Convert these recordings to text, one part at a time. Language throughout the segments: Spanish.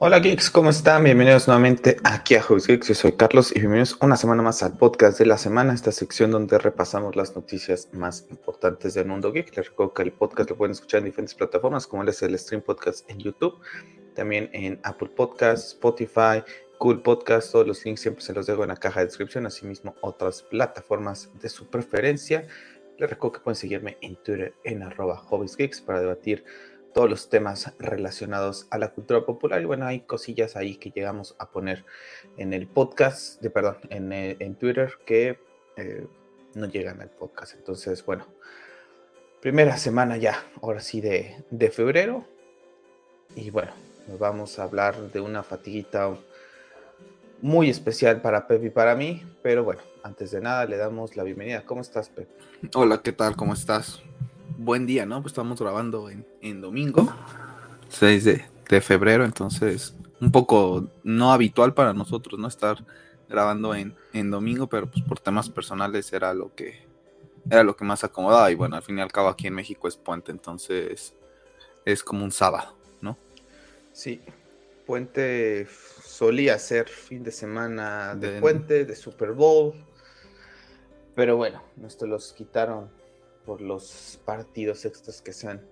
Hola geeks, ¿cómo están? Bienvenidos nuevamente aquí a Hobbies Geeks. Yo soy Carlos y bienvenidos una semana más al podcast de la semana, esta sección donde repasamos las noticias más importantes del mundo geek. Les recuerdo que el podcast lo pueden escuchar en diferentes plataformas, como es el Stream Podcast en YouTube, también en Apple Podcasts, Spotify, Cool Podcast. Todos los links siempre se los dejo en la caja de descripción, asimismo otras plataformas de su preferencia. Les recuerdo que pueden seguirme en Twitter en arroba Geeks para debatir todos los temas relacionados a la cultura popular. Y bueno, hay cosillas ahí que llegamos a poner en el podcast, de perdón, en, eh, en Twitter que eh, no llegan al podcast. Entonces, bueno, primera semana ya, ahora sí, de, de febrero. Y bueno, nos vamos a hablar de una fatiguita muy especial para Pep y para mí. Pero bueno, antes de nada, le damos la bienvenida. ¿Cómo estás, Pep? Hola, ¿qué tal? ¿Cómo estás? Buen día, ¿no? Pues estamos grabando en, domingo, 6 de, febrero, entonces un poco no habitual para nosotros, ¿no? Estar grabando en, en domingo, pero pues por temas personales era lo que era lo que más acomodaba y bueno, al fin y al cabo aquí en México es puente, entonces es como un sábado, ¿no? Sí, puente solía ser fin de semana de, puente, de Super Bowl, pero bueno, esto los quitaron por los partidos extras que se han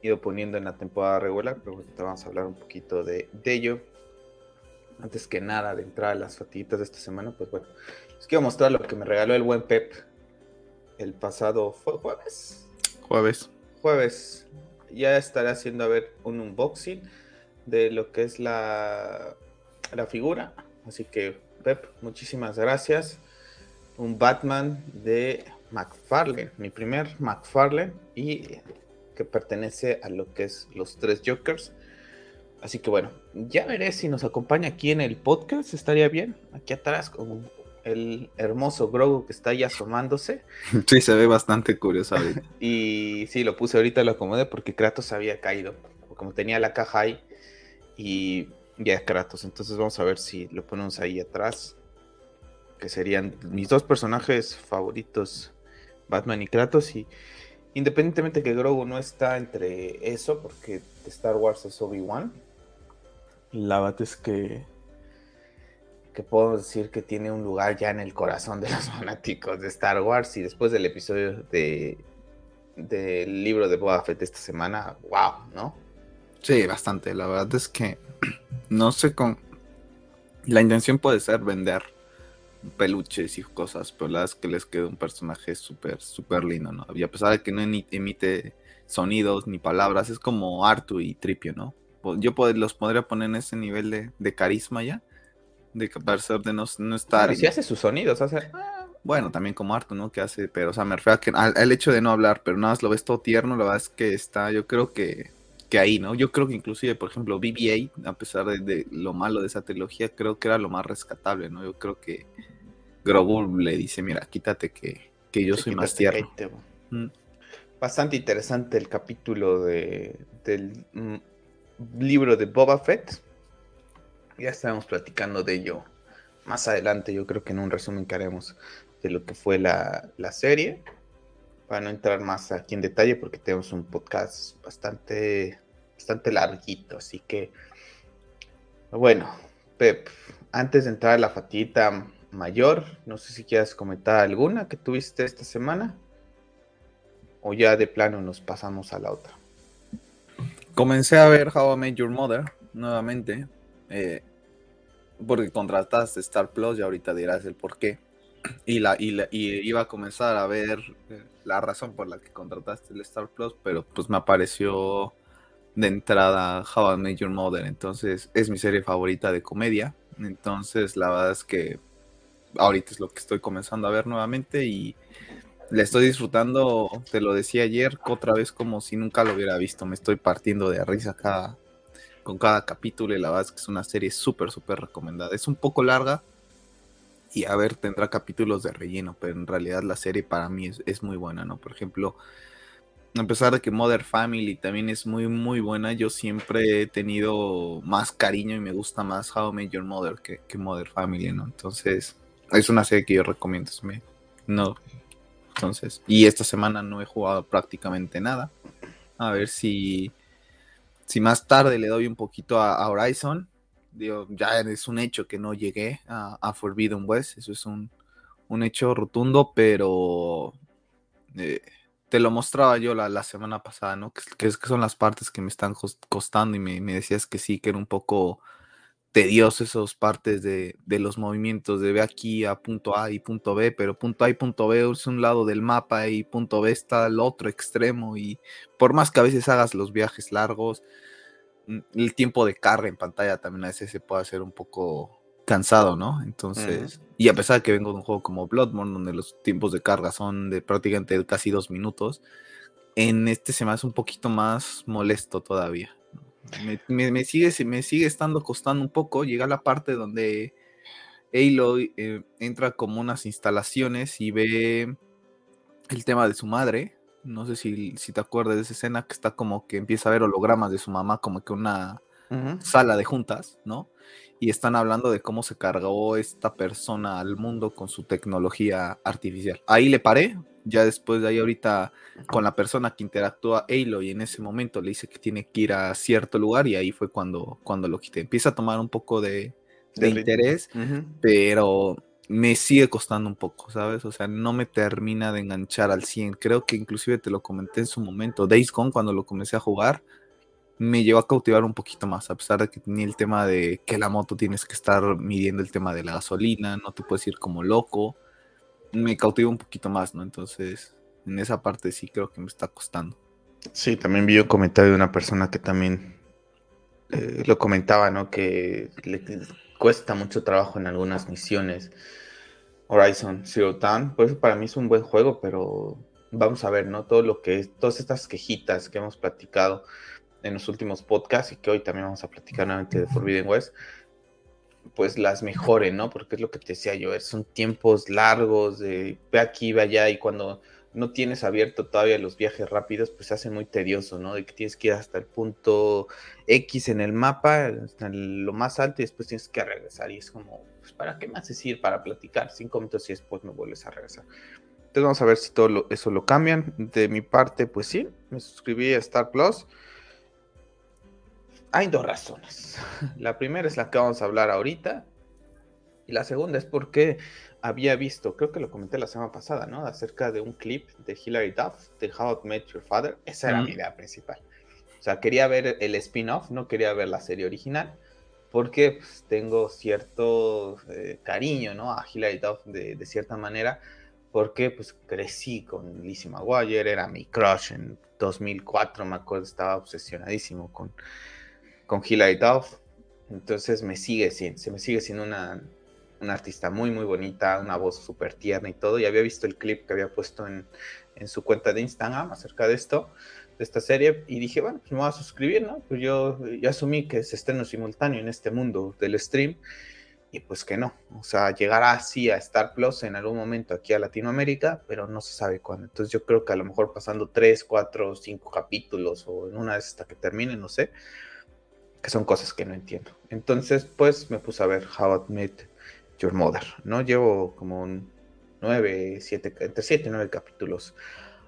ido poniendo en la temporada regular, pero ahorita vamos a hablar un poquito de, ello. Antes que nada, de entrar a las fatiguitas de esta semana, pues bueno, les quiero mostrar lo que me regaló el buen Pep el pasado ¿fue jueves. Jueves. Jueves. Ya estaré haciendo a ver un unboxing de lo que es la, la figura. Así que, Pep, muchísimas gracias. Un Batman de McFarlane, mi primer McFarlane y que pertenece a lo que es los tres Jokers. Así que bueno, ya veré si nos acompaña aquí en el podcast, estaría bien, aquí atrás con el hermoso Grogu que está ahí asomándose. Sí, se ve bastante curioso ahorita. y sí, lo puse ahorita, lo acomodé porque Kratos había caído, como tenía la caja ahí y ya Kratos, entonces vamos a ver si lo ponemos ahí atrás, que serían mis dos personajes favoritos Batman y Kratos y independientemente que Grogu no está entre eso, porque Star Wars es Obi-Wan, la verdad es que, que puedo decir que tiene un lugar ya en el corazón de los fanáticos de Star Wars y después del episodio de del libro de Boba Fett esta semana, wow, ¿no? Sí, bastante. La verdad es que no sé con... La intención puede ser vender peluches y cosas, pero la verdad es que les queda un personaje súper, súper lindo, ¿no? Y a pesar de que no emite sonidos ni palabras, es como Artu y Tripio, ¿no? Yo los podría poner en ese nivel de, carisma ya, de parecer de no, no estar... Y si hace sus sonidos, hace... Bueno, también como Artu, ¿no? Que hace, pero, o sea, me refiero a que al, hecho de no hablar, pero nada más lo ves todo tierno, la verdad es que está, yo creo que, que ahí, ¿no? Yo creo que inclusive, por ejemplo, BB-8, a pesar de, de, lo malo de esa trilogía, creo que era lo más rescatable, ¿no? Yo creo que Grogu le dice, mira, quítate que, yo soy más tierno. Mm. Bastante interesante el capítulo de, del mm, libro de Boba Fett. Ya estaremos platicando de ello más adelante, yo creo que en un resumen que haremos de lo que fue la, la serie. Para no entrar más aquí en detalle, porque tenemos un podcast bastante, bastante larguito. Así que, bueno, Pep, antes de entrar a la fatita mayor. No sé si quieras comentar alguna que tuviste esta semana. O ya de plano nos pasamos a la otra. Comencé a ver How I Met Your Mother nuevamente. Eh, porque contrataste Star Plus y ahorita dirás el por qué. Y, la, y, iba a comenzar a ver eh, la razón por la que contrataste el Star Plus, pero pues me apareció de entrada How I Met Your Mother. Entonces es mi serie favorita de comedia. Entonces la verdad es que ahorita es lo que estoy comenzando a ver nuevamente y le estoy disfrutando, te lo decía ayer, otra vez como si nunca lo hubiera visto. Me estoy partiendo de risa cada, con cada capítulo y la verdad es que es una serie súper, súper recomendada. Es un poco larga y a ver, tendrá capítulos de relleno, pero en realidad la serie para mí es, es muy buena, ¿no? Por ejemplo, a pesar de que Mother Family también es muy, muy buena, yo siempre he tenido más cariño y me gusta más How I Met Your Mother que, que Mother Family, ¿no? Entonces es una serie que yo recomiendo. No. Entonces, y esta semana no he jugado prácticamente nada. A ver si, si más tarde le doy un poquito a, Horizon. Digo, ya es un hecho que no llegué a, Forbidden West, eso es un, hecho rotundo, pero eh, te lo mostraba yo la, semana pasada, ¿no? Que, es, que son las partes que me están costando y me, me, decías que sí, que era un poco tedioso esas partes de, los movimientos de ve aquí a punto A y punto B, pero punto A y punto B es un lado del mapa y punto B está al otro extremo y por más que a veces hagas los viajes largos, mm, el tiempo de carga en pantalla también a veces se puede hacer un poco cansado, ¿no? Entonces, y a pesar de que vengo de un juego como Bloodborne, donde los tiempos de carga son de prácticamente casi dos minutos, en este se me hace un poquito más molesto todavía. Me, sigue, me sigue estando costando un poco. Llega la parte donde Aloy eh, entra como unas instalaciones y ve el tema de su madre. No sé si, si, te acuerdas de esa escena que está como que empieza a ver hologramas de su mamá, como que una sala de juntas, ¿no? Y están hablando de cómo se cargó esta persona al mundo con su tecnología artificial. Ahí le paré, ya después de ahí ahorita con la persona que interactúa Aloy en ese momento le dice que tiene que ir a cierto lugar y ahí fue cuando, cuando lo quité. Empieza a tomar un poco de, interés, pero me sigue costando un poco, ¿sabes? O sea, no me termina de enganchar al 100. Creo que inclusive te lo comenté en su momento. Days Gone, cuando lo comencé a jugar, me llevó a cautivar un poquito más, a pesar de que tenía el tema de que la moto tienes que estar midiendo el tema de la gasolina, no te puedes ir como loco me cautiva un poquito más, ¿no? Entonces, en esa parte sí creo que me está costando. Sí, también vi un comentario de una persona que también eh, lo comentaba, ¿no? Que le cuesta mucho trabajo en algunas misiones. Horizon Zero Dawn, por eso para mí es un buen juego, pero vamos a ver, ¿no? Todo lo que es, todas estas quejitas que hemos platicado en los últimos podcasts y que hoy también vamos a platicar nuevamente de Forbidden West, pues las mejoren, ¿no? Porque es lo que te decía yo, son tiempos largos de ve aquí, ve allá y cuando no tienes abierto todavía los viajes rápidos, pues se hace muy tedioso, ¿no? De que tienes que ir hasta el punto X en el mapa, hasta lo más alto y después tienes que regresar y es como, pues ¿para qué más decir? Para platicar cinco minutos y después me vuelves a regresar. Entonces vamos a ver si todo eso lo cambian. De mi parte, pues sí, me suscribí a Star Plus hay dos razones. La primera es la que vamos a hablar ahorita. Y la segunda es porque había visto, creo que lo comenté la semana pasada, ¿no? Acerca de un clip de Hilary Duff, de How I Met Your Father. Esa era mi idea principal. O sea, quería ver el spin-off, no quería ver la serie original, porque pues, tengo cierto eh, cariño, ¿no? A Hilary Duff de, de, cierta manera, porque pues crecí con Lizzie McGuire, era mi crush en 2004, me acuerdo, estaba obsesionadísimo con con Hilary Duff. Entonces me sigue siendo, se me sigue siendo una, artista muy, muy bonita, una voz súper tierna y todo. Y había visto el clip que había puesto en, su cuenta de Instagram acerca de esto, de esta serie, y dije, bueno, pues me voy a suscribir, ¿no? Pues yo ya asumí que se estreno simultáneo en este mundo del stream, y pues que no. O sea, llegará así a Star Plus en algún momento aquí a Latinoamérica, pero no se sabe cuándo. Entonces yo creo que a lo mejor pasando 3, 4, 5 capítulos o en una vez hasta que termine, no sé que son cosas que no entiendo. Entonces, pues me puse a ver How I Met Your Mother, ¿no? Llevo como nueve, siete, entre siete y nueve capítulos.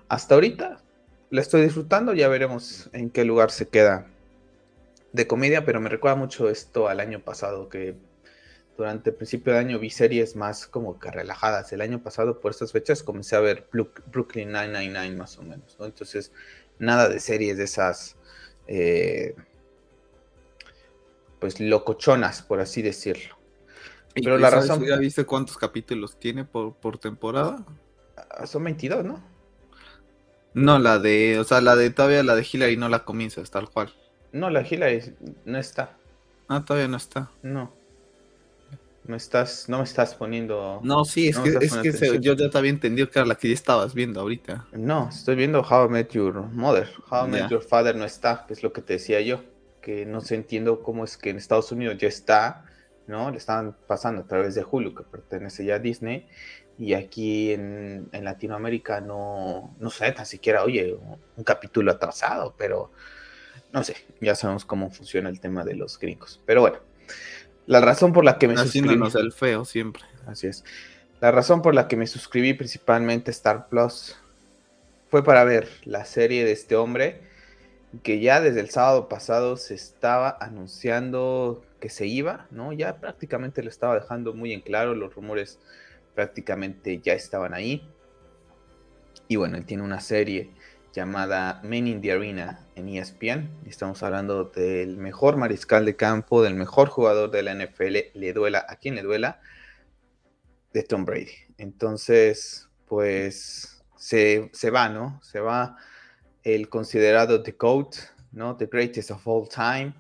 Hasta ahorita la estoy disfrutando, ya veremos en qué lugar se queda de comedia, pero me recuerda mucho esto al año pasado, que durante el principio de año vi series más como que relajadas. El año pasado, por estas fechas, comencé a ver Brooklyn 999 más o menos, ¿no? Entonces, nada de series de esas... Eh, pues locochonas, por así decirlo. Pero la razón... ¿Ya viste cuántos capítulos tiene por, temporada? Ah, son 22, ¿no? No, la de, o sea, la de todavía la de Hillary no la comienzas, tal cual. No, la de Hillary no está. Ah, todavía no está. No. Me estás, no me estás poniendo. No, sí, es que, es que yo ya te había entendido que era la que ya estabas viendo ahorita. No, estoy viendo How I Met Your Mother. How I Met Your Father no está, que es lo que te decía yo que no sé, entiendo cómo es que en Estados Unidos ya está, ¿no? Le estaban pasando a través de Hulu, que pertenece ya a Disney, y aquí en, Latinoamérica no, no sé, tan siquiera, oye, un, capítulo atrasado, pero no sé, ya sabemos cómo funciona el tema de los gringos. Pero bueno, la razón por la que me suscribí... el feo siempre. Así es. La razón por la que me suscribí principalmente a Star Plus fue para ver la serie de este hombre que ya desde el sábado pasado se estaba anunciando que se iba, ¿no? Ya prácticamente lo estaba dejando muy en claro, los rumores prácticamente ya estaban ahí. Y bueno, él tiene una serie llamada Men in the Arena en ESPN. Estamos hablando del mejor mariscal de campo, del mejor jugador de la NFL, le duela a quien le duela, de Tom Brady. Entonces, pues se, se va, ¿no? Se va el considerado The GOAT, ¿no? The Greatest of All Time.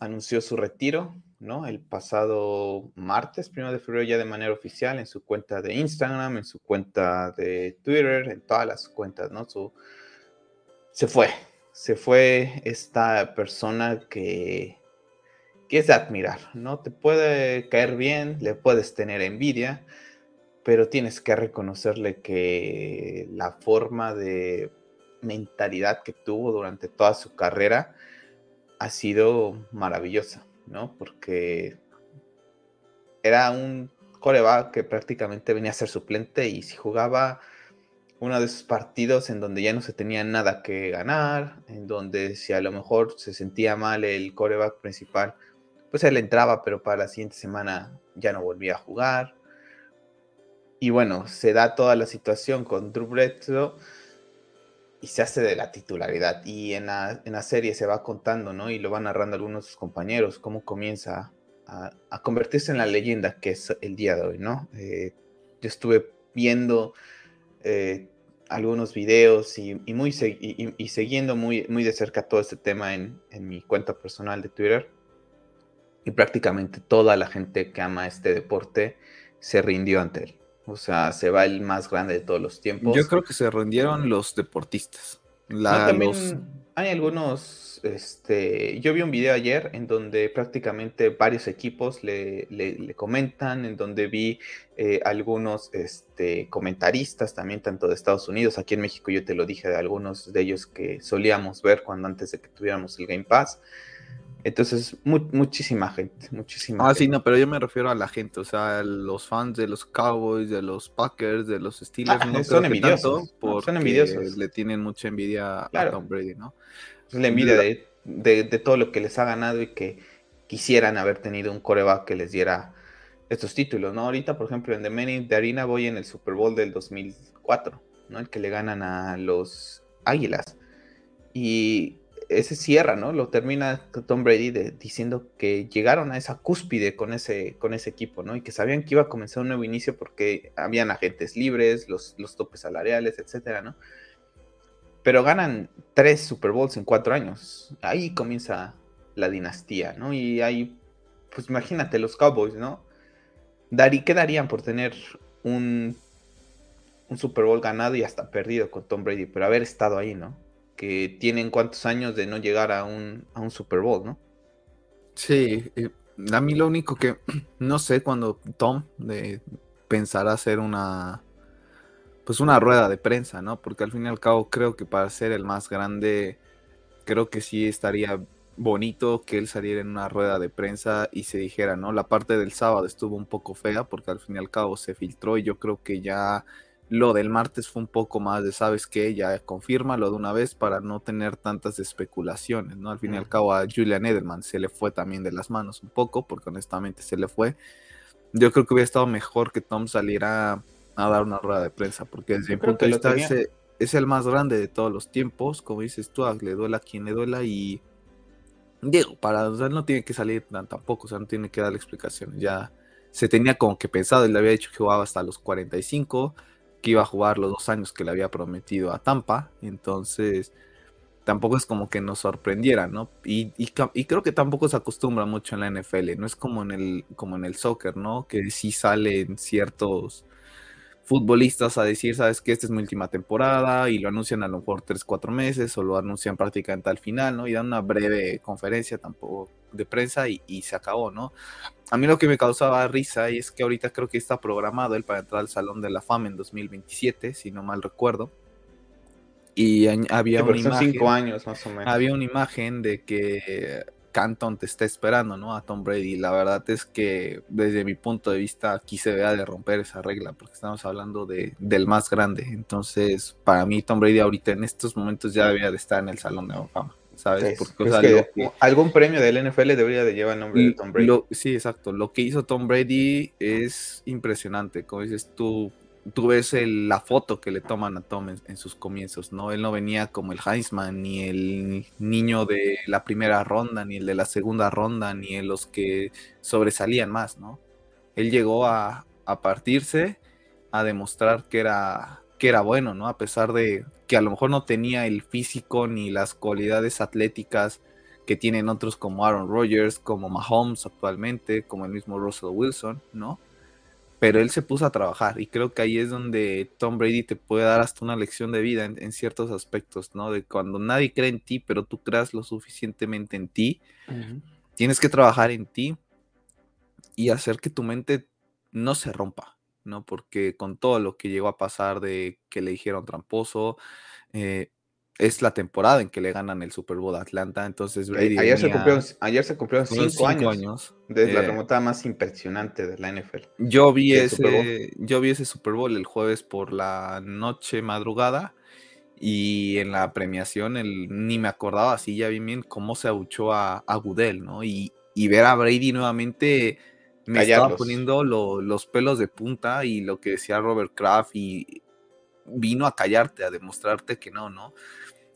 Anunció su retiro, ¿no? El pasado martes, primero de febrero, ya de manera oficial, en su cuenta de Instagram, en su cuenta de Twitter, en todas las cuentas, ¿no? Su... Se fue, se fue esta persona que, que es de admirar, ¿no? Te puede caer bien, le puedes tener envidia, pero tienes que reconocerle que la forma de mentalidad que tuvo durante toda su carrera ha sido maravillosa, ¿no? Porque era un coreback que prácticamente venía a ser suplente y si jugaba uno de esos partidos en donde ya no se tenía nada que ganar, en donde si a lo mejor se sentía mal el coreback principal, pues él entraba, pero para la siguiente semana ya no volvía a jugar. Y bueno, se da toda la situación con Drew y se hace de la titularidad. Y en la, en la, serie se va contando, ¿no? Y lo van narrando algunos sus compañeros, cómo comienza a, convertirse en la leyenda que es el día de hoy, ¿no? Eh, yo estuve viendo eh, algunos videos y, y muy y, siguiendo muy, muy de cerca todo este tema en, en, mi cuenta personal de Twitter. Y prácticamente toda la gente que ama este deporte se rindió ante él. O sea, se va el más grande de todos los tiempos. Yo creo que se rindieron los deportistas. La, no, también los... hay algunos, este, yo vi un video ayer en donde prácticamente varios equipos le, le, le comentan, en donde vi eh, algunos este, comentaristas también, tanto de Estados Unidos, aquí en México yo te lo dije de algunos de ellos que solíamos ver cuando antes de que tuviéramos el Game Pass. Entonces, mu muchísima gente, muchísima Ah, gente. sí, no, pero yo me refiero a la gente, o sea, los fans de los Cowboys, de los Packers, de los Steelers, Ah, no son envidiosos, son envidiosos. le tienen mucha envidia Claro. a Tom Brady, ¿no? La envidia La- de, de, de todo lo que les ha ganado y que quisieran haber tenido un coreback que les diera estos títulos, ¿no? Ahorita, por ejemplo, en The in the Arena voy en el Super Bowl del 2004, ¿no? El que le ganan a los Águilas. Y ese cierra, ¿no? Lo termina Tom Brady diciendo que llegaron a esa cúspide con ese, con ese equipo, ¿no? Y que sabían que iba a comenzar un nuevo inicio porque habían agentes libres, los, los topes salariales, etcétera, ¿no? Pero ganan tres Super Bowls en cuatro años. Ahí comienza la dinastía, ¿no? Y ahí, pues imagínate, los Cowboys, ¿no? Darí, ¿Qué darían por tener un, un Super Bowl ganado y hasta perdido con Tom Brady? Pero haber estado ahí, ¿no? Que tienen cuántos años de no llegar a un, a un Super Bowl, ¿no? Sí, eh, a mí lo único que no sé cuando Tom eh, pensará hacer una pues una rueda de prensa, ¿no? Porque al fin y al cabo creo que para ser el más grande, creo que sí estaría bonito que él saliera en una rueda de prensa y se dijera, ¿no? La parte del sábado estuvo un poco fea porque al fin y al cabo se filtró y yo creo que ya lo del martes fue un poco más de, ¿sabes qué? Ya confírmalo de una vez para no tener tantas especulaciones, ¿no? Al fin y al cabo a Julian Edelman se le fue también de las manos un poco, porque honestamente se le fue. Yo creo que hubiera estado mejor que Tom saliera a dar una rueda de prensa, porque desde mi punto de vista ese es el más grande de todos los tiempos, como dices tú, le duela a quien le duela y digo, para, o sea, no tiene que salir tan- tampoco, o sea, no tiene que dar explicaciones, ya se tenía como que pensado, él le había dicho que jugaba hasta los 45, que iba a jugar los dos años que le había prometido a Tampa, entonces tampoco es como que nos sorprendiera, ¿no? Y, y, creo que tampoco se acostumbra mucho en la NFL, no es como en el, como en el soccer, ¿no? Que sí salen ciertos futbolistas a decir, sabes que esta es mi última temporada y lo anuncian a lo mejor 3, 4 meses o lo anuncian prácticamente al final, ¿no? Y dan una breve conferencia tampoco de prensa y, y se acabó, ¿no? A mí lo que me causaba risa y es que ahorita creo que está programado él para entrar al Salón de la Fama en 2027, si no mal recuerdo. Y había Sí, una imagen, cinco años más o menos. había una imagen de que Canton te está esperando, ¿no? A Tom Brady. La verdad es que desde mi punto de vista aquí se vea de romper esa regla, porque estamos hablando de, del más grande. Entonces, para mí Tom Brady ahorita en estos momentos ya debería de estar en el Salón de Fama. ¿Sabes? Porque, algún premio del NFL debería de llevar el nombre de Tom Brady. sí, exacto. Lo que hizo Tom Brady es impresionante. Como dices tú, tú ves la foto que le toman a Tom en, sus comienzos, ¿no? Él no venía como el Heisman, ni el niño de la primera ronda, ni el de la segunda ronda, ni los que sobresalían más, ¿no? Él llegó a, partirse, a demostrar que era, que era bueno, ¿no? A pesar de que a lo mejor no tenía el físico ni las cualidades atléticas que tienen otros como Aaron Rodgers, como Mahomes actualmente, como el mismo Russell Wilson, ¿no? Pero él se puso a trabajar y creo que ahí es donde Tom Brady te puede dar hasta una lección de vida en, ciertos aspectos, ¿no? De cuando nadie cree en ti, pero tú creas lo suficientemente en ti, tienes que trabajar en ti y hacer que tu mente no se rompa, ¿no? Porque con todo lo que llegó a pasar de que le dijeron tramposo, eh, es la temporada en que le ganan el Super Bowl a Atlanta. Entonces, Brady ayer, se cumplió, ayer se cumplieron cinco, años, desde la eh, remontada más impresionante de la NFL. Yo vi, ese, yo vi ese Super Bowl el jueves por la noche madrugada y en la premiación el, ni me acordaba así ya bien, bien cómo se abuchó a, a Goodell, ¿no? Y, ver a Brady nuevamente me estaba poniendo los pelos de punta y lo que decía Robert Kraft y vino a callarte, a demostrarte que no, ¿no?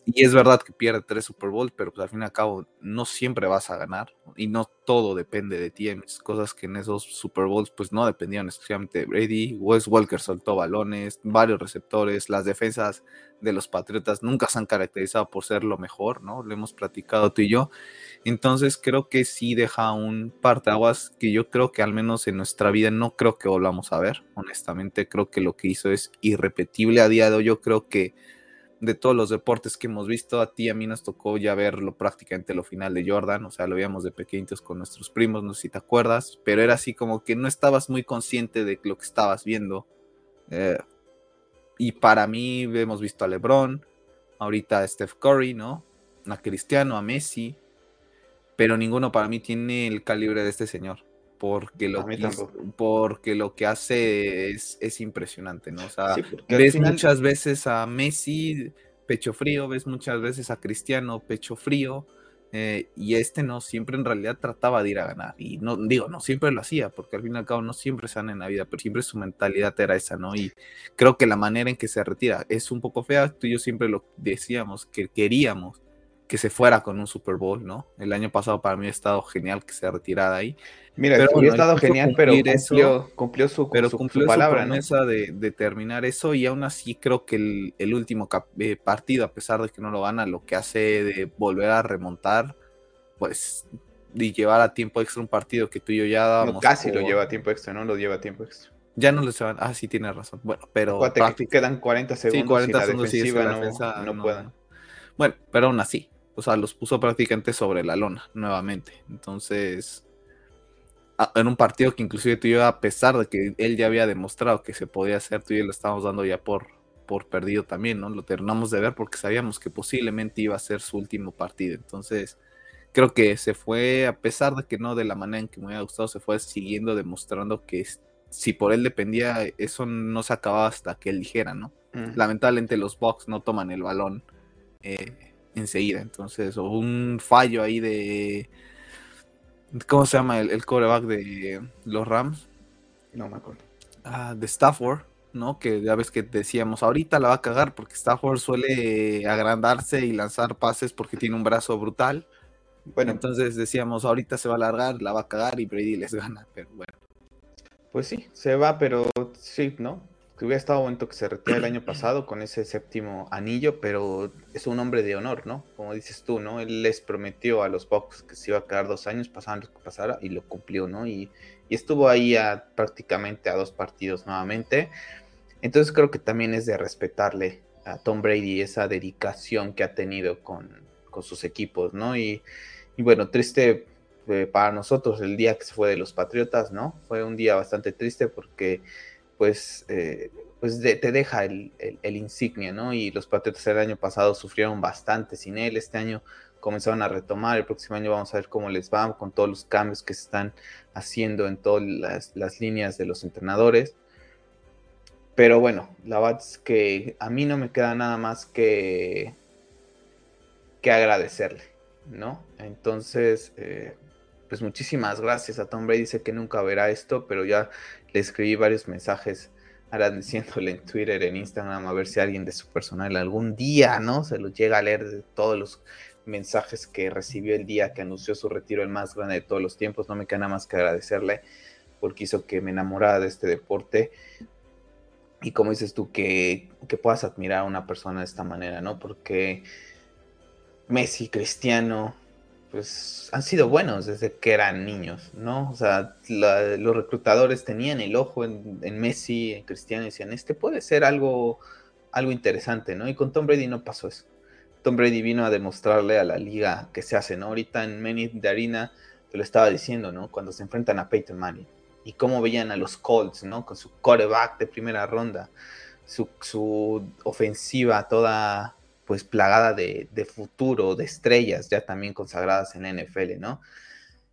Y es verdad que pierde tres Super Bowls, pero pues al fin y al cabo no siempre vas a ganar y no todo depende de ti. Cosas que en esos Super Bowls pues no dependían exclusivamente de Brady. Wes Walker soltó balones, varios receptores, las defensas de los Patriotas nunca se han caracterizado por ser lo mejor, ¿no? Lo hemos platicado tú y yo. Entonces creo que sí deja un parteaguas que yo creo que al menos en nuestra vida no creo que volvamos a ver. Honestamente creo que lo que hizo es irrepetible a día de hoy. Yo creo que de todos los deportes que hemos visto, a ti a mí nos tocó ya verlo prácticamente lo final de Jordan, o sea, lo veíamos de pequeñitos con nuestros primos, no sé si te acuerdas, pero era así como que no estabas muy consciente de lo que estabas viendo. Eh, y para mí hemos visto a LeBron, ahorita a Steph Curry, ¿no? A Cristiano, a Messi, pero ninguno para mí tiene el calibre de este señor porque lo, que, porque lo que hace es, impresionante, ¿no? O sea, ves muchas veces a Messi pecho frío, ves muchas veces a Cristiano pecho frío, eh, y este no, siempre en realidad trataba de ir a ganar. Y no digo, no siempre lo hacía, porque al fin y al cabo no siempre se en la vida, pero siempre su mentalidad era esa, ¿no? Y creo que la manera en que se retira es un poco fea. Tú y yo siempre lo decíamos, que queríamos que se fuera con un Super Bowl, ¿no? El año pasado para mí ha estado genial que se retirara ahí. Mira, pero ha estado genial, pero cumplió, cumplió, su, pero cumplió su palabra, promesa de, terminar eso y aún así creo que el, último eh, partido, a pesar de que no lo gana, lo que hace de volver a remontar, pues, y llevar a tiempo extra un partido que tú y yo ya dábamos. casi lo lleva a tiempo extra, ¿no? Lo lleva a tiempo extra. Ya no lo llevan. Ah, sí, tiene razón. Bueno, pero. quedan 40 segundos. Sí, 40 segundos y la defensa no, puedan. Bueno, pero aún así. O sea, los puso prácticamente sobre la lona nuevamente. Entonces en un partido que inclusive tú y yo, a pesar de que él ya había demostrado que se podía hacer, tú y yo lo estábamos dando ya por, por perdido también, ¿no? Lo terminamos de ver porque sabíamos que posiblemente iba a ser su último partido. Entonces, creo que se fue, a pesar de que no de la manera en que me había gustado, se fue siguiendo demostrando que si por él dependía, eso no se acababa hasta que él dijera, ¿no? Lamentablemente los Bucks no toman el balón eh, enseguida, entonces, o un fallo ahí de ¿Cómo se llama el, el coreback de los Rams? No me acuerdo. Ah, de Stafford, ¿no? Que ya ves que decíamos, ahorita la va a cagar porque Stafford suele agrandarse y lanzar pases porque tiene un brazo brutal. Bueno, entonces decíamos, ahorita se va a alargar, la va a cagar y Brady les gana, pero bueno. Pues sí, se va, pero sí, ¿no? Que hubiera estado momento que se retira el año pasado con ese séptimo anillo, pero es un hombre de honor, ¿no? Como dices tú, ¿no? Él les prometió a los Bucks que se iba a quedar dos años, pasaban lo que pasara, y lo cumplió, ¿no? Y, estuvo ahí a, prácticamente a dos partidos nuevamente. Entonces creo que también es de respetarle a Tom Brady esa dedicación que ha tenido con, sus equipos, ¿no? Y, y bueno, triste eh, para nosotros el día que se fue de los Patriotas, ¿no? Fue un día bastante triste porque pues, eh, pues te deja el, insignia, ¿no? Y los Patriotas el año pasado sufrieron bastante sin él, este año comenzaron a retomar, el próximo año vamos a ver cómo les va con todos los cambios que se están haciendo en todas las, las líneas de los entrenadores. Pero bueno, la verdad es que a mí no me queda nada más que, que agradecerle, ¿no? Entonces, eh, pues muchísimas gracias a Tom Brady. Dice que nunca verá esto, pero ya le escribí varios mensajes agradeciéndole en Twitter, en Instagram, a ver si alguien de su personal algún día, ¿no? Se lo llega a leer de todos los mensajes que recibió el día que anunció su retiro, el más grande de todos los tiempos. No me queda nada más que agradecerle porque hizo que me enamorara de este deporte y como dices tú, que, puedas admirar a una persona de esta manera, ¿no? Porque Messi, Cristiano, pues han sido buenos desde que eran niños, ¿no? O sea, los reclutadores tenían el ojo en, Messi, en Cristiano, y decían, este puede ser algo, algo interesante, ¿no? Y con Tom Brady no pasó eso. Tom Brady vino a demostrarle a la liga que se hace, ¿no? Ahorita en Many de Arena te lo estaba diciendo, ¿no? Cuando se enfrentan a Peyton Manning y cómo veían a los Colts, ¿no? Con su coreback de primera ronda, su, ofensiva toda pues plagada de, futuro, de estrellas ya también consagradas en NFL, ¿no?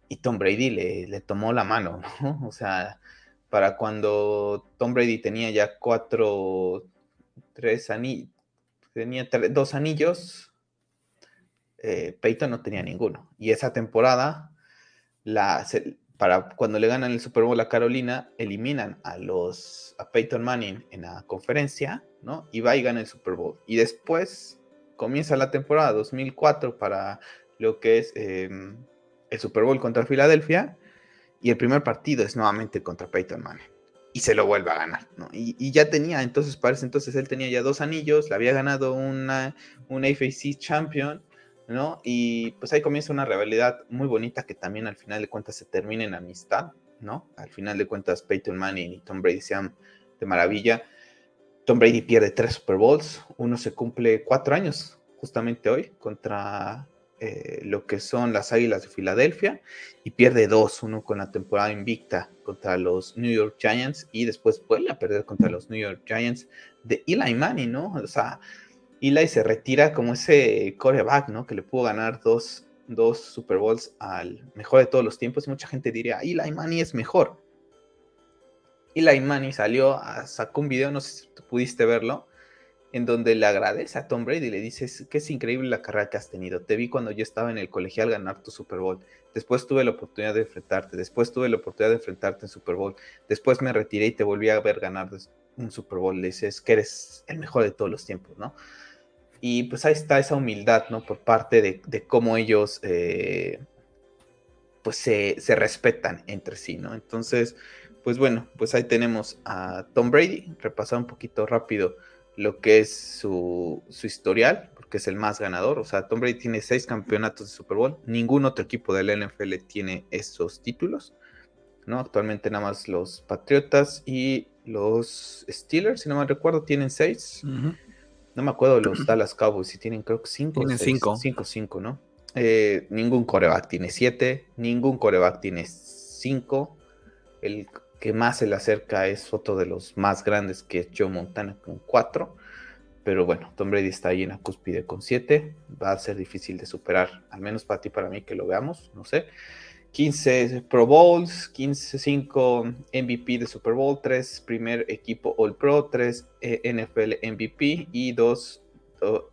Y Tom Brady le, le tomó la mano, ¿no? O sea, para cuando Tom Brady tenía ya cuatro, tres anillos, tenía dos anillos, eh, Peyton no tenía ninguno. Y esa temporada la, para cuando le ganan el Super Bowl a Carolina, eliminan a los a Peyton Manning en la conferencia, ¿no? Y va y gana el Super Bowl. Y después comienza la temporada 2004 para lo que es em, el Super Bowl contra Filadelfia. Y el primer partido es nuevamente contra Peyton Manning. Y se lo vuelve a ganar, ¿no? Y, ya tenía, entonces, parece entonces él tenía ya dos anillos, le había ganado una, un AFC Champion ¿no? Y pues ahí comienza una rivalidad muy bonita que también al final de cuentas se termina en amistad, ¿no? Al final de cuentas Peyton Manning y Tom Brady sean de maravilla. Tom Brady pierde tres Super Bowls, uno se cumple cuatro años justamente hoy contra eh, lo que son las Águilas de Filadelfia y pierde dos, uno con la temporada invicta contra los New York Giants y después vuelve a perder contra los New York Giants de Eli Manning, ¿no? O sea, Eli se retira como ese coreback, ¿no? Que le pudo ganar dos, Super Bowls al mejor de todos los tiempos. Y mucha gente diría, Eli Manning es mejor. Eli Manning salió, sacó un video, no sé si tú pudiste verlo, en donde le agradece a Tom Brady y le dice que es increíble la carrera que has tenido. Te vi cuando yo estaba en el colegial ganar tu Super Bowl. Después tuve la oportunidad de enfrentarte. Después tuve la oportunidad de enfrentarte en Super Bowl. Después me retiré y te volví a ver ganar un Super Bowl. Le dices que eres el mejor de todos los tiempos, ¿no? Y pues ahí está esa humildad, ¿no? Por parte de, cómo ellos, eh, pues se, respetan entre sí, ¿no? Entonces, pues bueno, pues ahí tenemos a Tom Brady, repasar un poquito rápido lo que es su, historial, porque es el más ganador. O sea, Tom Brady tiene seis campeonatos de Super Bowl. Ningún otro equipo de la NFL tiene esos títulos. ¿no? Actualmente nada más los Patriotas y los Steelers, si no me recuerdo, tienen seis. No me acuerdo los Dallas Cowboys, si tienen creo que cinco. Tienen cinco. Cinco, cinco, ¿no? Eh, ningún coreback tiene siete, ningún coreback tiene cinco. El que más se le acerca es otro de los más grandes, que es Joe Montana con cuatro. Pero bueno, Tom Brady está ahí en la cúspide con siete. Va a ser difícil de superar, al menos para ti, para mí, que lo veamos, no sé. 15 Pro Bowls, 15, 5 MVP de Super Bowl, 3 primer equipo All Pro, 3 eh, NFL MVP y 2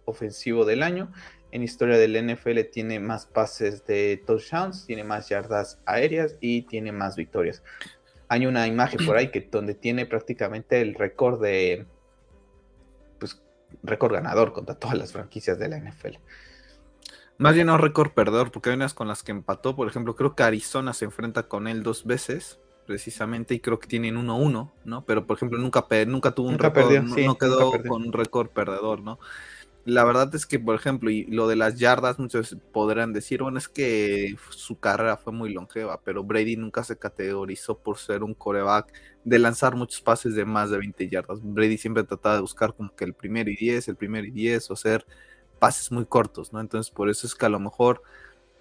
ofensivo del año. En historia del NFL tiene más pases de touchdowns, tiene más yardas aéreas y tiene más victorias. Hay una imagen por ahí que donde tiene prácticamente el récord de pues récord ganador contra todas las franquicias de la NFL. Más bien no récord perdedor, porque hay unas con las que empató. Por ejemplo, creo que Arizona se enfrenta con él dos veces, precisamente, y creo que tienen 1-1, ¿no? Pero, por ejemplo, nunca, nunca tuvo un récord, no, quedó con un récord perdedor, ¿no? La verdad es que, por ejemplo, y lo de las yardas, muchos podrán decir, bueno, es que su carrera fue muy longeva, pero Brady nunca se categorizó por ser un coreback de lanzar muchos pases de más de 20 yardas. Brady siempre trataba de buscar como que el primero y 10, el primero y 10, o ser pases muy cortos, ¿no? Entonces por eso es que a lo mejor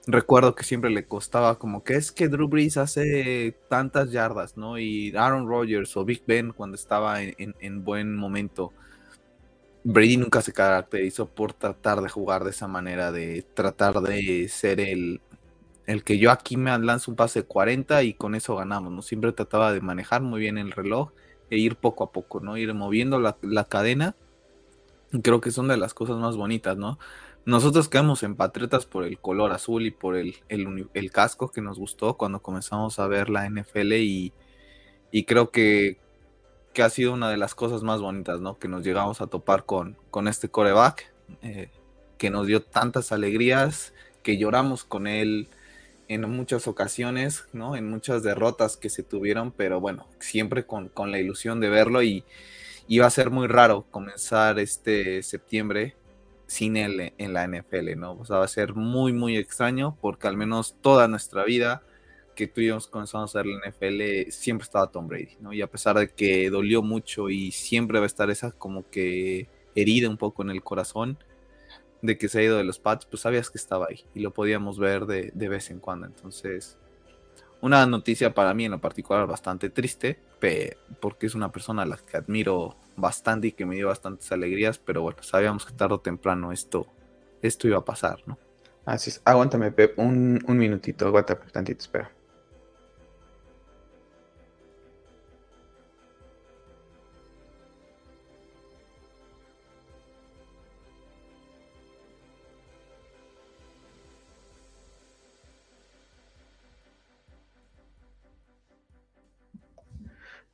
recuerdo que siempre le costaba como que es que Drew Brees hace tantas yardas, ¿no? Y Aaron Rodgers o Big Ben cuando estaba en, buen momento. Brady nunca se caracterizó por tratar de jugar de esa manera, de tratar de ser el, el que yo aquí me lanzo un pase de 40 y con eso ganamos, ¿no? Siempre trataba de manejar muy bien el reloj e ir poco a poco, ¿no? Ir moviendo la, la cadena. Creo que son de las cosas más bonitas, ¿no? Nosotros quedamos en Patriotas por el color azul y por el, el, casco que nos gustó cuando comenzamos a ver la NFL y, y creo que, que, ha sido una de las cosas más bonitas, ¿no? Que nos llegamos a topar con, con este coreback, eh, que nos dio tantas alegrías, que lloramos con él en muchas ocasiones, ¿no? En muchas derrotas que se tuvieron, pero bueno, siempre con, con la ilusión de verlo y iba a ser muy raro comenzar este septiembre sin él en la NFL, ¿no? O sea, va a ser muy, muy extraño porque al menos toda nuestra vida que tú y yo comenzamos a ver la NFL, siempre estaba Tom Brady, ¿no? Y a pesar de que dolió mucho y siempre va a estar esa como que herida un poco en el corazón de que se ha ido de los Pats, pues sabías que estaba ahí y lo podíamos ver de, de vez en cuando. Entonces, una noticia para mí en lo particular bastante triste, porque es una persona a la que admiro bastante y que me dio bastantes alegrías, pero bueno, sabíamos que tarde o temprano esto, esto iba a pasar, ¿no? Así es, aguántame, Pep, un, un minutito, aguántame tantito, espera.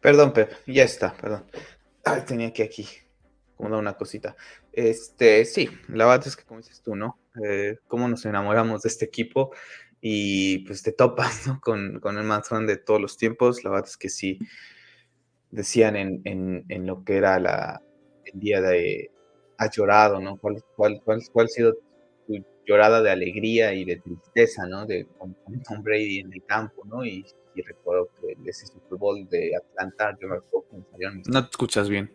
Perdón, Pep, ya está, perdón. Ay, tenía que aquí como una cosita. Este, sí, la verdad es que como dices tú, ¿no? Eh, cómo nos enamoramos de este equipo y pues te topas, ¿no? Con, el más grande de todos los tiempos. La verdad es que sí, decían en, en, en lo que era la, el día de, has llorado, ¿no? ¿Cuál, cuál, cuál, cuál ha sido tu llorada de alegría y de tristeza, ¿no? De con, Tom Brady en el campo, ¿no? Y y recuerdo ese Super Bowl de Atlanta, yo me acuerdo que me salieron mis... No te escuchas bien.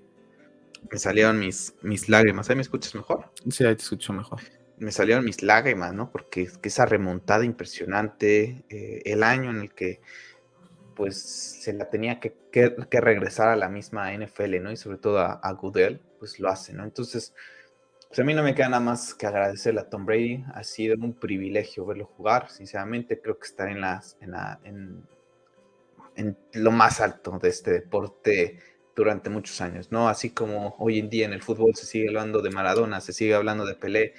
Me salieron mis, mis lágrimas. ¿Ahí me escuchas mejor? Sí, ahí te escucho mejor. Me salieron mis lágrimas, ¿no? Porque es que esa remontada impresionante, eh, el año en el que pues se la tenía que, que, regresar a la misma NFL, ¿no? Y sobre todo a, a Goodell, pues lo hace, ¿no? Entonces, pues a mí no me queda nada más que agradecerle a Tom Brady. Ha sido un privilegio verlo jugar. Sinceramente, creo que estar en, las, en, la, en, en lo más alto de este deporte durante muchos años, ¿no? Así como hoy en día en el fútbol se sigue hablando de Maradona, se sigue hablando de Pelé,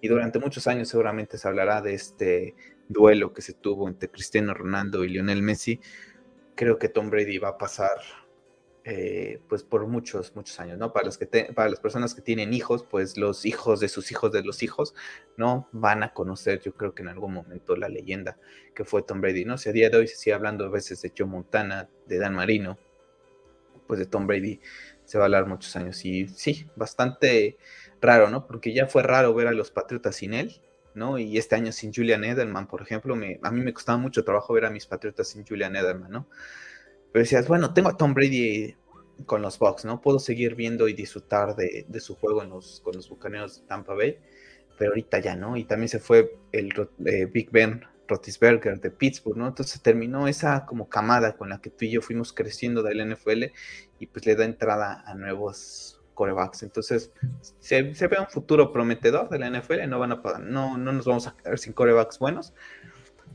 y durante muchos años seguramente se hablará de este duelo que se tuvo entre Cristiano Ronaldo y Lionel Messi. Creo que Tom Brady va a pasar eh, pues por muchos, muchos años, ¿no? Para, los que para las personas que tienen hijos, pues los hijos de sus hijos de los hijos, ¿no? Van a conocer, yo creo que en algún momento, la leyenda que fue Tom Brady, ¿no? Si a día de hoy se sigue hablando a veces de Joe Montana, de Dan Marino, pues de Tom Brady se va a hablar muchos años. Y sí, bastante raro, ¿no? Porque ya fue raro ver a los Patriotas sin él, ¿no? Y este año sin Julian Edelman, por ejemplo, me, a mí me costaba mucho trabajo ver a mis Patriotas sin Julian Edelman, ¿no? Pero decías, bueno, tengo a Tom Brady con los Bucks, ¿no? Puedo seguir viendo y disfrutar de, su juego en los, con los bucaneros de Tampa Bay, pero ahorita ya no. Y también se fue el eh, Big Ben Rotisberger de Pittsburgh, ¿no? Entonces terminó esa como camada con la que tú y yo fuimos creciendo del NFL y pues le da entrada a nuevos corebacks. Entonces se, ve un futuro prometedor de la NFL, no, van a, no, no nos vamos a quedar sin corebacks buenos,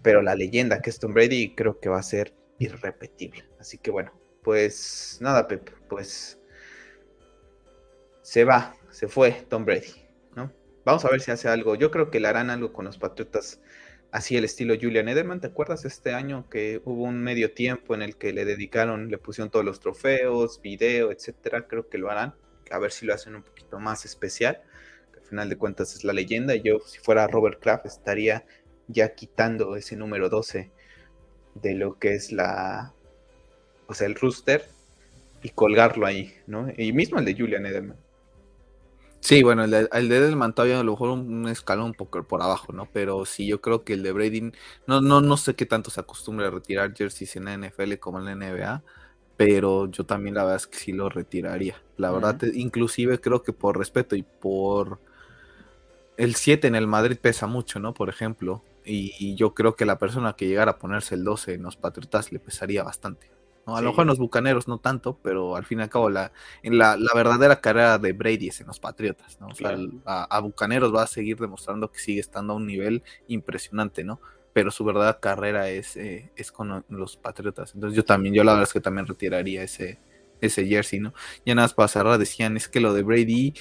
pero la leyenda que es Tom Brady creo que va a ser irrepetible. Así que bueno, pues nada, Pep, pues se va, se fue Tom Brady, ¿no? Vamos a ver si hace algo. Yo creo que le harán algo con los Patriotas, así el estilo Julian Edelman. ¿Te acuerdas este año que hubo un medio tiempo en el que le dedicaron, le pusieron todos los trofeos, video, etcétera? Creo que lo harán. A ver si lo hacen un poquito más especial. Al final de cuentas es la leyenda. Yo, si fuera Robert Kraft, estaría ya quitando ese número 12 de lo que es la, o sea, el rooster y colgarlo ahí, ¿no? Y mismo el de Julian Edelman. Sí, bueno, el de, el de Edelman todavía a lo mejor un, escalón un poco por abajo, ¿no? Pero sí, yo creo que el de Brady, no, no, no sé qué tanto se acostumbra a retirar jerseys en la NFL como en la NBA, pero yo también la verdad es que sí lo retiraría. La verdad, inclusive creo que por respeto y por... El 7 en el Madrid pesa mucho, ¿no? Por ejemplo, y, yo creo que la persona que llegara a ponerse el 12 en los Patriotas le pesaría bastante. A lo mejor en los Bucaneros no tanto, pero al fin y al cabo la, en la, verdadera carrera de Brady es en los Patriotas, ¿no? O sea, a, Bucaneros va a seguir demostrando que sigue estando a un nivel impresionante, ¿no? Pero su verdadera carrera es, eh, es con los Patriotas. Entonces yo también, yo la verdad es que también retiraría ese, ese jersey, ¿no? Ya nada más para cerrar, decían, es que lo de Brady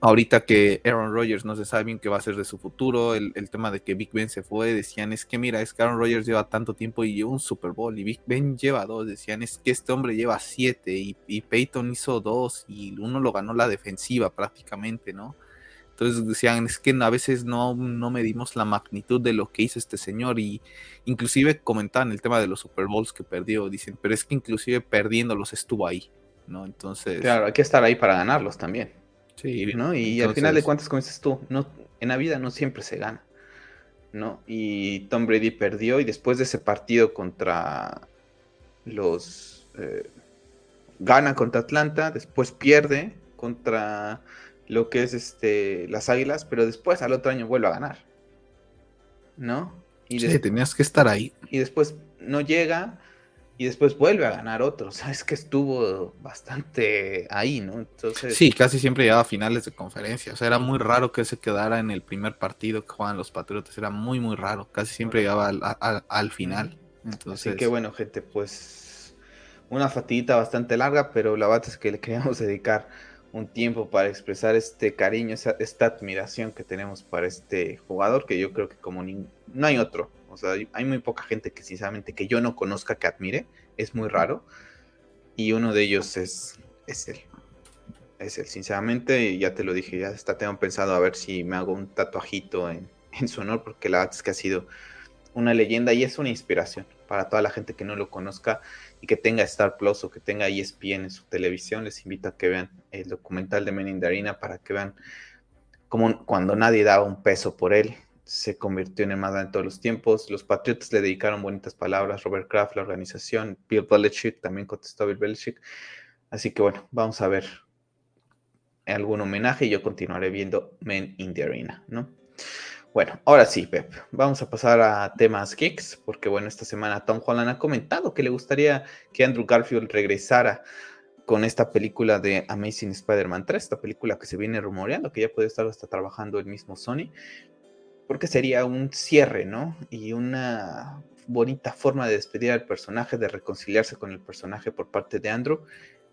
ahorita que Aaron Rodgers no se sabe bien qué va a ser de su futuro, el, tema de que Big Ben se fue, decían es que mira, es que Aaron Rodgers lleva tanto tiempo y lleva un Super Bowl y Big Ben lleva dos, decían es que este hombre lleva siete y, y Peyton hizo dos y uno lo ganó la defensiva prácticamente, ¿no? Entonces decían, es que a veces no, no medimos la magnitud de lo que hizo este señor y inclusive comentaban el tema de los Super Bowls que perdió, dicen, pero es que inclusive perdiéndolos estuvo ahí, ¿no? Entonces... Claro, hay que estar ahí para ganarlos también. Sí, ¿no? Y al final de cuentas, como dices tú, no, en la vida no siempre se gana, ¿no? Y Tom Brady perdió y después de ese partido contra los... Eh, gana contra Atlanta, después pierde contra lo que es este las Águilas, pero después al otro año vuelve a ganar, ¿no? Y sí, tenías que estar ahí. Y después no llega y después vuelve a ganar otro. Sabes que estuvo bastante ahí, ¿no? Entonces... Sí, casi siempre llegaba a finales de conferencia. O sea, era muy raro que se quedara en el primer partido que jugaban los Patriotas. Era muy, muy raro. Casi siempre llegaba al, final. Entonces... Así que bueno, gente, pues una fatiguita bastante larga, pero la verdad es que le queríamos dedicar un tiempo para expresar este cariño, esta admiración que tenemos para este jugador, que yo creo que como no hay otro sea, hay muy poca gente que sinceramente que yo no conozca, que admire. Es muy raro. Y uno de ellos es, es él. Es él, sinceramente. Ya te lo dije, ya está, tengo pensado a ver si me hago un tatuajito en, su honor, porque la verdad es que ha sido una leyenda y es una inspiración para toda la gente que no lo conozca y que tenga Star Plus o que tenga ESPN en su televisión. Les invito a que vean el documental de Men in the Arena para que vean cómo cuando nadie daba un peso por él, se convirtió en el más de todos los tiempos. Los Patriotas le dedicaron bonitas palabras, Robert Kraft, la organización, Bill Belichick, también contestó Bill Belichick. Así que bueno, vamos a ver algún homenaje y yo continuaré viendo Men in the Arena, ¿no? Bueno, ahora sí, Pep, vamos a pasar a temas geeks, porque bueno, esta semana Tom Holland ha comentado que le gustaría que Andrew Garfield regresara con esta película de Amazing Spider-Man 3, esta película que se viene rumoreando, que ya puede estar hasta trabajando el mismo Sony, porque sería un cierre, ¿no? Y una bonita forma de despedir al personaje, de reconciliarse con el personaje por parte de Andrew.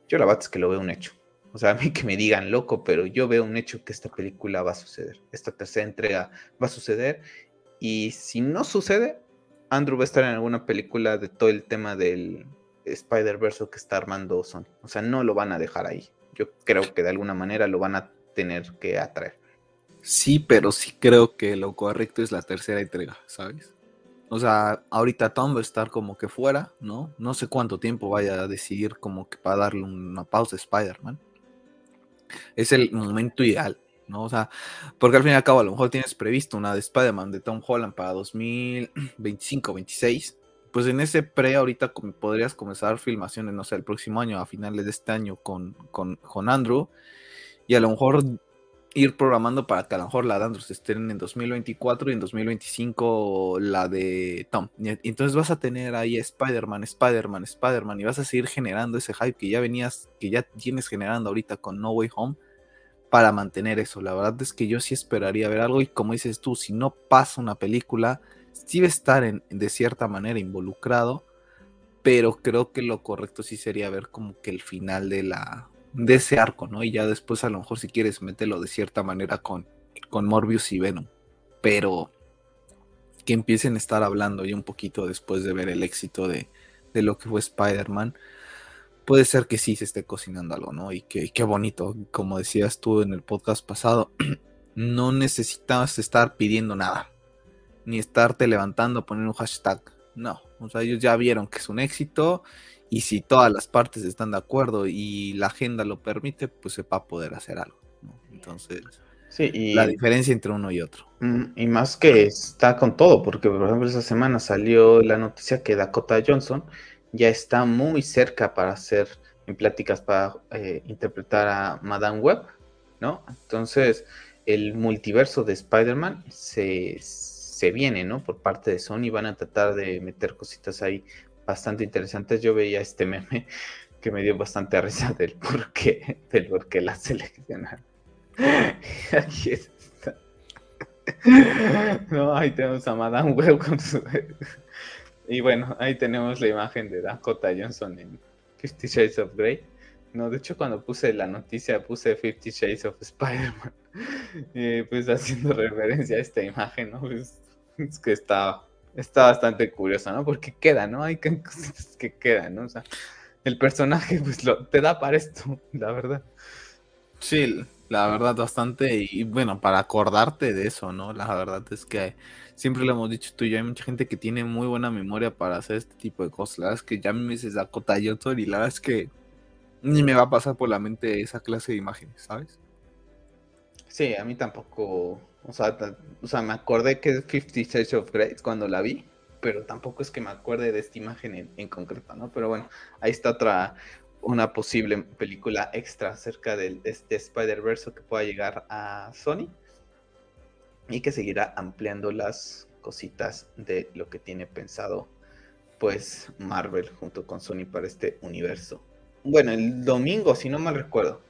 Yo la verdad es que lo veo un hecho. O sea, a mí que me digan loco, pero yo veo un hecho que esta película va a suceder. Esta tercera entrega va a suceder. Y si no sucede, Andrew va a estar en alguna película de todo el tema del Spider-Verse que está armando Sony. O sea, no lo van a dejar ahí. Yo creo que de alguna manera lo van a tener que atraer. Sí, pero sí creo que lo correcto es la tercera entrega, ¿sabes? O sea, ahorita Tom va a estar como que fuera, ¿no? No sé cuánto tiempo vaya a decidir como que para darle una pausa a Spider-Man. Es el momento ideal, ¿no? O sea, porque al fin y al cabo a lo mejor tienes previsto una de Spider-Man de Tom Holland para 2025-26. Pues en ese pre ahorita podrías comenzar filmaciones, no sé, el próximo año, a finales de este año con, con, con Andrew. Y a lo mejor ir programando para que a lo mejor la de Andrew se estén en 2024 y en 2025 la de Tom. Entonces vas a tener ahí Spider-Man, Spider-Man, Spider-Man y vas a seguir generando ese hype que ya venías, que ya tienes generando ahorita con No Way Home para mantener eso. La verdad es que yo sí esperaría ver algo y como dices tú, si no pasa una película, sí va a estar en, de cierta manera involucrado, pero creo que lo correcto sí sería ver como que el final de la, de ese arco, ¿no? Y ya después a lo mejor si quieres meterlo de cierta manera con, con Morbius y Venom. Pero que empiecen a estar hablando ya un poquito después de ver el éxito de, de lo que fue Spider-Man, puede ser que sí se esté cocinando algo, ¿no? Y que qué bonito, como decías tú en el podcast pasado, no necesitas estar pidiendo nada, ni estarte levantando, poner un hashtag, no, o sea, ellos ya vieron que es un éxito y si todas las partes están de acuerdo y la agenda lo permite, pues se va a poder hacer algo. Entonces, sí, la diferencia entre uno y otro. Mm, y más que está con todo, porque por ejemplo esa semana salió la noticia que Dakota Johnson ya está muy cerca para hacer en pláticas para eh, interpretar a Madame Web, ¿no? Entonces, el multiverso de Spider-Man se, se viene, ¿no? Por parte de Sony van a tratar de meter cositas ahí bastante interesantes. Yo veía este meme que me dio bastante risa del por qué, del por qué la seleccionaron. Aquí está. No, ahí tenemos a Madame Web con su... Y bueno, ahí tenemos la imagen de Dakota Johnson en Fifty Shades of Grey. No, de hecho cuando puse la noticia puse Fifty Shades of Spider-Man. pues haciendo referencia a esta imagen, ¿no? Pues, es que está, está bastante curiosa, ¿no? Porque queda, ¿no? Hay cosas que quedan, ¿no? O sea, el personaje pues lo, te da para esto, la verdad. Sí, la verdad bastante y bueno, para acordarte de eso, ¿no? La verdad es que siempre lo hemos dicho tú y yo, hay mucha gente que tiene muy buena memoria para hacer este tipo de cosas. La verdad es que ya me dices Dakota y la verdad es que ni me va a pasar por la mente esa clase de imágenes, ¿sabes? Sí, a mí tampoco, o sea, o sea me acordé que es Fifty Shades of Grey cuando la vi, pero tampoco es que me acuerde de esta imagen en, concreto, ¿no? Pero bueno, ahí está otra, una posible película extra acerca de este Spider-Verse que pueda llegar a Sony y que seguirá ampliando las cositas de lo que tiene pensado pues Marvel junto con Sony para este universo. Bueno, el domingo, si no mal recuerdo,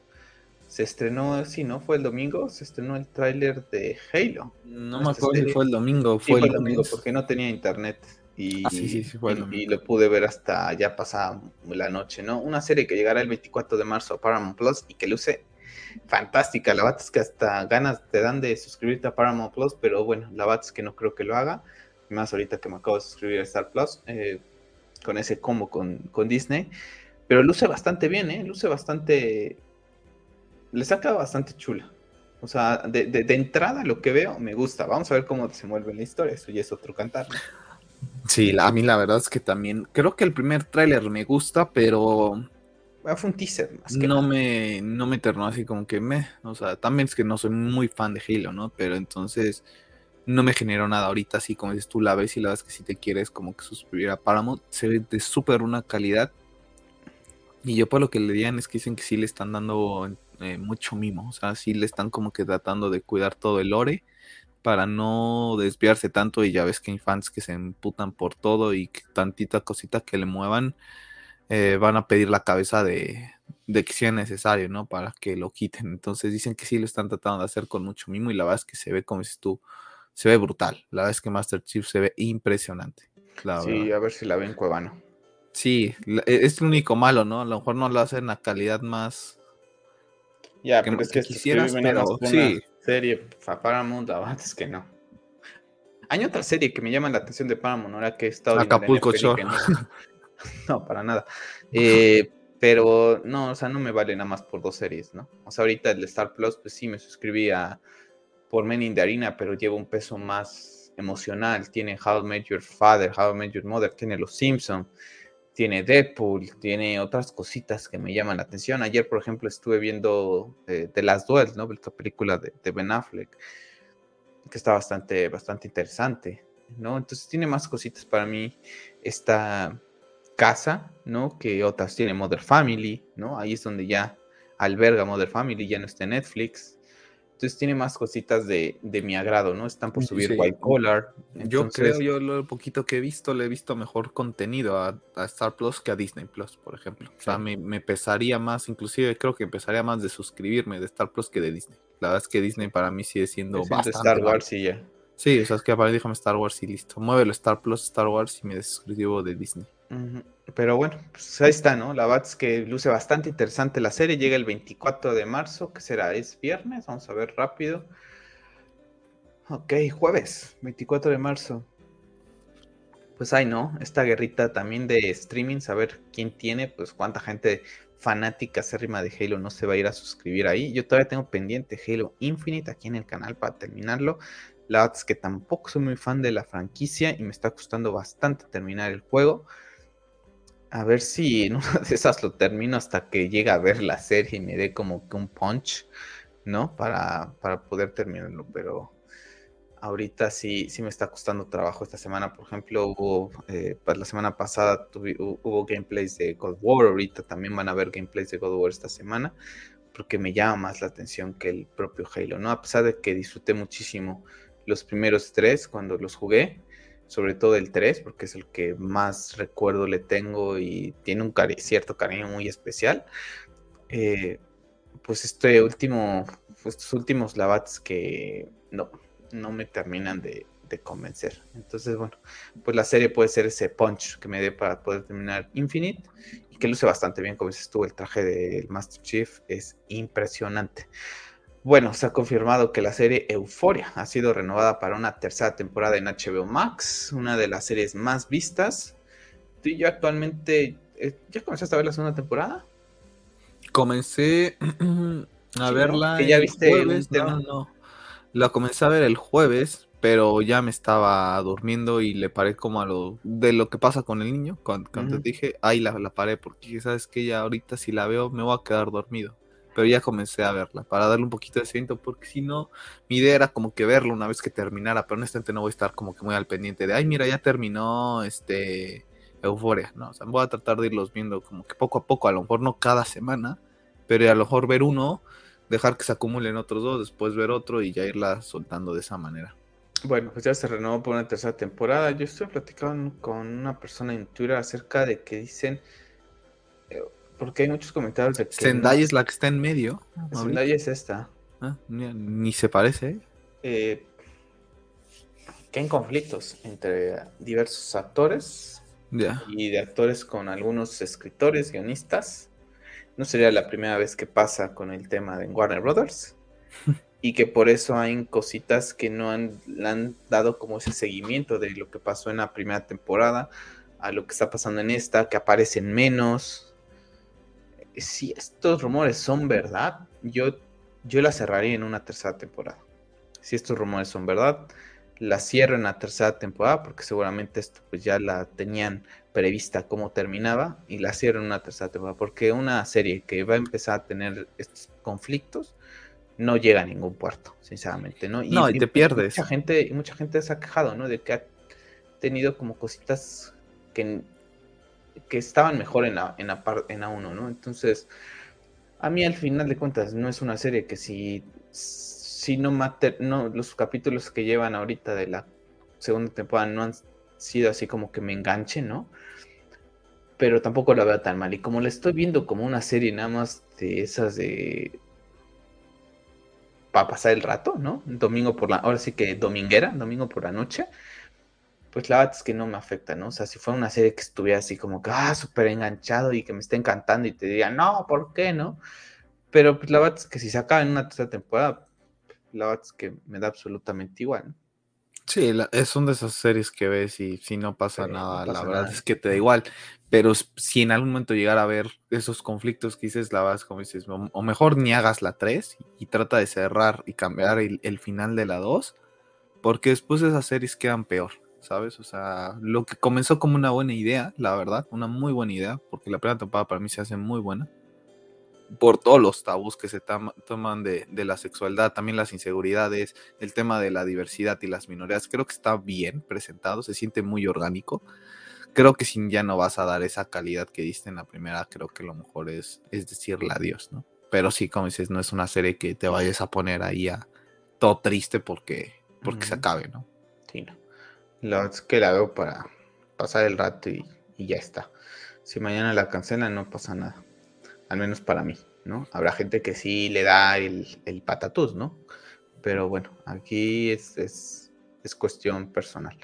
se estrenó, si no fue el domingo, se estrenó el tráiler de Halo. No me acuerdo si fue el domingo, fue, el domingo porque no tenía internet y, ah, y, lo pude ver hasta ya pasada la noche, ¿no? Una serie que llegará el 24 de marzo a Paramount Plus y que luce fantástica. La verdad es que hasta ganas te dan de suscribirte a Paramount Plus, pero bueno, la verdad es que no creo que lo haga. Más ahorita que me acabo de suscribir a Star Plus, eh, con ese combo con, con, Disney. Pero luce bastante bien, ¿eh? Luce bastante. Le saca bastante chula. O sea, de, de, entrada lo que veo me gusta. Vamos a ver cómo se mueve la historia. Eso ya es otro cantar. Sí, a mí la verdad es que también. Creo que el primer tráiler me gusta, pero fue un teaser más que no me no me ternó así como que me o sea también es que no soy muy fan de Halo no pero entonces no me generó nada ahorita así como dices tú la ves y la ves que si te quieres como que suscribir a Paramount se ve de súper una calidad y yo por lo que le digan es que dicen que sí le están dando eh, mucho mimo o sea sí le están como que tratando de cuidar todo el lore para no desviarse tanto y ya ves que hay fans que se emputan por todo y que tantita cosita que le muevan eh, van a pedir la cabeza de, de que sea necesario, ¿no? Para que lo quiten. Entonces dicen que sí lo están tratando de hacer con mucho mimo y la verdad es que se ve, como dices tú, se ve brutal. La verdad es que Master Chief se ve impresionante. sí, a ver si la ven Cuevano. Sí, e, es el único malo, ¿no? A lo mejor no lo hacen a calidad más. Ya, pero es que, quisieras, pero sí. Serie para Paramount, es que no. Hay otra serie que me llama la atención de Paramount, ahora que he estado Acapulco Shore. no, para nada. Eh, pero no, o sea, no me vale nada más por dos series, ¿no? O sea, ahorita el Star Plus, pues sí, me suscribí a por Men in the Arena, pero lleva un peso más emocional. Tiene How I Met Your Father, How I Met Your Mother, tiene Los Simpsons, tiene Deadpool, tiene otras cositas que me llaman la atención. Ayer, por ejemplo, estuve viendo eh, The Last Duel, ¿no? Esta película de, de, Ben Affleck, que está bastante, bastante interesante, ¿no? Entonces tiene más cositas para mí. Esta, casa, ¿no? Que otras tiene Mother Family, ¿no? Ahí es donde ya alberga Mother Family, ya no está Netflix. Entonces tiene más cositas de, mi agrado, ¿no? Están por subir White Collar. Yo creo, yo lo poquito que he visto, le he visto mejor contenido a, Star Plus que a Disney Plus, por ejemplo. O sea, me, me, pesaría más, inclusive creo que empezaría más de suscribirme de Star Plus que de Disney. La verdad es que Disney para mí sigue siendo bastante. Star Wars y ya. Sí, o sea, es que para déjame Star Wars y listo. Muévelo Star Plus, Star Wars y me desuscribo de Disney. Pero bueno, pues ahí está, ¿no? La es que luce bastante interesante la serie. Llega el 24 de marzo, que será? Es viernes, vamos a ver rápido. Ok, jueves, 24 de marzo. Pues ahí, ¿no? Esta guerrita también de streaming, saber quién tiene, pues cuánta gente fanática acérrima de Halo no se va a ir a suscribir ahí. Yo todavía tengo pendiente Halo Infinite aquí en el canal para terminarlo. La verdad es que tampoco soy muy fan de la franquicia y me está costando bastante terminar el juego. A ver si en una de esas lo termino hasta que llegue a ver la serie y me dé como que un punch, ¿no? Para, poder terminarlo, pero ahorita sí, sí me está costando trabajo. Esta semana, por ejemplo, hubo, eh, pues la semana pasada hubo gameplays de God War, ahorita también van a haber gameplays de God War esta semana, porque me llama más la atención que el propio Halo, ¿no? A pesar de que disfruté muchísimo los primeros tres cuando los jugué, sobre todo el 3, porque es el que más recuerdo le tengo y tiene un cierto cariño muy especial. Eh, pues este último, estos últimos lavats que no, no me terminan de, convencer. Entonces, bueno, pues la serie puede ser ese punch que me dé para poder terminar Infinite y que luce bastante bien, como dices tú, el traje del Master Chief es impresionante. Bueno, se ha confirmado que la serie Euforia ha sido renovada para una tercera temporada en HBO Max, una de las series más vistas. Tú y yo actualmente, eh, ¿ya comenzaste a ver la segunda temporada? Comencé a verla. ¿Que ya viste jueves, no, no. La comencé a ver el jueves, pero ya me estaba durmiendo y le paré como a lo de lo que pasa con el niño. Cuando, te dije, ahí la, la paré, porque sabes que ya ahorita si la veo me voy a quedar dormido. Pero ya comencé a verla para darle un poquito de seguimiento, porque si no, mi idea era como que verla una vez que terminara, pero honestamente no voy a estar como que muy al pendiente de, ay, mira, ya terminó este Euforia, ¿no? O sea, voy a tratar de irlos viendo como que poco a poco, a lo mejor no cada semana, pero a lo mejor ver uno, dejar que se acumulen otros dos, después ver otro y ya irla soltando de esa manera. Bueno, pues ya se renovó por una tercera temporada. Yo estoy platicando con una persona en Twitter acerca de que dicen, porque hay muchos comentarios de que... Zendaya es la que está en medio. Zendaya es esta. Ah, ni, se parece. Eh, que hay conflictos entre diversos actores y de actores con algunos escritores, guionistas. No sería la primera vez que pasa con el tema de Warner Brothers. y que por eso hay cositas que no han, han dado como ese seguimiento de lo que pasó en la primera temporada a lo que está pasando en esta, que aparecen menos. Si estos rumores son verdad, yo, yo la cerraría en una tercera temporada. Si estos rumores son verdad, la cierro en la tercera temporada, porque seguramente esto pues ya la tenían prevista cómo terminaba, y la cierro en una tercera temporada, porque una serie que va a empezar a tener estos conflictos, no llega a ningún puerto, sinceramente, ¿no? Y, no, y te pierdes. Mucha gente, mucha gente se ha quejado, ¿no? De que ha tenido como cositas que, que estaban mejor en la, en la, en la 1, ¿no? Entonces, a mí al final de cuentas no es una serie que si, si no, mate, no los capítulos que llevan ahorita de la segunda temporada no han sido así como que me enganchen, ¿no? Pero tampoco la veo tan mal. Y como la estoy viendo como una serie nada más de esas de para pasar el rato, ¿no? Domingo por la, ahora sí que dominguera, domingo por la noche, pues la verdad es que no me afecta, ¿no? O sea, si fuera una serie que estuviera así como que, ah, súper enganchado y que me esté encantando y te diría, no, ¿por qué no? Pero pues la verdad es que si se acaba en una tercera temporada, la verdad es que me da absolutamente igual, ¿no? Sí, es son de esas series que ves y si no pasa nada, la verdad es que te da igual. Pero si en algún momento llegara a ver esos conflictos que dices, la vas como dices, o, mejor ni hagas la 3 y trata de cerrar y cambiar el, final de la 2, porque después esas series quedan peor, ¿sabes? O sea, lo que comenzó como una buena idea, la verdad, una muy buena idea, porque la primera temporada para mí se hace muy buena por todos los tabús que se toman de, la sexualidad, también las inseguridades, el tema de la diversidad y las minorías, creo que está bien presentado, se siente muy orgánico. Creo que si ya no vas a dar esa calidad que diste en la primera, creo que lo mejor es, es decirle adiós, ¿no? Pero sí, como dices, no es una serie que te vayas a poner ahí a todo triste porque, porque se acabe, ¿no? Sí, no. Lo es que la veo para pasar el rato y, ya está. Si mañana la cancelan, no pasa nada al menos para mí, ¿no? Habrá gente que sí le da el, el patatús, ¿no? Pero bueno, aquí es, es, cuestión personal.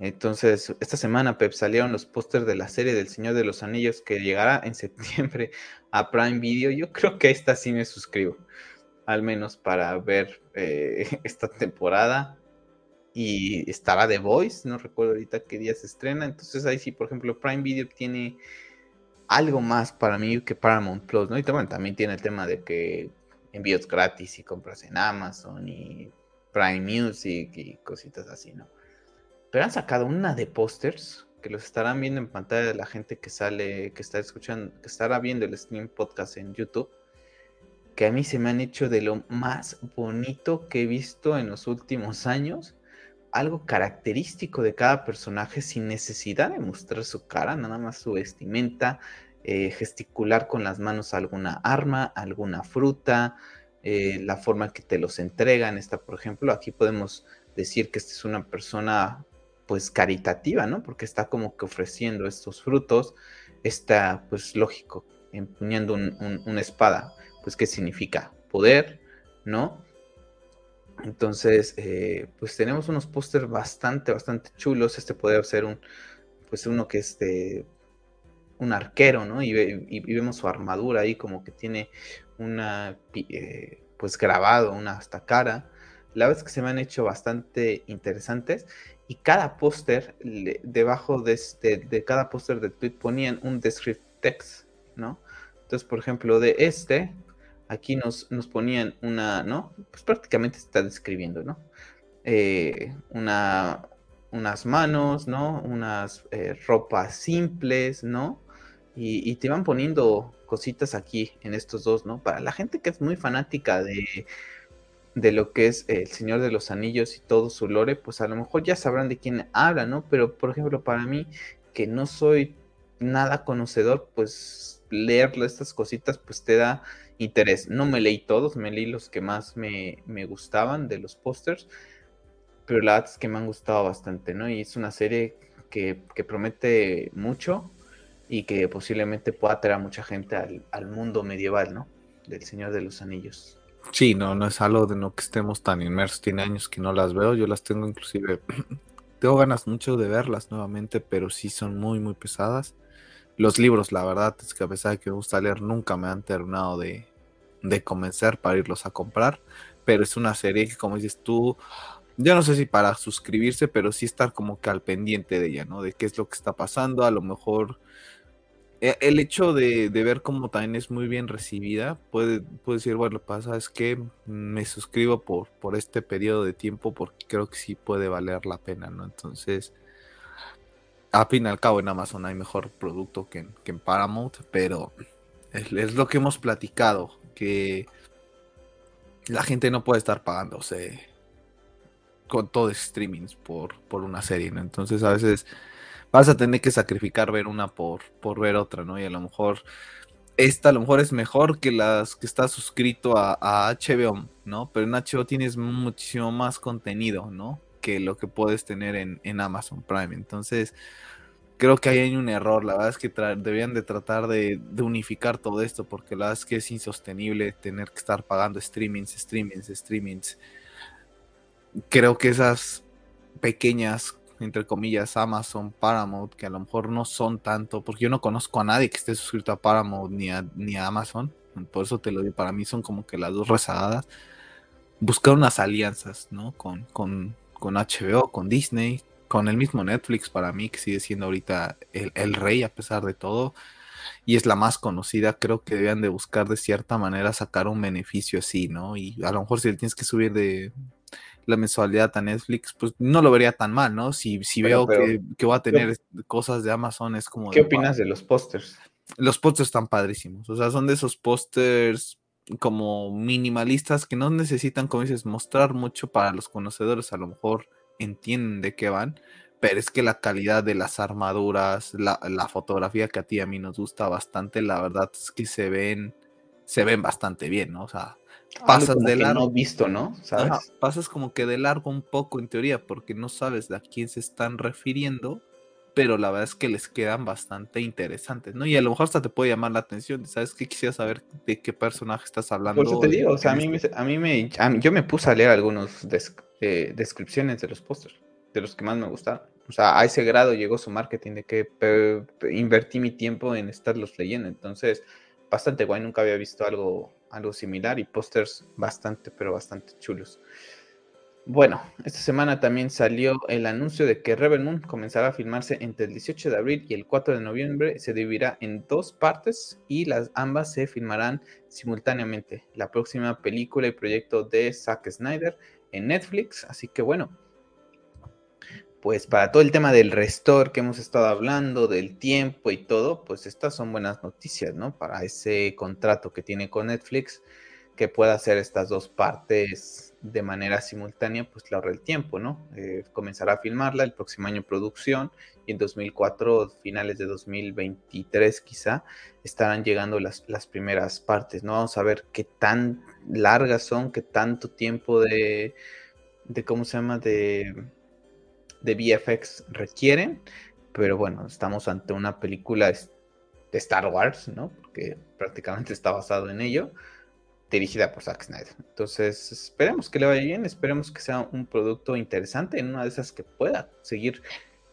Entonces, esta semana, Pep, salieron los pósters de la serie del Señor de los Anillos que llegará en septiembre a Prime Video. Yo creo que esta sí me suscribo, al menos para ver eh, esta temporada. Y estará The Voice, no recuerdo ahorita qué día se estrena. Entonces, ahí sí, por ejemplo, Prime Video tiene algo más para mí que Paramount Plus, ¿no? Y también, tiene el tema de que envíos gratis y compras en Amazon y Prime Music y cositas así, ¿no? Pero han sacado una de pósters que los estarán viendo en pantalla de la gente que sale, que está escuchando, que estará viendo el Stream Podcast en YouTube, que a mí se me han hecho de lo más bonito que he visto en los últimos años algo característico de cada personaje sin necesidad de mostrar su cara, nada más su vestimenta, eh, gesticular con las manos alguna arma, alguna fruta, eh, la forma que te los entregan. Está, por ejemplo, aquí podemos decir que esta es una persona pues caritativa, ¿no? Porque está como que ofreciendo estos frutos, está pues lógico, empuñando una espada, pues ¿qué significa? Poder, ¿no? Entonces, eh, pues tenemos unos pósters bastante, bastante chulos. Este puede ser un, pues uno que es de un arquero, ¿no? Y, vemos su armadura ahí como que tiene una, eh, pues grabado, una hasta cara. La verdad es que se me han hecho bastante interesantes y cada póster, debajo de, este, de cada póster de tweet ponían un descriptive text, ¿no? Entonces, por ejemplo, de este, aquí nos, nos ponían una, ¿no? Pues prácticamente está describiendo, ¿no? Eh, una, unas manos, ¿no? Unas eh, ropas simples, ¿no? Y, te van poniendo cositas aquí en estos dos, ¿no? Para la gente que es muy fanática de, de lo que es El Señor de los Anillos y todo su lore, pues a lo mejor ya sabrán de quién habla, ¿no? Pero por ejemplo, para mí, que no soy nada conocedor, pues leer estas cositas, pues te da interés. No me leí todos, me leí los que más me, me gustaban de los pósters, pero la verdad es que me han gustado bastante, ¿no? Y es una serie que, que promete mucho y que posiblemente pueda traer a mucha gente al, al mundo medieval, ¿no? Del Señor de los Anillos. Sí, no, no es algo de lo que estemos tan inmersos. Tiene años que no las veo. Yo las tengo inclusive. tengo ganas mucho de verlas nuevamente, pero sí son muy, muy pesadas. Los libros, la verdad, es que a pesar de que me gusta leer, nunca me han terminado de, de convencer para irlos a comprar. Pero es una serie que, como dices tú, yo no sé si para suscribirse, pero sí estar como que al pendiente de ella, ¿no? De qué es lo que está pasando. A lo mejor e, el hecho de, ver cómo también es muy bien recibida, puede, puede decir, bueno, pasa es que me suscribo por, por este periodo de tiempo porque creo que sí puede valer la pena, ¿no? Entonces, a fin y al cabo en Amazon hay mejor producto que en, Paramount, pero es, lo que hemos platicado, que la gente no puede estar pagándose con todo streamings por, por una serie, ¿no? Entonces a veces vas a tener que sacrificar ver una por, por ver otra, ¿no? Y a lo mejor esta a lo mejor es mejor que las que está suscrito a, HBO, ¿no? Pero en HBO tienes muchísimo más contenido, ¿no? Que lo que puedes tener en, Amazon Prime. Entonces, creo que ahí hay un error. La verdad es que deberían de tratar de, de, unificar todo esto, porque la verdad es que es insostenible tener que estar pagando streamings, streamings, streamings. Creo que esas pequeñas entre comillas, Amazon, Paramount, que a lo mejor no son tanto, porque yo no conozco a nadie que esté suscrito a Paramount ni a, ni a Amazon, por eso te lo digo, para mí son como que las dos rezagadas. Buscar unas alianzas, ¿no? Con, con, con HBO, con Disney, con el mismo Netflix, para mí, que sigue siendo ahorita el, el rey a pesar de todo y es la más conocida, creo que debían de buscar de cierta manera sacar un beneficio así, ¿no? Y a lo mejor si le tienes que subir de la mensualidad a Netflix, pues no lo vería tan mal, ¿no? Si, si veo que, que, voy a tener cosas de Amazon, es como... ¿Qué opinas de los pósters? Los pósters están padrísimos, o sea, son de esos pósters como minimalistas que no necesitan, como dices, mostrar mucho para los conocedores, a lo mejor entienden de qué van, pero es que la calidad de las armaduras, la, la fotografía que a ti y a mí nos gusta bastante, la verdad es que se ven, se ven bastante bien, ¿no? O sea, pasas de largo. No visto, ¿no? ¿Sabes? pasas como que de largo un poco en teoría, porque no sabes de a quién se están refiriendo, pero la verdad es que les quedan bastante interesantes, ¿no? Y a lo mejor hasta te puede llamar la atención, ¿sabes qué? Quisiera saber de qué personaje estás hablando. Por eso te digo, o sea, a mí, me, a mí me, yo me puse a leer algunas eh, descripciones de los pósters, de los que más me gustaron. O sea, a ese grado llegó su marketing de que invertí mi tiempo en estarlos leyendo. Entonces, bastante guay, nunca había visto algo algo similar y pósters bastante, pero bastante chulos. Bueno, esta semana también salió el anuncio de que Rebel Moon comenzará a filmarse entre el 18 de abril y el 4 de noviembre. Se dividirá en dos partes y las ambas se filmarán simultáneamente. La próxima película y proyecto de Zack Snyder en Netflix. Así que bueno, pues para todo el tema del restore que hemos estado hablando, del tiempo y todo, pues estas son buenas noticias, ¿no? Para ese contrato que tiene con Netflix, que pueda hacer estas dos partes de manera simultánea, pues la el tiempo, ¿no? Eh, comenzará a filmarla el próximo año producción y en 2004, finales de 2023 quizá, estarán llegando las, las primeras partes, ¿no? Vamos a ver qué tan largas son, qué tanto tiempo de de cómo se llama, de, de VFX requieren, pero bueno, estamos ante una película de Star Wars, ¿no? Porque prácticamente está basado en ello, dirigida por Zack Snyder. Entonces, esperemos que le vaya bien, esperemos que sea un producto interesante, en una de esas que pueda seguir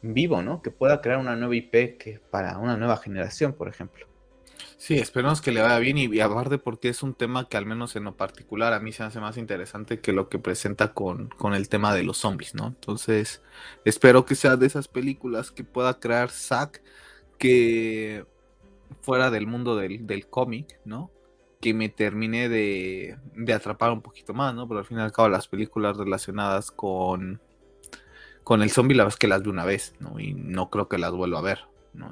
vivo, ¿no? Que pueda crear una nueva IP que para una nueva generación, por ejemplo. Sí, esperemos que le vaya bien y, aparte porque es un tema que al menos en lo particular a mí se hace más interesante que lo que presenta con, el tema de los zombies, ¿no? Entonces, espero que sea de esas películas que pueda crear Zack que fuera del mundo del, del cómic, ¿no? Que me termine de, de atrapar un poquito más, ¿no? Pero al fin y al cabo las películas relacionadas con, con el zombie la vez que las vi una vez, ¿no? Y no creo que las vuelva a ver.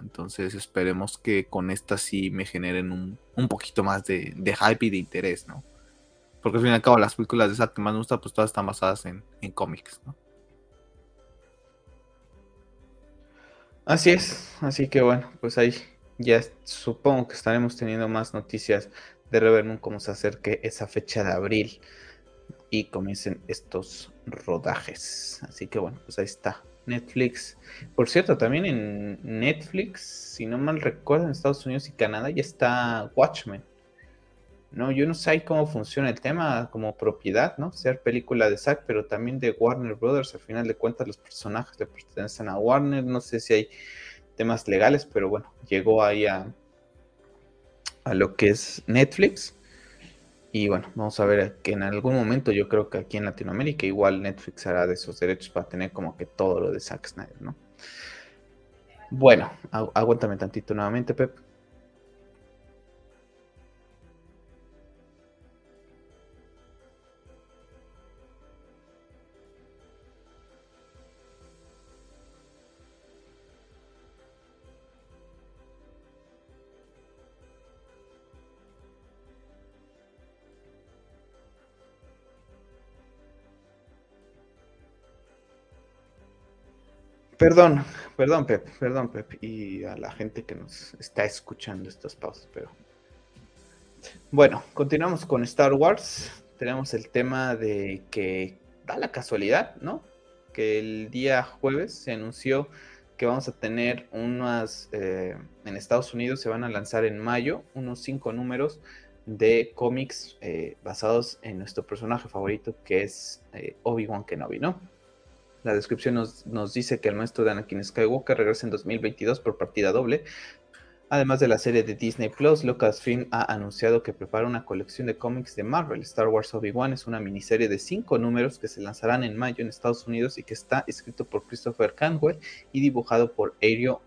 Entonces esperemos que con esta sí me generen un, poquito más de, hype y de interés, ¿no? Porque al fin y al cabo las películas de esa que más me gusta, pues todas están basadas en, cómics, ¿no? Así es, así que bueno, pues ahí ya supongo que estaremos teniendo más noticias de Reverend como se acerque esa fecha de abril y comiencen estos rodajes. Así que bueno, pues ahí está. Netflix. Por cierto, también en Netflix, si no mal recuerdo, en Estados Unidos y Canadá ya está Watchmen. No, yo no sé cómo funciona el tema como propiedad, ¿no? Ser película de Zack, pero también de Warner Brothers. Al final de cuentas, los personajes le pertenecen a Warner. No sé si hay temas legales, pero bueno, llegó ahí a, a lo que es Netflix. Y bueno, vamos a ver que en algún momento yo creo que aquí en Latinoamérica igual Netflix hará de esos derechos para tener como que todo lo de Zack Snyder, ¿no? Bueno, aguántame tantito nuevamente, Pep. Perdón, perdón, Pep, perdón, Pep, y a la gente que nos está escuchando estas pausas, pero. Bueno, continuamos con Star Wars. Tenemos el tema de que da la casualidad, ¿no? Que el día jueves se anunció que vamos a tener unas. Eh, en Estados Unidos se van a lanzar en mayo unos cinco números de cómics eh, basados en nuestro personaje favorito, que es eh, Obi-Wan Kenobi, ¿no? La descripción nos, dice que el maestro de Anakin Skywalker regresa en 2022 por partida doble. Además de la serie de Disney Plus, Lucasfilm ha anunciado que prepara una colección de cómics de Marvel. Star Wars Obi-Wan es una miniserie de cinco números que se lanzarán en mayo en Estados Unidos y que está escrito por Christopher Canwell y dibujado por Ario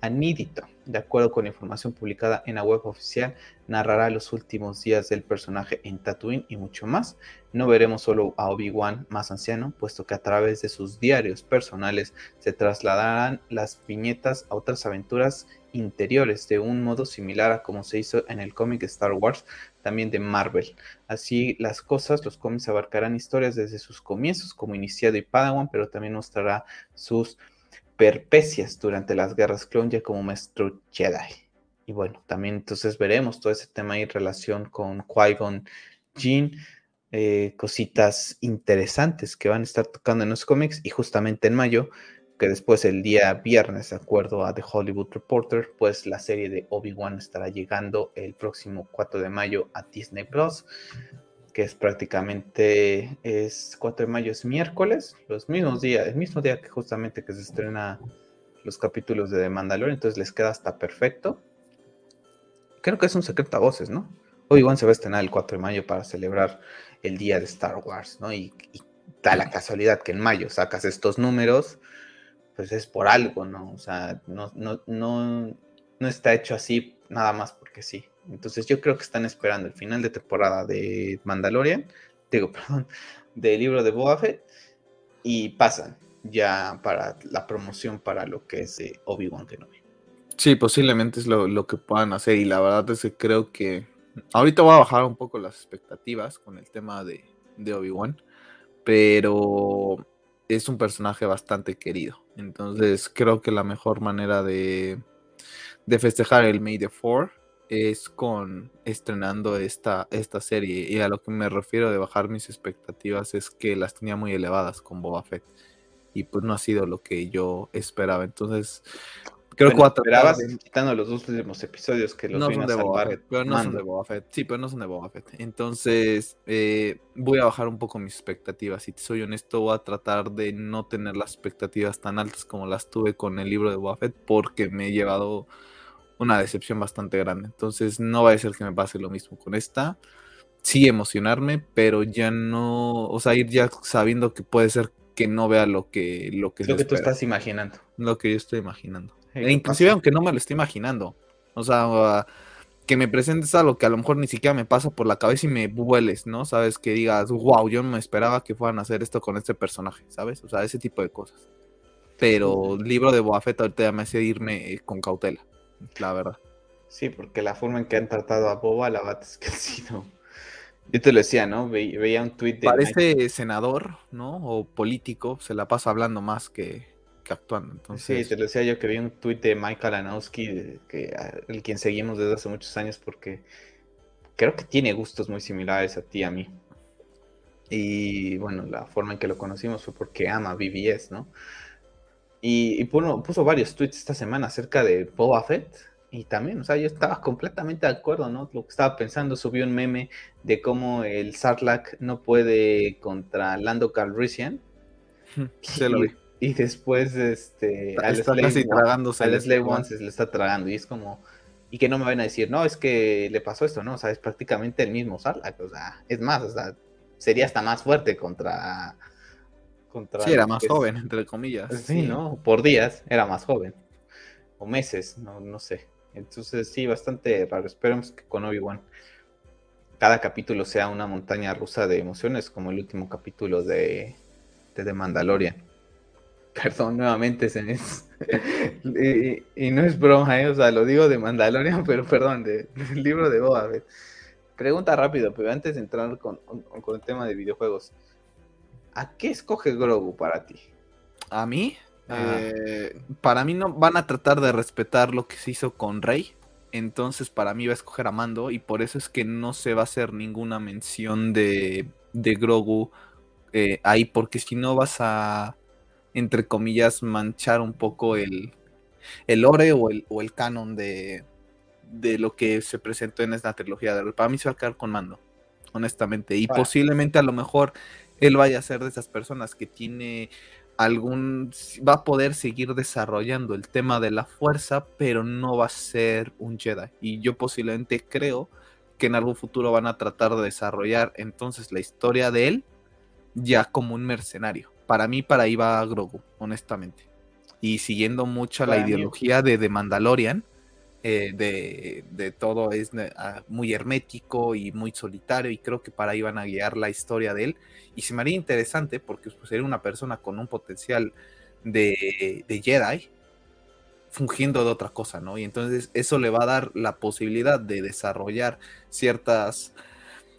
Anídito. De acuerdo con información publicada en la web oficial, narrará los últimos días del personaje en Tatooine y mucho más. No veremos solo a Obi-Wan más anciano, puesto que a través de sus diarios personales se trasladarán las viñetas a otras aventuras interiores de un modo similar a como se hizo en el cómic Star Wars, también de Marvel. Así las cosas, los cómics abarcarán historias desde sus comienzos como iniciado y Padawan, pero también mostrará sus perpecias durante las guerras clon ya como maestro Jedi. Y bueno, también entonces veremos todo ese tema en relación con Qui-Gon Jinn, eh, cositas interesantes que van a estar tocando en los cómics y justamente en mayo, que después el día viernes, de acuerdo a The Hollywood Reporter, pues la serie de Obi-Wan estará llegando el próximo 4 de mayo a Disney Plus es prácticamente, es 4 de mayo, es miércoles, los mismos días, el mismo día que justamente que se estrena los capítulos de The Mandalorian, entonces les queda hasta perfecto. Creo que es un secreto a voces, ¿no? Hoy wan se va a estrenar el 4 de mayo para celebrar el día de Star Wars, ¿no? Y, y da la casualidad que en mayo sacas estos números, pues es por algo, ¿no? O sea, no, no, no, no está hecho así nada más porque sí. Entonces yo creo que están esperando el final de temporada de Mandalorian, digo, perdón, del libro de Boba Fett y pasan ya para la promoción para lo que es Obi-Wan Kenobi. Sí, posiblemente es lo, que puedan hacer y la verdad es que creo que ahorita voy a bajar un poco las expectativas con el tema de, de Obi-Wan, pero es un personaje bastante querido. Entonces creo que la mejor manera de, de festejar el May the 4 es con estrenando esta, esta serie. Y a lo que me refiero de bajar mis expectativas es que las tenía muy elevadas con Boba Fett. Y pues no ha sido lo que yo esperaba. Entonces, Creo que esperabas quitando los dos últimos episodios que los no son de Boba Fett, pero no son de Boba Fett. Sí, pero no son de Boba Fett. Entonces, eh, voy a bajar un poco mis expectativas. Si te soy honesto, voy a tratar de no tener las expectativas tan altas como las tuve con el libro de Boba Fett, porque me he llevado una decepción bastante grande. Entonces, no va a ser que me pase lo mismo con esta. Sí, emocionarme, pero ya no. O sea, ir ya sabiendo que puede ser que no vea lo que lo que, lo que tú estás imaginando. Lo que yo estoy imaginando. E inclusive aunque no me lo esté imaginando. O sea, que me presentes algo que a lo mejor ni siquiera me pasa por la cabeza y me vueles, ¿no? Sabes, que digas, wow, yo no me esperaba que fueran a hacer esto con este personaje, ¿sabes? O sea, ese tipo de cosas. Pero el libro de Boa Fett ahorita me hace irme eh, con cautela, la verdad. Sí, porque la forma en que han tratado a Boba, la verdad es que ha sido... Yo te lo decía, ¿no? veía un tweet de... Parece senador, ¿no? O político, se la pasa hablando más que, actuando. Entonces... Sí, te lo decía yo que vi un tuit de Mike Alanowski, que, el quien seguimos desde hace muchos años, porque creo que tiene gustos muy similares a ti y a mí. Y bueno, la forma en que lo conocimos fue porque ama BBS, ¿no? Y, puso, varios tweets esta semana acerca de Boba Fett. Y también, o sea, yo estaba completamente de acuerdo, ¿no? Lo que estaba pensando, subió un meme de cómo el Sarlacc no puede contra Lando Calrissian. Se lo vi. Y después, este, al Slave, casi tragándose al Slave One se le está tragando. Y es como, y que no me van a decir, no, es que le pasó esto, ¿no? O sea, es prácticamente el mismo Sarlacc. O sea, es más, o sea, sería hasta más fuerte contra. Contra sí, era más joven, entre comillas. Sí, ¿no? Por días era más joven. O meses, no, no sé. Entonces, sí, bastante raro. Esperemos que con Obi-Wan cada capítulo sea una montaña rusa de emociones, como el último capítulo de, de The Mandalorian. Perdón, nuevamente, Cenes. y, y, no es broma, ¿eh? o sea, lo digo de Mandalorian, pero perdón, del libro de Boba Pregunta rápido, pero antes de entrar con, con, el tema de videojuegos. ¿A qué escoge Grogu para ti? ¿A mí? Eh, para mí no van a tratar de respetar lo que se hizo con Rey. Entonces para mí va a escoger a Mando y por eso es que no se va a hacer ninguna mención de, de Grogu eh, ahí porque si no vas a entre comillas, manchar un poco el, el lore o el, o el canon de, de lo que se presentó en esta trilogía. De, para mí se va a quedar con mando, honestamente. Y posiblemente a lo mejor él vaya a ser de esas personas que tiene algún va a poder seguir desarrollando el tema de la fuerza, pero no va a ser un Jedi. Y yo posiblemente creo que en algún futuro van a tratar de desarrollar entonces la historia de él ya como un mercenario para mí para ahí va Grogu, honestamente. Y siguiendo mucho la ideología de The Mandalorian, eh, de, todo es ah, muy hermético y muy solitario, y creo que para ahí van a guiar la historia de él. Y se me haría interesante porque pues, sería una persona con un potencial de, de Jedi, fungiendo de otra cosa, ¿no? Y entonces eso le va a dar la posibilidad de desarrollar ciertas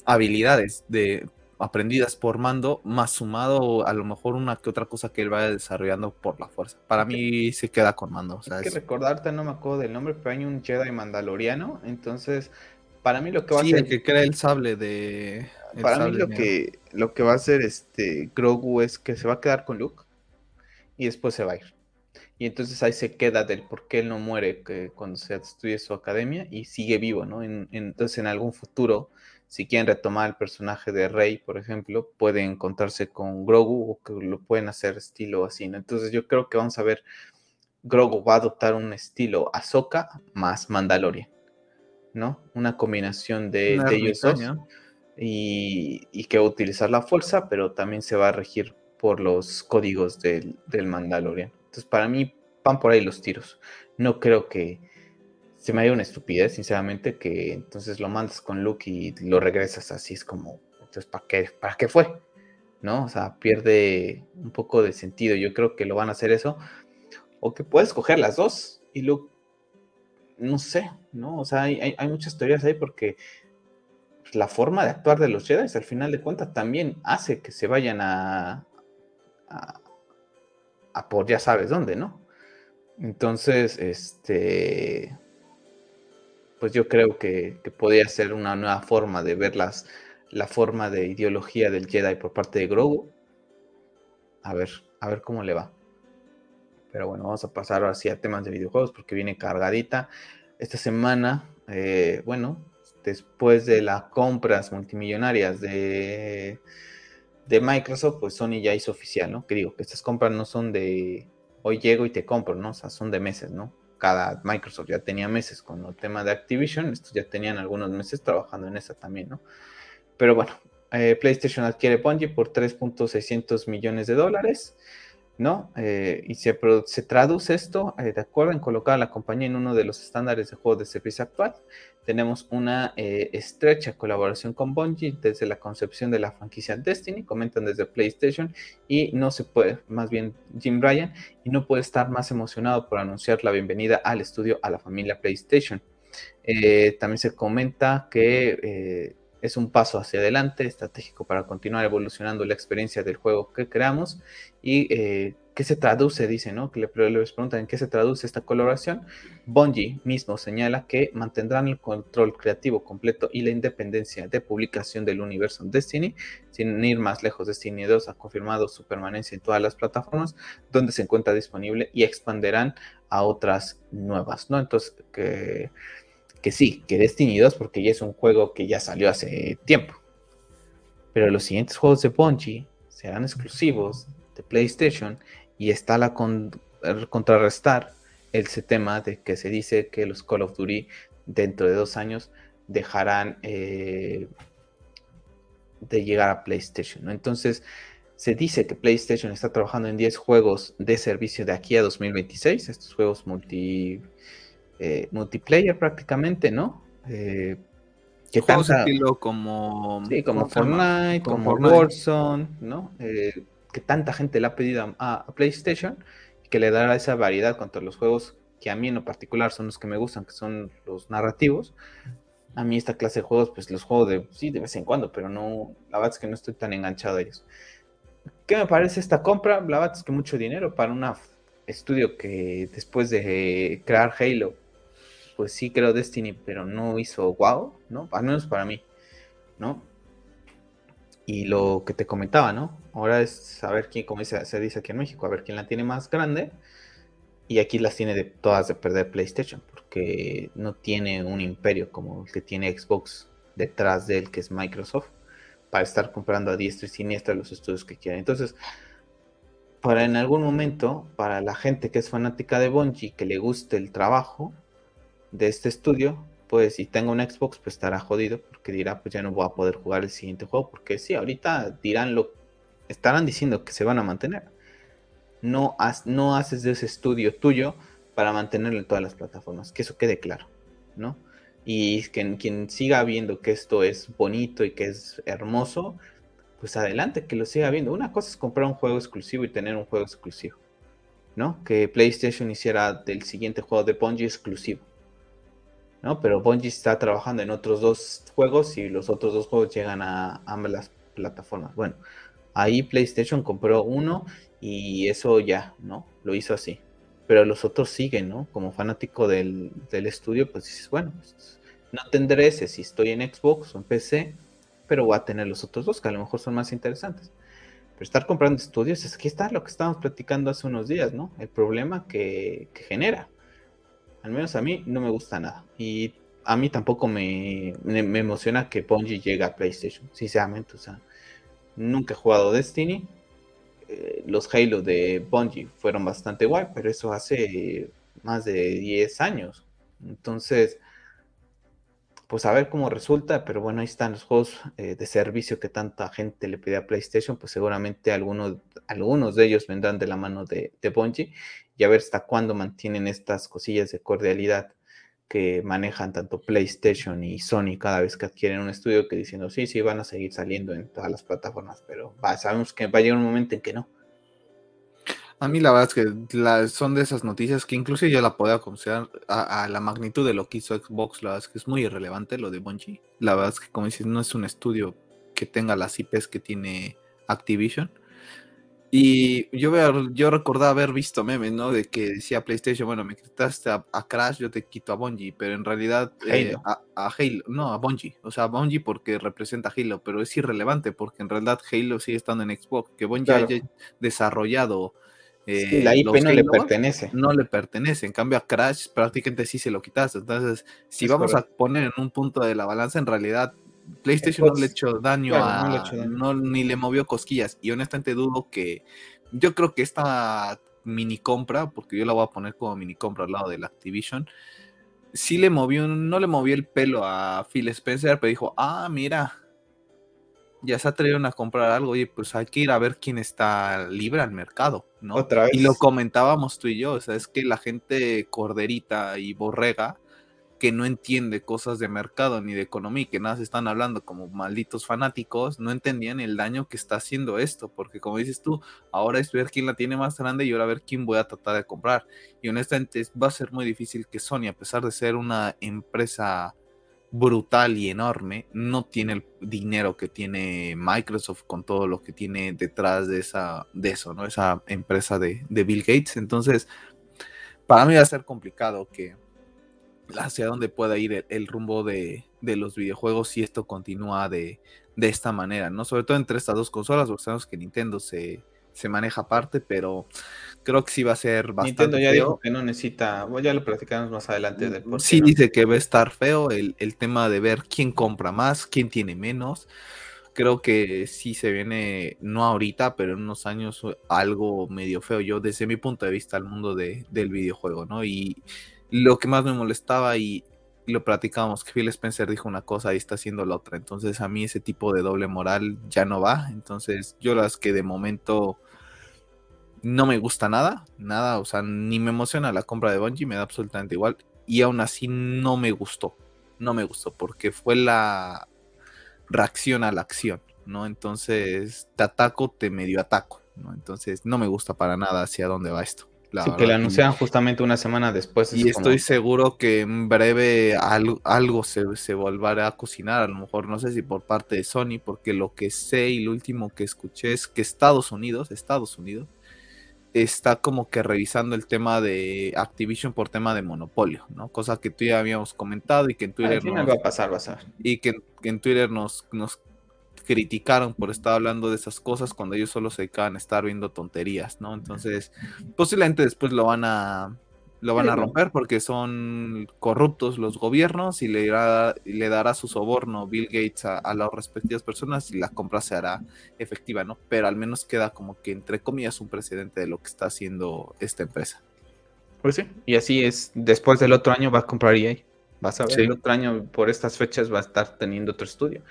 habilidades de aprendidas por mando, más sumado a lo mejor una que otra cosa que él vaya desarrollando por la fuerza. Para mí se queda con mando. O sea, que recordarte, no me acuerdo del nombre, pero hay un Jedi mandaloriano, entonces para mí lo que va a ser... el que crea el sable de... para mí lo que, lo que va a hacer este Grogu es que se va a quedar con Luke y después se va a ir. Y entonces ahí se queda del por qué él no muere que cuando se destruye su academia y sigue vivo, ¿no? entonces en algún futuro si quieren retomar el personaje de Rey, por ejemplo, pueden encontrarse con Grogu o que lo pueden hacer estilo así, ¿no? Entonces yo creo que vamos a ver, Grogu va a adoptar un estilo Ahsoka más Mandalorian, ¿no? Una combinación de, ellos dos. Y, que va a utilizar la fuerza, pero también se va a regir por los códigos del, del Mandalorian. Entonces para mí van por ahí los tiros. No creo que se me haría una estupidez, sinceramente, que entonces lo mandas con Luke y lo regresas así, es como, entonces, ¿para qué, ¿para qué fue? ¿No? O sea, pierde un poco de sentido. Yo creo que lo van a hacer eso. O que puedes coger las dos y Luke, no sé, ¿no? O sea, hay, muchas teorías ahí porque la forma de actuar de los Jedi, al final de cuentas, también hace que se vayan a, a, a por ya sabes dónde, ¿no? Entonces, este pues yo creo que, podría ser una nueva forma de ver las, la forma de ideología del Jedi por parte de Grogu. A ver, a ver cómo le va. Pero bueno, vamos a pasar ahora sí a temas de videojuegos porque viene cargadita. Esta semana, eh, bueno, después de las compras multimillonarias de, de Microsoft, pues Sony ya hizo oficial, ¿no? Que digo, que estas compras no son de hoy llego y te compro, ¿no? O sea, son de meses, ¿no? Cada Microsoft ya tenía meses con el tema de Activision, estos ya tenían algunos meses trabajando en esa también, ¿no? Pero bueno, eh, PlayStation adquiere Bungie por 3.600 millones de dólares. ¿No? Eh, y se, traduce esto eh, de acuerdo en colocar a la compañía en uno de los estándares de juego de servicio actual. Tenemos una eh, estrecha colaboración con Bungie desde la concepción de la franquicia Destiny, comentan desde PlayStation, y no se puede, más bien Jim Ryan, y no puede estar más emocionado por anunciar la bienvenida al estudio a la familia PlayStation. también se comenta que es un paso hacia adelante estratégico para continuar evolucionando la experiencia del juego que creamos y eh, qué se traduce, dice, ¿no? Que le, les preguntan en qué se traduce esta colaboración. Bungie mismo señala que mantendrán el control creativo completo y la independencia de publicación del universo Destiny, sin ir más lejos. Destiny 2 ha confirmado su permanencia en todas las plataformas donde se encuentra disponible y expanderán a otras nuevas, ¿no? Entonces, que que sí, que Destiny 2 porque ya es un juego que ya salió hace tiempo. Pero los siguientes juegos de Bungie serán exclusivos de PlayStation y está la contrarrestar el tema de que se dice que los Call of Duty dentro de dos años dejarán eh, de llegar a PlayStation. Entonces, se dice que PlayStation está trabajando en 10 juegos de servicio de aquí a 2026, estos juegos multi eh, multiplayer prácticamente, ¿no? Eh, que tanta, estilo como, sí, como Fortnite, como, Warzone, ¿no? Eh, que tanta gente le ha pedido a, PlayStation y que le dará esa variedad contra los juegos que a mí en lo particular son los que me gustan, que son los narrativos. A mí esta clase de juegos, pues los juego de, sí, de vez en cuando, pero no, la verdad es que no estoy tan enganchado a ellos. ¿Qué me parece esta compra? La verdad es que mucho dinero para un estudio que después de crear Halo pues sí creo Destiny, pero no hizo wow, ¿no? Al menos para mí, ¿no? Y lo que te comentaba, ¿no? Ahora es saber quién, como se, dice aquí en México, a ver quién la tiene más grande. Y aquí las tiene de todas de perder PlayStation, porque no tiene un imperio como el que tiene Xbox detrás de él, que es Microsoft, para estar comprando a diestra y siniestra los estudios que quieren. Entonces, para en algún momento, para la gente que es fanática de Bungie, que le guste el trabajo, de este estudio, pues si tengo un Xbox, pues estará jodido porque dirá, pues ya no voy a poder jugar el siguiente juego, porque sí, ahorita dirán lo, estarán diciendo que se van a mantener. No, no haces de ese estudio tuyo para mantenerlo en todas las plataformas, que eso quede claro, ¿no? Y que quien siga viendo que esto es bonito y que es hermoso, pues adelante, que lo siga viendo. Una cosa es comprar un juego exclusivo y tener un juego exclusivo, ¿no? Que PlayStation hiciera del siguiente juego de Bungie exclusivo ¿no? Pero Bungie está trabajando en otros dos juegos y los otros dos juegos llegan a ambas plataformas. Bueno, ahí PlayStation compró uno y eso ya, ¿no? Lo hizo así. Pero los otros siguen, ¿no? Como fanático del, estudio, pues dices, bueno, pues, no tendré ese si estoy en Xbox o en PC, pero voy a tener los otros dos que a lo mejor son más interesantes. Pero estar comprando estudios, es que está lo que estábamos platicando hace unos días, ¿no? El problema que genera. Al menos a mí no me gusta nada. Y a mí tampoco me, emociona que Bungie llegue a PlayStation, sinceramente. O sea, nunca he jugado Destiny. Eh, los Halo de Bungie fueron bastante guay, pero eso hace más de 10 años. Entonces, pues a ver cómo resulta, pero bueno, ahí están los juegos eh, de servicio que tanta gente le pide a PlayStation, pues seguramente algunos, algunos de ellos vendrán de la mano de, de Bungie y a ver hasta cuándo mantienen estas cosillas de cordialidad que manejan tanto PlayStation y Sony cada vez que adquieren un estudio que diciendo sí, sí, van a seguir saliendo en todas las plataformas, pero sabemos que va a llegar un momento en que no. A mí la verdad es que son de esas noticias que incluso yo la podía considerar a, la magnitud de lo que hizo Xbox, la verdad es que es muy irrelevante lo de Bungie. La verdad es que como dices, no es un estudio que tenga las IPs que tiene Activision. Y yo, veo, yo recordaba haber visto memes, ¿no? De que decía PlayStation, bueno, me quitaste a, Crash, yo te quito a Bungie, pero en realidad eh, a, Halo, no, a Bungie, o sea, a Bungie porque representa Halo, pero es irrelevante porque en realidad Halo sigue estando en Xbox, que Bungie haya desarrollado... Eh, la IP no le pertenece. No le pertenece, en cambio a Crash prácticamente sí se lo quitaste, entonces si vamos a poner en un punto de la balanza, en realidad PlayStation no le echó daño a. No, ni le movió cosquillas. Y honestamente dudo que. Yo creo que esta mini compra, porque yo la voy a poner como mini compra al lado del Activision, sí le movió, no le movió el pelo a Phil Spencer, pero dijo, ah, mira, ya se atrevieron a comprar algo, y pues hay que ir a ver quién está libre al mercado, ¿no? Otra vez. Y lo comentábamos tú y yo, o sea, es que la gente corderita y borrega que no entiende cosas de mercado ni de economía, que nada se están hablando como malditos fanáticos, no entendían el daño que está haciendo esto, porque como dices tú, ahora es ver quién la tiene más grande y ahora ver quién voy a tratar de comprar. Y honestamente va a ser muy difícil que Sony, a pesar de ser una empresa brutal y enorme, no tiene el dinero que tiene Microsoft con todo lo que tiene detrás de esa de eso, ¿no? Esa empresa de, de Bill Gates. Entonces, para mí va a ser complicado que hacia dónde pueda ir el, rumbo de, los videojuegos si esto continúa de, esta manera, ¿no? Sobre todo entre estas dos consolas, porque sabemos que Nintendo se, maneja aparte, pero creo que sí va a ser bastante Nintendo ya dijo que no necesita, ya lo platicamos más adelante. De sí dice que va a estar feo el, el, tema de ver quién compra más, quién tiene menos. Creo que sí se viene, no ahorita, pero en unos años algo medio feo. Yo desde mi punto de vista al mundo de, del videojuego, ¿no? Y lo que más me molestaba y lo platicábamos, que Phil Spencer dijo una cosa y está haciendo la otra. Entonces a mí ese tipo de doble moral ya no va. Entonces yo las que de momento no me gusta nada, nada, o sea, ni me emociona la compra de Bungie, me da absolutamente igual. Y aún así no me gustó, no me gustó, porque fue la reacción a la acción, ¿no? Entonces te ataco, te medio ataco, ¿no? Entonces no me gusta para nada hacia dónde va esto sí, que le anunciaron justamente una semana después. Y estoy seguro que en breve algo, se, se, volverá a cocinar, a lo mejor no sé si por parte de Sony, porque lo que sé y lo último que escuché es que Estados Unidos, Estados Unidos, está como que revisando el tema de Activision por tema de monopolio, ¿no? Cosa que tú ya habíamos comentado y que en Twitter... va a pasar, va a Y que, en Twitter nos, nos criticaron por estar hablando de esas cosas cuando ellos solo se dedicaban a estar viendo tonterías, ¿no? Entonces, posiblemente después lo van a lo van a romper porque son corruptos los gobiernos y le, dará, le dará su soborno Bill Gates a, las respectivas personas y la compra se hará efectiva, ¿no? Pero al menos queda como que entre comillas un precedente de lo que está haciendo esta empresa. Pues sí, y así es, después del otro año va a comprar EA. Vas a ver, el otro año por estas fechas va a estar teniendo otro estudio.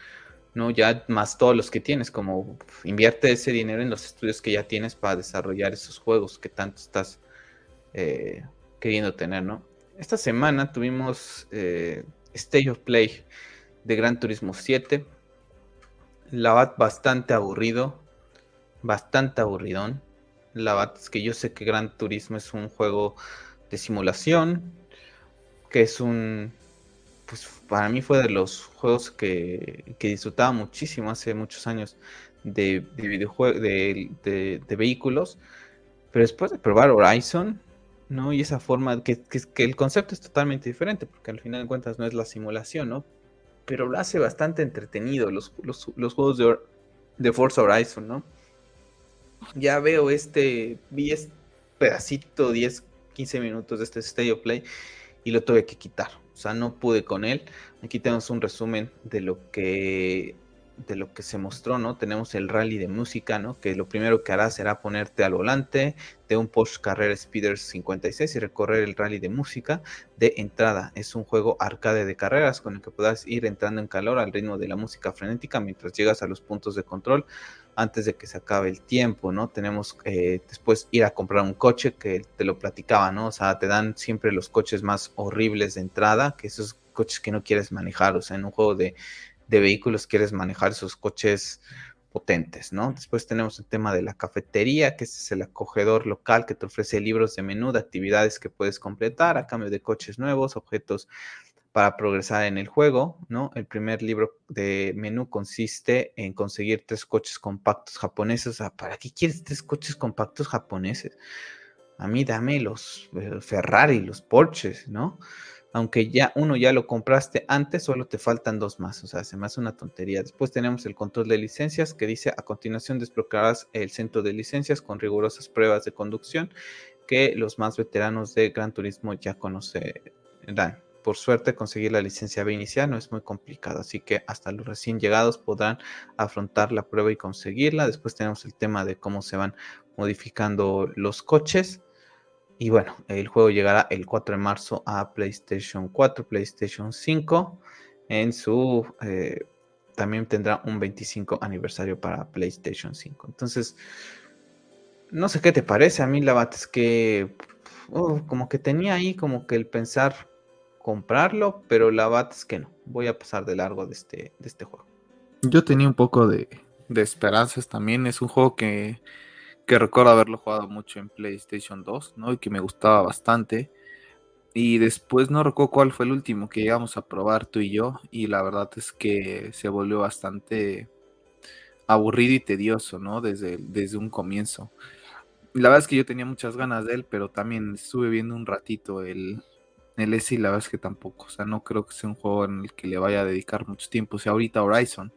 ¿No? Ya más todos los que tienes, como invierte ese dinero en los estudios que ya tienes para desarrollar esos juegos que tanto estás eh, queriendo tener, ¿no? Esta semana tuvimos eh, Stage of Play de Gran Turismo 7. La bat bastante aburrido, bastante aburridón. La bat es que yo sé que Gran Turismo es un juego de simulación, que es un pues para mí fue de los juegos que, disfrutaba muchísimo hace muchos años de, videojuegos, de, vehículos. Pero después de probar Horizon, ¿no? Y esa forma, que, que, el concepto es totalmente diferente, porque al final de cuentas no es la simulación, ¿no? Pero lo hace bastante entretenido los, juegos de, de Forza Horizon, ¿no? Ya veo este, 10 pedacito, 10, 15 minutos de este State Play y lo tuve que quitar sea, no pude con él. Aquí tenemos un resumen de lo que de lo que se mostró, ¿no? Tenemos el rally de música, ¿no? Que lo primero que hará será ponerte al volante de un Porsche Carrera Speeders 56 y recorrer el rally de música de entrada. Es un juego arcade de carreras con el que puedas ir entrando en calor al ritmo de la música frenética mientras llegas a los puntos de control antes de que se acabe el tiempo, ¿no? Tenemos eh, después ir a comprar un coche que te lo platicaba, ¿no? O sea, te dan siempre los coches más horribles de entrada, que esos coches que no quieres manejar, o sea, en un juego de, vehículos quieres manejar esos coches potentes, ¿no? Después tenemos el tema de la cafetería, que es el acogedor local que te ofrece libros de menú de actividades que puedes completar a cambio de coches nuevos, objetos para progresar en el juego, ¿no? El primer libro de menú consiste en conseguir tres coches compactos japoneses. ¿para qué quieres tres coches compactos japoneses? A mí dame los eh, Ferrari, los Porsches, ¿no? Aunque ya uno ya lo compraste antes, solo te faltan dos más. O sea, se me hace una tontería. Después tenemos el control de licencias que dice a continuación desbloquearás el centro de licencias con rigurosas pruebas de conducción que los más veteranos de Gran Turismo ya conocerán. Por suerte, conseguir la licencia B inicial no es muy complicado, así que hasta los recién llegados podrán afrontar la prueba y conseguirla. Después tenemos el tema de cómo se van modificando los coches. Y bueno, el juego llegará el 4 de marzo a PlayStation 4, PlayStation 5. En su. Eh, también tendrá un 25 aniversario para PlayStation 5. Entonces, no sé qué te parece. A mí la verdad es que. Como que tenía ahí como que el pensar comprarlo, pero la verdad es que no. Voy a pasar de largo de este, de este juego. Yo tenía un poco de, de esperanzas también. Es un juego que, que recuerdo haberlo jugado mucho en PlayStation 2, ¿no? Y que me gustaba bastante. Y después no recuerdo cuál fue el último que llegamos a probar tú y yo. Y la verdad es que se volvió bastante aburrido y tedioso, ¿no? Desde, desde un comienzo. La verdad es que yo tenía muchas ganas de él, pero también estuve viendo un ratito el, el S y la verdad es que tampoco. O sea, no creo que sea un juego en el que le vaya a dedicar mucho tiempo. O sea, ahorita Horizon,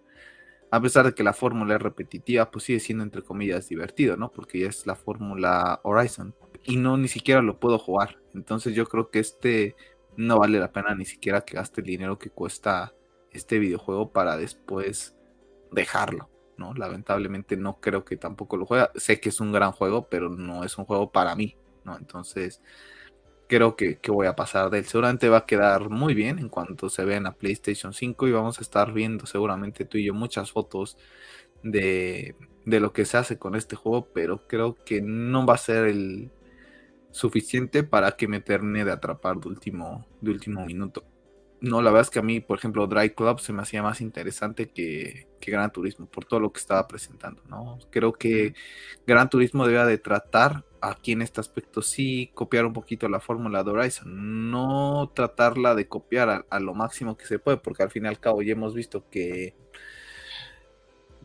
a pesar de que la fórmula es repetitiva, pues sigue siendo entre comillas divertido, ¿no? Porque ya es la fórmula Horizon. Y no ni siquiera lo puedo jugar. Entonces yo creo que este no vale la pena ni siquiera que gaste el dinero que cuesta este videojuego para después dejarlo. ¿no? Lamentablemente no creo que tampoco lo juegue. Sé que es un gran juego, pero no es un juego para mí, ¿no? Entonces, creo que, voy a pasar de él. Seguramente va a quedar muy bien en cuanto se vea en la PlayStation 5 y vamos a estar viendo seguramente tú y yo muchas fotos de, de lo que se hace con este juego, pero creo que no va a ser el suficiente para que me termine de atrapar último, de último minuto. No, la verdad es que a mí, por ejemplo, Dry Club se me hacía más interesante que, Gran Turismo por todo lo que estaba presentando, ¿no? Creo que Gran Turismo debía de tratar aquí en este aspecto sí copiar un poquito la fórmula de Horizon, no tratarla de copiar a, lo máximo que se puede, porque al fin y al cabo ya hemos visto que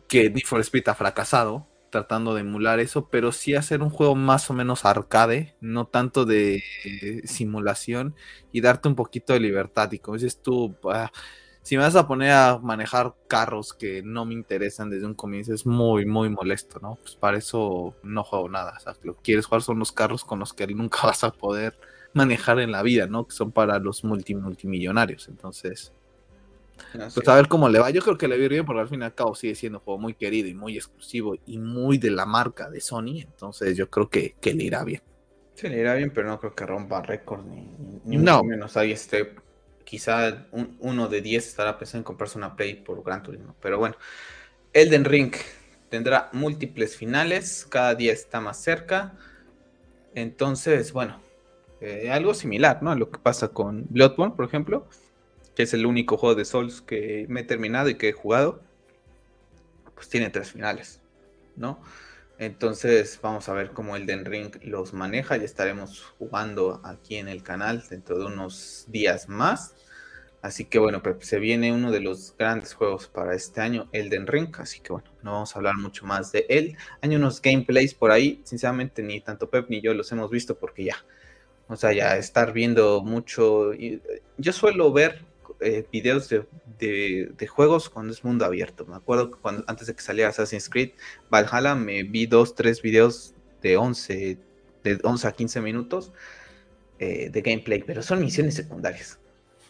que Need for Speed ha fracasado, tratando de emular eso, pero sí hacer un juego más o menos arcade, no tanto de simulación y darte un poquito de libertad. Y como dices tú, ah, si me vas a poner a manejar carros que no me interesan desde un comienzo, es muy, muy molesto, ¿no? Pues para eso no juego nada. O sea, lo que quieres jugar son los carros con los que nunca vas a poder manejar en la vida, ¿no? Que son para los multi multimillonarios. Entonces, pues a ver cómo le va. Yo creo que le va bien porque al fin y al cabo sigue siendo un juego muy querido y muy exclusivo y muy de la marca de Sony. Entonces yo creo que, le irá bien. Sí, le irá bien, pero no creo que rompa récord ni, ni no. menos ahí este. Quizá uno de 10 estará pensando en comprarse una Play por Gran Turismo. Pero bueno, Elden Ring tendrá múltiples finales. Cada día está más cerca. Entonces, bueno, eh, algo similar, ¿no? A lo que pasa con Bloodborne, por ejemplo que es el único juego de Souls que me he terminado y que he jugado, pues tiene tres finales, ¿no? Entonces vamos a ver cómo el Den Ring los maneja. Ya estaremos jugando aquí en el canal dentro de unos días más. Así que bueno, se viene uno de los grandes juegos para este año, Elden Ring. Así que bueno, no vamos a hablar mucho más de él. Hay unos gameplays por ahí. Sinceramente, ni tanto Pep ni yo los hemos visto porque ya. O sea, ya estar viendo mucho. Yo suelo ver eh, videos de, juegos cuando es mundo abierto. Me acuerdo que cuando, antes de que saliera Assassin's Creed Valhalla me vi dos, tres videos de 11, de 11 a 15 minutos eh, de gameplay, pero son misiones secundarias,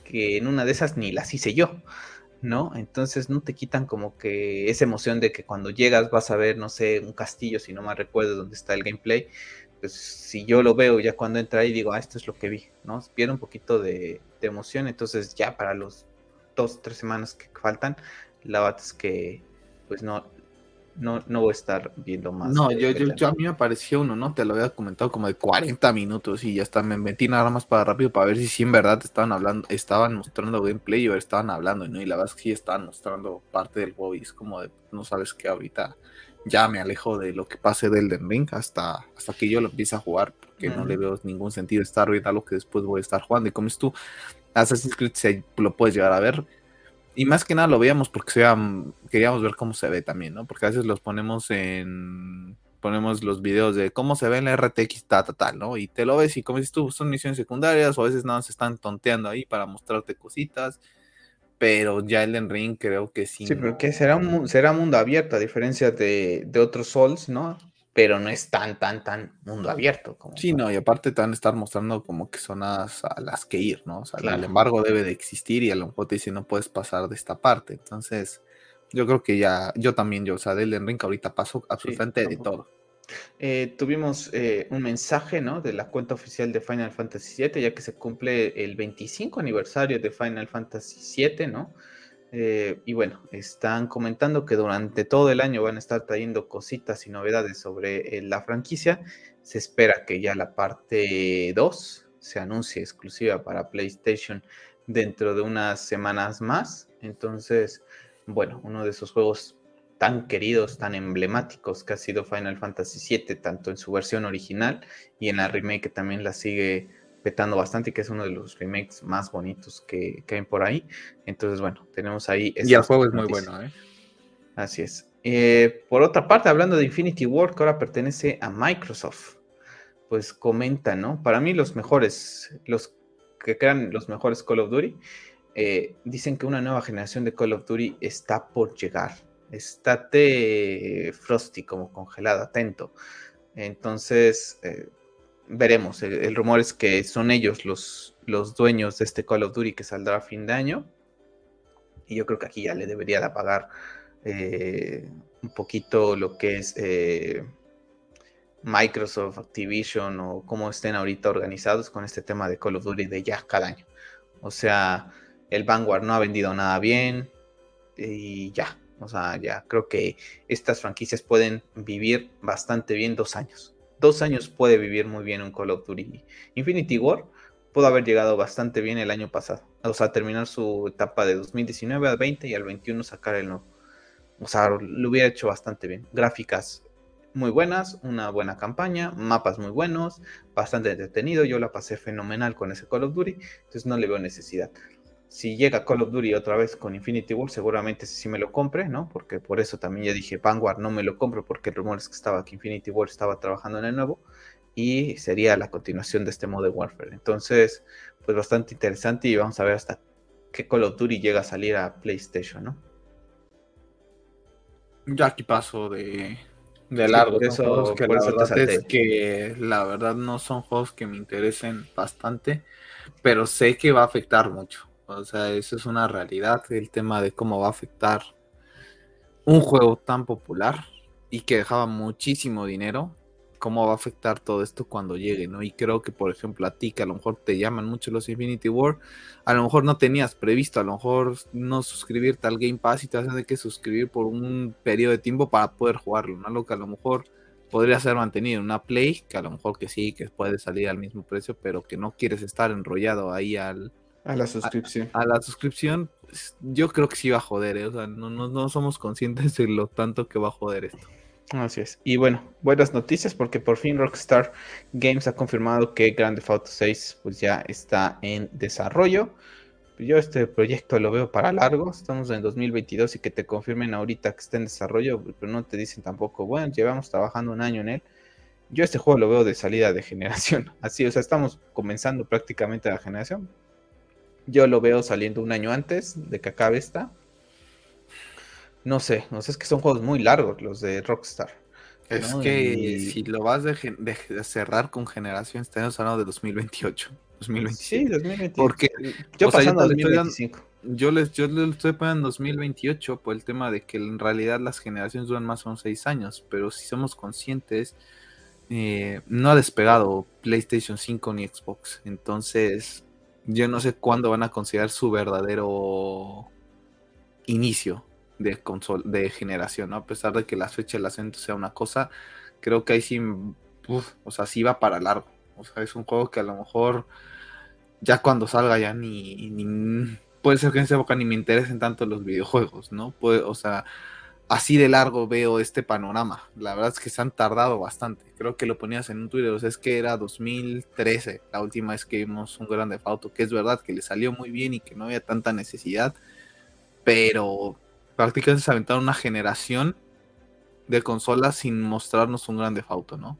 que en una de esas ni las hice yo. ¿no? Entonces no te quitan como que esa emoción de que cuando llegas vas a ver, no sé, un castillo, si no me recuerdo dónde está el gameplay, pues si yo lo veo ya cuando entra ahí digo, ah, esto es lo que vi, ¿no? Pierde un poquito de, emoción, entonces ya para los dos, tres semanas que faltan, la verdad es que pues no, no, no voy a estar viendo más. No, yo, yo, a mí me apareció uno, ¿no? Te lo había comentado como de 40 minutos y ya está, me metí nada más para rápido para ver si sí en verdad estaban hablando, estaban mostrando gameplay o estaban hablando, ¿no? Y la verdad es que sí estaban mostrando parte del juego y es como de, no sabes qué ahorita ya me alejo de lo que pase del Den Ring hasta, hasta que yo lo empiece a jugar, porque no le veo ningún sentido estar viendo algo que después voy a estar jugando. Y como es tú, Assassin's Creed se, lo puedes llegar a ver. Y más que nada lo veíamos porque sea, queríamos ver cómo se ve también, ¿no? Porque a veces los ponemos en. Ponemos los videos de cómo se ve en la RTX, tal, tal, tal, ¿no? Y te lo ves y como dices tú, son misiones secundarias o a veces nada se están tonteando ahí para mostrarte cositas pero ya Elden Ring creo que sí. Sí, porque será un será mundo abierto, a diferencia de, de, otros Souls, ¿no? Pero no es tan, tan, tan mundo abierto. Como sí, no, y aparte te van a estar mostrando como que son a, las que ir, ¿no? O sea, el embargo debe de existir y a lo mejor te dice no puedes pasar de esta parte. Entonces, yo creo que ya, yo también, yo, o sea, de Elden Ring ahorita paso absolutamente de todo. Eh, tuvimos eh, un mensaje ¿no? de la cuenta oficial de Final Fantasy VII, ya que se cumple el 25 aniversario de Final Fantasy VII, ¿no? Eh, y bueno, están comentando que durante todo el año van a estar trayendo cositas y novedades sobre la franquicia. Se espera que ya la parte 2 se anuncie exclusiva para PlayStation dentro de unas semanas más. Entonces, bueno, uno de esos juegos tan queridos, tan emblemáticos que ha sido Final Fantasy VII, tanto en su versión original y en la remake también la sigue petando bastante y que es uno de los remakes más bonitos que, que hay por ahí. Entonces, bueno, tenemos ahí... Y el juego es muy bueno, ¿eh? Así es. Eh, por otra parte, hablando de Infinity War, que ahora pertenece a Microsoft, pues comenta, ¿no? Para mí los mejores, los que crean los mejores Call of Duty, eh, dicen que una nueva generación de Call of Duty está por llegar estate frosty, como congelado, atento. Entonces, eh, veremos. El, rumor es que son ellos los, los dueños de este Call of Duty que saldrá a fin de año. Y yo creo que aquí ya le debería de pagar eh, un poquito lo que es eh, Microsoft, Activision o cómo estén ahorita organizados con este tema de Call of Duty de ya cada año. O sea, el Vanguard no ha vendido nada bien y ya, o sea, ya creo que estas franquicias pueden vivir bastante bien dos años. Dos años puede vivir muy bien un Call of Duty. Infinity War pudo haber llegado bastante bien el año pasado. O sea, terminar su etapa de 2019 al 20 y al 21 sacar el. O sea, lo hubiera hecho bastante bien. Gráficas muy buenas, una buena campaña, mapas muy buenos, bastante entretenido. Yo la pasé fenomenal con ese Call of Duty, entonces no le veo necesidad si llega Call of Duty otra vez con Infinity War, seguramente sí me lo compre, ¿no? Porque por eso también ya dije Vanguard no me lo compro porque el rumor es que estaba que Infinity War estaba trabajando en el nuevo y sería la continuación de este modo Warfare. Entonces, pues bastante interesante y vamos a ver hasta qué Call of Duty llega a salir a PlayStation, ¿no? Ya aquí paso de, de largo. eso, que la verdad es que la verdad no son juegos que me interesen bastante, pero sé que va a afectar mucho. O sea, eso es una realidad, el tema de cómo va a afectar un juego tan popular y que dejaba muchísimo dinero, cómo va a afectar todo esto cuando llegue, ¿no? Y creo que, por ejemplo, a ti, que a lo mejor te llaman mucho los Infinity War, a lo mejor no tenías previsto, a lo mejor no suscribirte al Game Pass y te a tener que suscribir por un periodo de tiempo para poder jugarlo, ¿no? Lo que a lo mejor podría ser mantenido en una Play, que a lo mejor que sí, que puede salir al mismo precio, pero que no quieres estar enrollado ahí al, a la suscripción. A, la suscripción, pues, yo creo que sí va a joder, ¿eh? o sea, no, no, somos conscientes de lo tanto que va a joder esto. Así es. Y bueno, buenas noticias porque por fin Rockstar Games ha confirmado que Grand Theft Auto 6 pues ya está en desarrollo. Yo este proyecto lo veo para largo, estamos en 2022 y que te confirmen ahorita que está en desarrollo, pero no te dicen tampoco, bueno, llevamos trabajando un año en él. Yo este juego lo veo de salida de generación, así, o sea, estamos comenzando prácticamente la generación, yo lo veo saliendo un año antes de que acabe esta. No sé, no sé, es que son juegos muy largos los de Rockstar. Es que si lo vas de, cerrar con generación, estamos hablando de 2028. 2025. Sí, 2028. Porque yo pasando 2025. Yo les, yo les estoy poniendo 2028 por el tema de que en realidad las generaciones duran más o menos 6 años, pero si somos conscientes, eh, no ha despegado PlayStation 5 ni Xbox. Entonces, yo no sé cuándo van a considerar su verdadero inicio. de, console, de generación, ¿no? A pesar de que la fecha del acento sea una cosa, creo que ahí sí, o sea, sí va para largo. O sea, es un juego que a lo mejor ya cuando salga ya ni, ni puede ser que en esa época ni me interesen tanto los videojuegos, ¿no? Puede, o sea, así de largo veo este panorama. La verdad es que se han tardado bastante. Creo que lo ponías en un Twitter, o sea, es que era 2013 la última vez que vimos un Grande Auto, que es verdad que le salió muy bien y que no había tanta necesidad, pero prácticamente se aventaron una generación de consolas sin mostrarnos un Grande Auto, ¿no?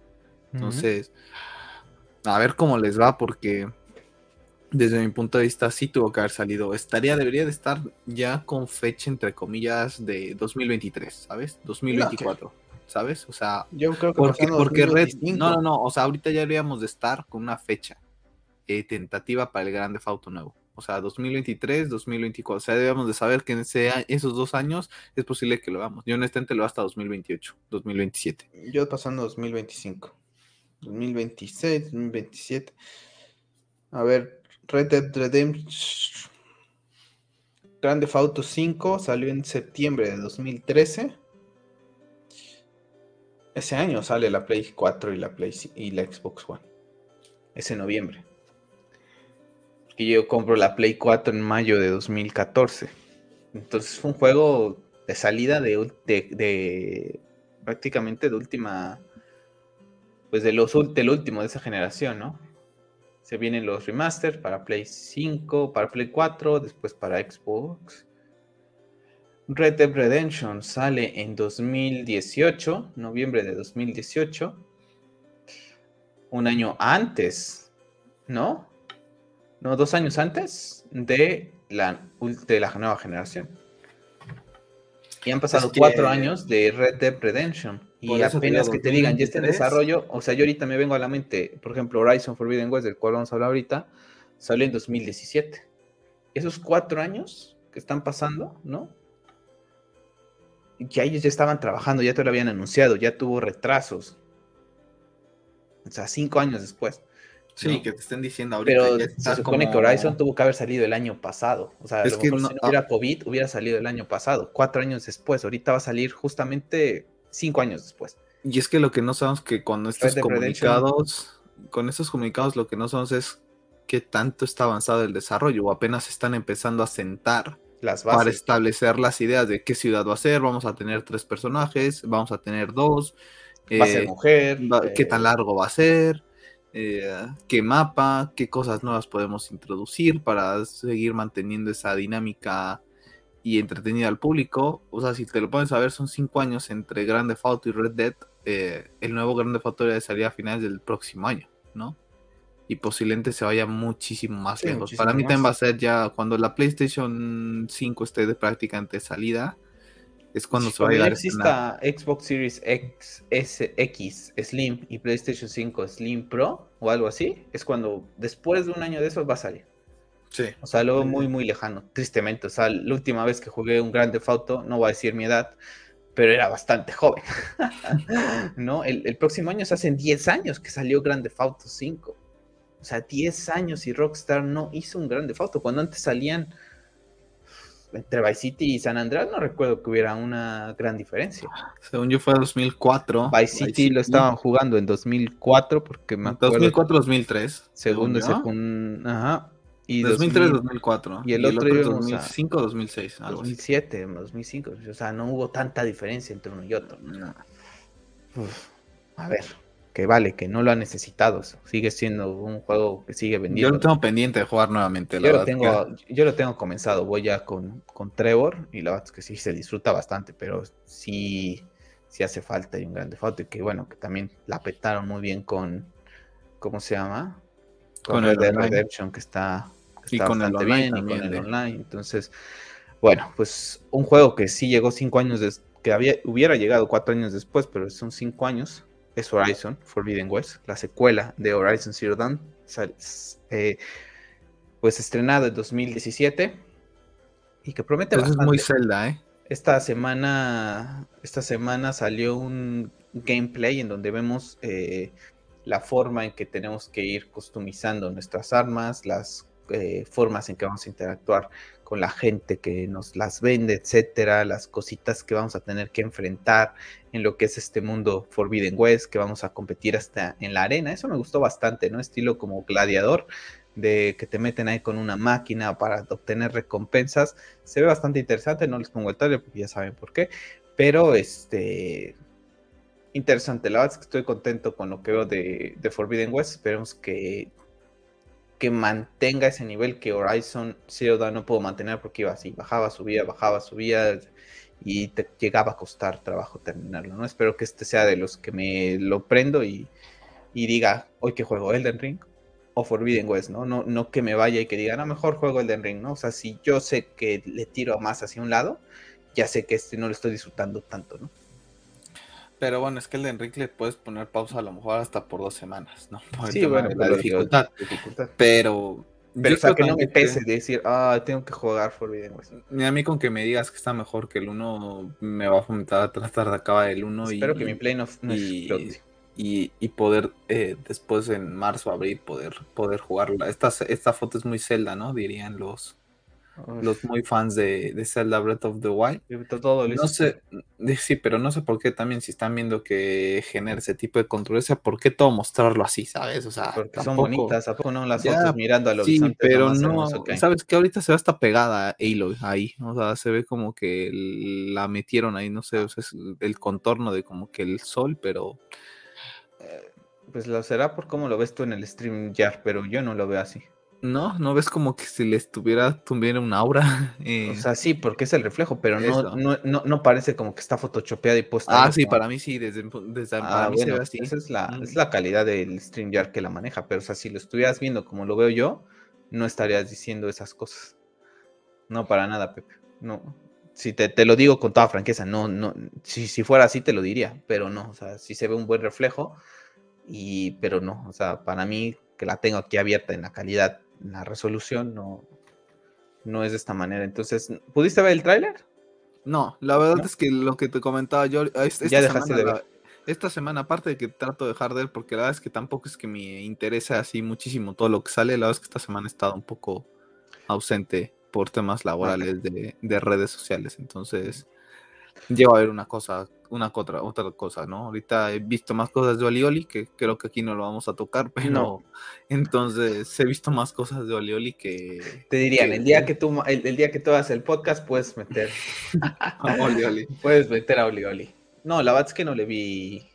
Entonces, a ver cómo les va porque desde mi punto de vista sí tuvo que haber salido. Estaría, debería de estar ya con fecha entre comillas de 2023, ¿sabes? 2024, ¿sabes? O sea, yo creo que porque, porque Red, no, no, no, o sea, ahorita ya deberíamos de estar con una fecha eh, tentativa para el Grande Auto nuevo. O sea, 2023, 2024. O sea, debemos de saber que en ese, esos dos años es posible que lo hagamos. Yo honestamente lo hasta 2028, 2027. Yo pasando 2025, 2026, 2027. A ver, Red Dead Redemption Grande Auto 5 salió en septiembre de 2013. Ese año sale la Play 4 y la, Play, y la Xbox One. Ese noviembre. Y yo compro la Play 4 en mayo de 2014. Entonces fue un juego de salida de, de, prácticamente de última. Pues de los, del último de esa generación, ¿no? Se vienen los remasters para Play 5, para Play 4, después para Xbox. Red Dead Redemption sale en 2018, noviembre de 2018. Un año antes, ¿no? No, dos años antes de la, de la nueva generación. Y han pasado cuatro años de Red Dead Redemption. Y apenas que te digan, ya está en desarrollo, o sea, yo ahorita me vengo a la mente, por ejemplo, Horizon Forbidden West, del cual vamos a hablar ahorita, salió en 2017. Esos cuatro años que están pasando, ¿no? Ya ellos ya estaban trabajando, ya te lo habían anunciado, ya tuvo retrasos. O sea, cinco años después. Sí, que te estén diciendo ahorita. Pero se supone que Horizon tuvo que haber salido el año pasado. O sea, es que si no hubiera COVID, hubiera salido el año pasado, cuatro años después. Ahorita va a salir justamente cinco años después. Y es que lo que no sabemos que con estos comunicados, con estos comunicados, lo que no sabemos es qué tanto está avanzado el desarrollo o apenas están empezando a sentar las bases. para establecer las ideas de qué ciudad va a ser. Vamos a tener tres personajes, vamos a tener dos. Va a ser eh, mujer. ¿Qué tan eh, largo va a ser? Eh, qué mapa, qué cosas nuevas podemos introducir para seguir manteniendo esa dinámica y entretenida al público. O sea, si te lo pones a ver, son cinco años entre Grande Auto y Red Dead. Eh, el nuevo Grande Auto de salir a finales del próximo año, ¿no? Y posiblemente se vaya muchísimo más lejos. Para mí también va a ser ya cuando la PlayStation 5 esté de prácticamente salida. Es cuando se va a llegar. exista Xbox Series X, S, X Slim y PlayStation 5 Slim Pro o algo así, es cuando después de un año de eso va a salir. Sí. O sea, luego muy, muy lejano, tristemente. O sea, la última vez que jugué un Grande Auto, no voy a decir mi edad, pero era bastante joven. ¿No? El, próximo año se hacen 10 años que salió Grande Auto 5. O sea, 10 años y Rockstar no hizo un Grande Auto. Cuando antes salían entre Vice City y San Andreas, no recuerdo que hubiera una gran diferencia. Según yo fue 2004. Vice City lo estaban jugando en 2004 porque me acuerdo. 2004-2003. Segundo, segundo, ajá. Y 2003-2004. Y el, otro, 2005-2006. 2007, 2005. O sea, no hubo tanta diferencia entre uno y otro. a ver, que vale, que no lo ha necesitado. Sigue siendo un juego que sigue vendiendo. Yo lo tengo pendiente de jugar nuevamente. yo, lo tengo, yo lo tengo comenzado. Voy ya con, con Trevor y la verdad es que sí se disfruta bastante, pero sí, sí hace falta y un grande falta. Y que bueno, que también la petaron muy bien con. ¿Cómo se llama? Con, el de Redemption, que está y con el online bien, con el online. Entonces, bueno, pues un juego que sí llegó cinco años, de, que había, hubiera llegado cuatro años después, pero son cinco años, es Horizon Forbidden West, la secuela de Horizon Zero Dawn, eh, pues estrenado en 2017 y que promete Es muy Zelda, ¿eh? Esta semana, esta semana salió un gameplay en donde vemos eh, la forma en que tenemos que ir customizando nuestras armas, las eh, formas en que vamos a interactuar con la gente que nos las vende, etcétera, las cositas que vamos a tener que enfrentar en lo que es este mundo Forbidden West, que vamos a competir hasta en la arena. Eso me gustó bastante, ¿no? Estilo como gladiador, de que te meten ahí con una máquina para obtener recompensas. Se ve bastante interesante, no les pongo el trailer porque ya saben por qué, pero este interesante. La verdad es que estoy contento con lo que veo de, de Forbidden West. Esperemos que que mantenga ese nivel que Horizon Zero no pudo mantener porque iba así, bajaba, subía, bajaba, subía y te llegaba a costar trabajo terminarlo, ¿no? Espero que este sea de los que me lo prendo y, diga, hoy que juego Elden Ring o Forbidden West, ¿no? ¿no? No que me vaya y que diga, no, mejor juego Elden Ring, ¿no? O sea, si yo sé que le tiro más hacia un lado, ya sé que este no lo estoy disfrutando tanto, ¿no? Pero bueno, es que el de Enrique le puedes poner pausa a lo mejor hasta por dos semanas, ¿no? sí, bueno, la dificultad. Pero. Pero, o sea, que no me pese de decir, ah, tengo que jugar Forbidden West. Ni a mí con que me digas que está mejor que el 1, me va a fomentar a tratar de acabar el 1 Espero que mi play no, y, y, y, poder eh, después en marzo, abril, poder, poder jugarla. Esta, esta foto es muy Zelda, ¿no? Dirían los, los muy fans de, de, Zelda Breath of the Wild. no sé, sí, pero no sé por qué también si están viendo que genera ese tipo de controversia, ¿por qué todo mostrarlo así, sabes? O sea, porque son bonitas, ¿a poco no las fotos mirando al horizonte? Sí, pero no, sabes que ahorita se ve hasta pegada Aloy ahí, o sea, se ve como que la metieron ahí, no sé, es el contorno de como que el sol, pero... Eh, pues lo será por cómo lo ves tú en el stream ya, pero yo no lo veo así. No, no ves como que si le estuviera tuviera un aura. O sea, sí, porque es el reflejo, pero no, no, no, parece como que está photoshopeada y puesta. Ah, sí, para mí sí, desde, desde ah, para mí se ve así. Esa es la, es la calidad del StreamYard que la maneja, pero o sea, si lo estuvieras viendo como lo veo yo, no estarías diciendo esas cosas. No, para nada, Pepe. No. Si te, te lo digo con toda franqueza, no, no. Si, si fuera así, te lo diría, pero no. O sea, sí se ve un buen reflejo, y, pero no. O sea, para mí, que la tengo aquí abierta en la calidad la resolución no, no es de esta manera. Entonces, ¿pudiste ver el tráiler? No, la verdad es que lo que te comentaba yo, esta, ya dejaste semana, de ver. esta semana, aparte de que trato de dejar de ver, porque la verdad es que tampoco es que me interese así muchísimo todo lo que sale, la verdad es que esta semana he estado un poco ausente por temas laborales de, de redes sociales, entonces llego a ver una cosa una otra, otra cosa, ¿no? Ahorita he visto más cosas de Olioli, que creo que aquí no lo vamos a tocar, pero entonces he visto más cosas de Olioli que... Te dirían, el día que tú el, día que tú hagas el podcast puedes meter a Olioli. Puedes meter a Olioli. No, la verdad es que no le vi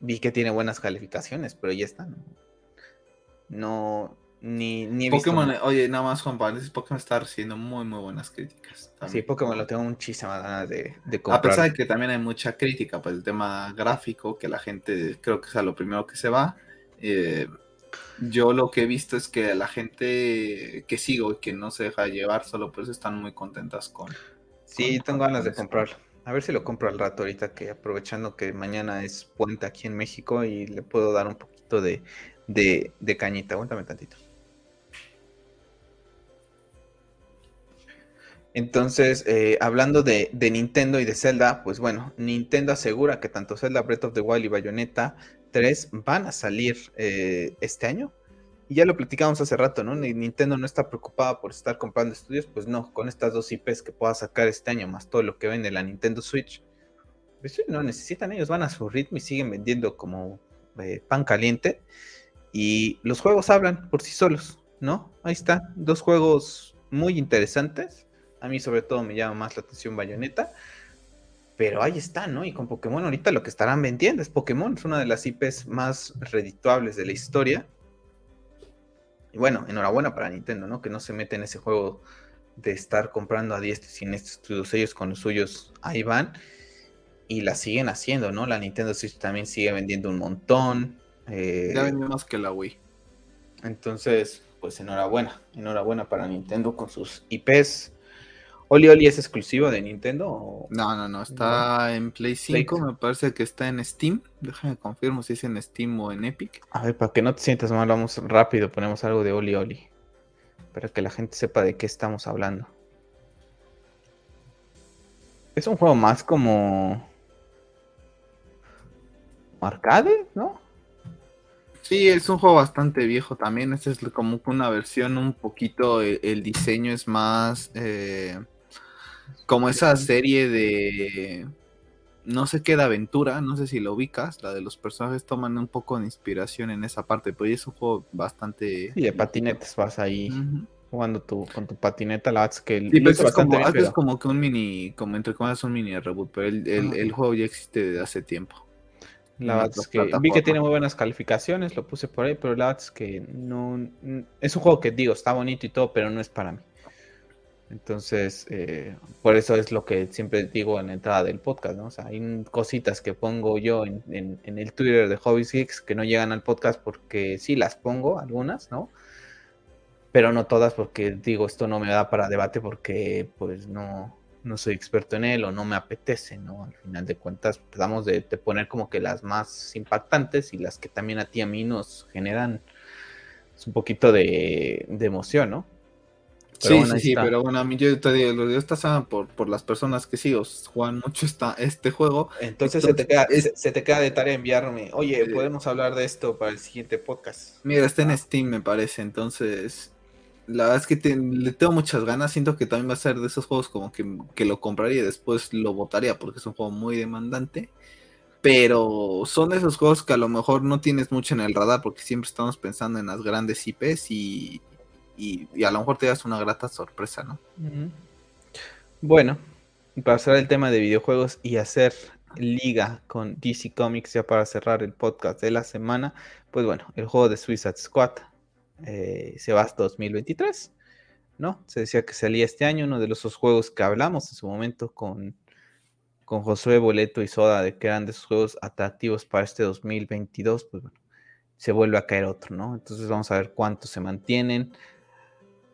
vi que tiene buenas calificaciones, pero ya está. No, ni, ni Pokémon, oye, nada más Juan Pablo, Pokémon está recibiendo muy, muy buenas críticas. Sí, Pokémon lo tengo muchísimas ganas de, de, comprar. A pesar de que también hay mucha crítica por el tema gráfico, que la gente creo que es a lo primero que se va. Eh, yo lo que he visto es que la gente que sigo y que no se deja llevar solo pues están muy contentas con. Sí, tengo ganas de comprarlo. A ver si lo compro al rato ahorita que aprovechando que mañana es puente aquí en México y le puedo dar un poquito de, de, de cañita. Aguántame tantito. Entonces, eh, hablando de, Nintendo y de Zelda, pues bueno, Nintendo asegura que tanto Zelda Breath of the Wild y Bayonetta 3 van a salir eh, este año. Y ya lo platicamos hace rato, ¿no? Nintendo no está preocupada por estar comprando estudios, pues no, con estas dos IPs que pueda sacar este año, más todo lo que vende la Nintendo Switch, pues no necesitan ellos, van a su ritmo y siguen vendiendo como eh, pan caliente. Y los juegos hablan por sí solos, ¿no? Ahí está, dos juegos muy interesantes a mí sobre todo me llama más la atención Bayonetta. Pero ahí está, ¿no? Y con Pokémon ahorita lo que estarán vendiendo es Pokémon. Es una de las IPs más redituables de la historia. Y bueno, enhorabuena para Nintendo, ¿no? Que no se mete en ese juego de estar comprando a diestra y siniestros estudios ellos con los suyos. Ahí van. Y la siguen haciendo, ¿no? La Nintendo Switch también sigue vendiendo un montón. Eh, ya vendió más que la Wii. Entonces, pues enhorabuena. Enhorabuena para Nintendo con sus IPs. ¿Oli Oli es exclusivo de Nintendo? No, no, no, está en Play 5, me parece que está en Steam. Déjame confirmo si es en Steam o en Epic. A ver, para que no te sientas mal, vamos rápido, ponemos algo de Oli Oli. Para que la gente sepa de qué estamos hablando. Es un juego más como... arcade, ¿no? Sí, es un juego bastante viejo también. Este es como una versión un poquito. El, diseño es más. Eh, como esa serie de. No sé qué de aventura, no sé si lo ubicas. La de los personajes toman un poco de inspiración en esa parte, pero es un juego bastante. Sí, de patinetes vas ahí. Jugando tu, con tu patineta, la que el, sí, es, como, que un mini, como entre comillas un mini reboot, pero el, el juego ya existe desde hace tiempo. La verdad es que vi que tiene muy buenas calificaciones, lo puse por ahí, pero la verdad es que no. Es un juego que digo, está bonito y todo, pero no es para mí. Entonces, eh, por eso es lo que siempre digo en la entrada del podcast, ¿no? O sea, hay cositas que pongo yo en, en, el Twitter de Hobby Geeks que no llegan al podcast porque sí las pongo, algunas, ¿no? Pero no todas porque digo, esto no me da para debate porque pues no, no soy experto en él o no me apetece, ¿no? Al final de cuentas, tratamos de, poner como que las más impactantes y las que también a ti a mí nos generan un poquito de, emoción, ¿no? Sí, sí, sí, pero bueno, a mí yo te digo, los están por, por las personas que sí os juegan mucho esta, este juego. Entonces, se, te queda, se, te queda de tarea enviarme, oye, podemos hablar de esto para el siguiente podcast. Mira, está en Steam, me parece, entonces la verdad es que le tengo muchas ganas. Siento que también va a ser de esos juegos como que, lo compraría y después lo votaría porque es un juego muy demandante. Pero son esos juegos que a lo mejor no tienes mucho en el radar porque siempre estamos pensando en las grandes IPs y, y, a lo mejor te das una grata sorpresa, ¿no? Bueno, para cerrar el tema de videojuegos y hacer liga con DC Comics ya para cerrar el podcast de la semana, pues bueno, el juego de Suicide Squad eh, se va hasta 2023, ¿no? Se decía que salía este año, uno de los juegos que hablamos en su momento con, con Josué Boleto y Soda, de que eran de esos juegos atractivos para este 2022, pues bueno, se vuelve a caer otro, ¿no? Entonces vamos a ver cuántos se mantienen,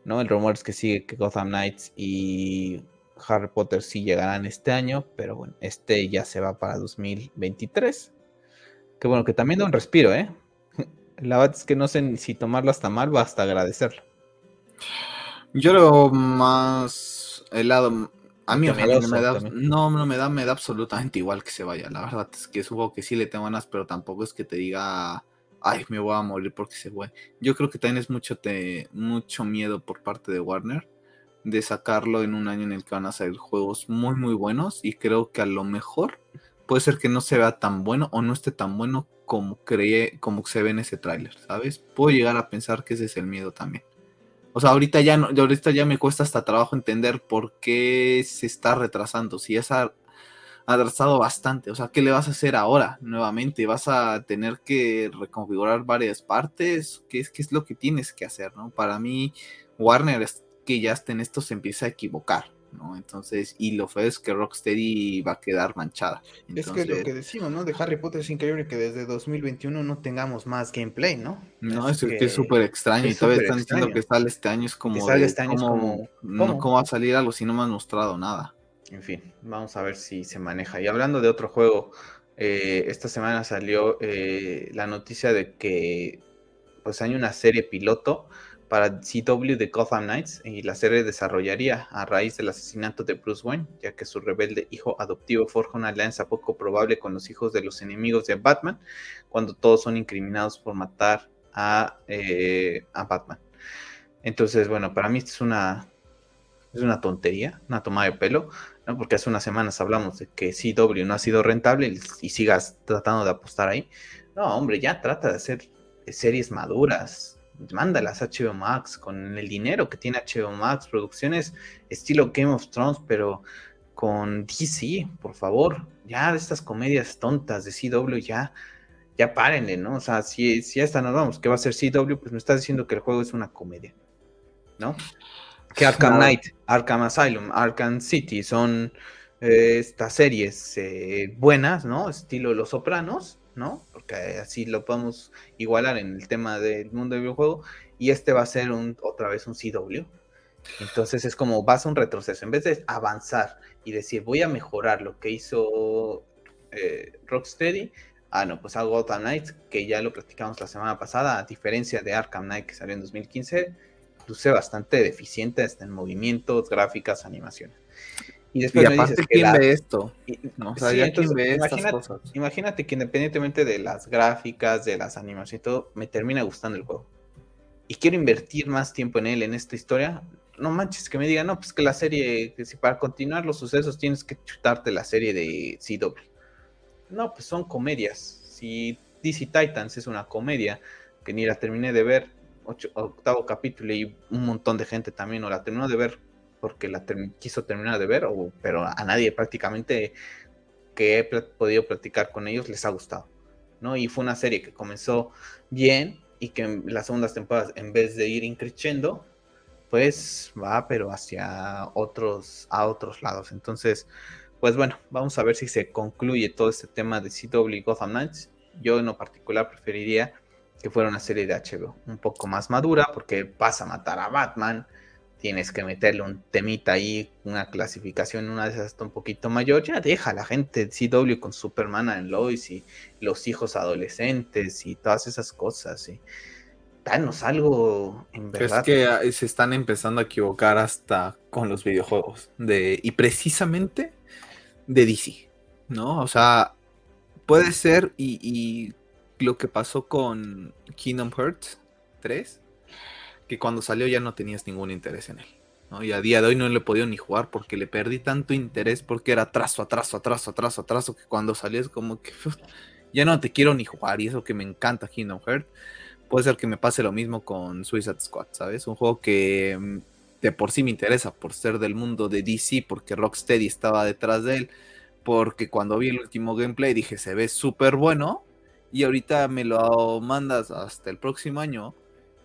¿no? El rumor es que sigue que Gotham Knights y Harry Potter sí llegarán este año, pero bueno, este ya se va para 2023. Que bueno, que también da un respiro, ¿eh? La verdad es que no sé si tomarlo hasta mal o hasta agradecerlo. Yo lo más helado. A mí, me da, no, no me da, me da absolutamente igual que se vaya. La verdad es que juego que sí le tengo ganas, pero tampoco es que te diga, ay, me voy a morir porque se fue. Yo creo que también es mucho, te, mucho miedo por parte de Warner de sacarlo en un año en el que van a salir juegos muy, muy buenos. Y creo que a lo mejor puede ser que no se vea tan bueno o no esté tan bueno como cree, como se ve en ese tráiler, ¿sabes? Puedo llegar a pensar que ese es el miedo también. O sea, ahorita ya no, ahorita ya me cuesta hasta trabajo entender por qué se está retrasando. Si se ha atrasado bastante. O sea, ¿qué le vas a hacer ahora nuevamente? ¿Vas a tener que reconfigurar varias partes? ¿Qué es, qué es lo que tienes que hacer? ¿no? Para mí, Warner es que ya en esto se empieza a equivocar. ¿no? Entonces, y lo feo es que Rocksteady va a quedar manchada. es que lo que decimos, ¿no? De Harry Potter es increíble que desde 2021 no tengamos más gameplay, ¿no? No, es, que, es súper extraño y todavía están diciendo que sale este año, es como... este año como... ¿cómo? va a salir algo si no me han mostrado nada? En fin, vamos a ver si se maneja. Y hablando de otro juego, eh, esta semana salió eh, la noticia de que pues hay una serie piloto para CW de Gotham Knights y la serie desarrollaría a raíz del asesinato de Bruce Wayne, ya que su rebelde hijo adoptivo forja una alianza poco probable con los hijos de los enemigos de Batman, cuando todos son incriminados por matar a, eh, a Batman. Entonces, bueno, para mí esto es una, es una tontería, una toma de pelo, ¿no? porque hace unas semanas hablamos de que CW no ha sido rentable y, sigas tratando de apostar ahí. No, hombre, ya trata de hacer series maduras, mándalas a HBO Max con el dinero que tiene HBO Max, producciones estilo Game of Thrones, pero con DC, por favor, ya de estas comedias tontas de CW, ya, ya párenle, ¿no? O sea, si, si esta nos vamos, que va a ser CW, pues me estás diciendo que el juego es una comedia, ¿no? Que Arkham Knight, Arkham Asylum, Arkham City son eh, estas series eh, buenas, ¿no? Estilo Los Sopranos, ¿no? Porque así lo podemos igualar en el tema del mundo del videojuego. Y este va a ser un, otra vez un CW. Entonces es como vas a un retroceso. En vez de avanzar y decir voy a mejorar lo que hizo eh, Rocksteady, ah, no, pues hago Gotham Knights, que ya lo practicamos la semana pasada, a diferencia de Arkham Knight que salió en 2015, luce bastante deficiente hasta en movimientos, gráficas, animaciones. Y después aparte, ¿quién ve esto? imagínate, que independientemente de las gráficas, de las animaciones y todo, me termina gustando el juego. Y quiero invertir más tiempo en él, en esta historia. No manches, que me digan, no, pues que la serie, que si para continuar los sucesos tienes que chutarte la serie de CW. No, pues son comedias. Si DC Titans es una comedia, que ni la terminé de ver, octavo capítulo y un montón de gente también no la terminó de ver porque la quiso terminar de ver, o, pero a nadie prácticamente que he podido platicar con ellos les ha gustado, ¿no? Y fue una serie que comenzó bien y que en las segundas temporadas, en vez de ir increciendo, pues va, pero hacia otros, a otros lados. Entonces, pues bueno, vamos a ver si se concluye todo este tema de CW Gotham Knights. Yo en lo particular preferiría que fuera una serie de HBO un poco más madura, porque pasa a matar a Batman, tienes que meterle un temita ahí, una clasificación, una de esas está un poquito mayor, ya deja a la gente CW con Superman en Lois y los hijos adolescentes y todas esas cosas. Y danos algo en verdad. Es que ah, se están empezando a equivocar hasta con los videojuegos de y precisamente de DC, ¿no? O sea, puede ser y, y lo que pasó con Kingdom Hearts 3 que cuando salió ya no tenías ningún interés en él. Y a día de hoy no le he podido ni jugar porque le perdí tanto interés porque era atraso, atraso, atraso, atraso, atraso, que cuando salió es como que ya no te quiero ni jugar y eso que me encanta Kingdom Hearts. Puede ser que me pase lo mismo con Suicide Squad, ¿sabes? Un juego que mm, de por sí me interesa por ser del mundo de DC, porque Rocksteady estaba detrás de él, porque cuando vi el último gameplay dije se ve súper bueno y ahorita me lo mandas hasta el próximo año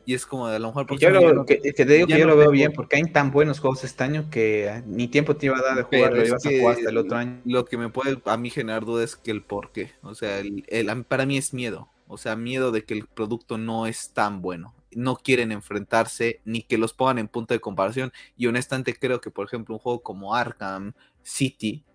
y es como de a lo mejor... Yo lo, que, te digo que yo lo veo bien, porque hay tan buenos juegos este año que ni tiempo te iba a dar de jugar, lo ibas a jugar hasta el otro año. Lo que me puede a mí generar duda es que el por qué. O sea, el, para mí es miedo. O sea, miedo de que el producto no es tan bueno. No quieren enfrentarse ni que los pongan en punto de comparación. Y honestamente creo que, por ejemplo, un juego como Arkham City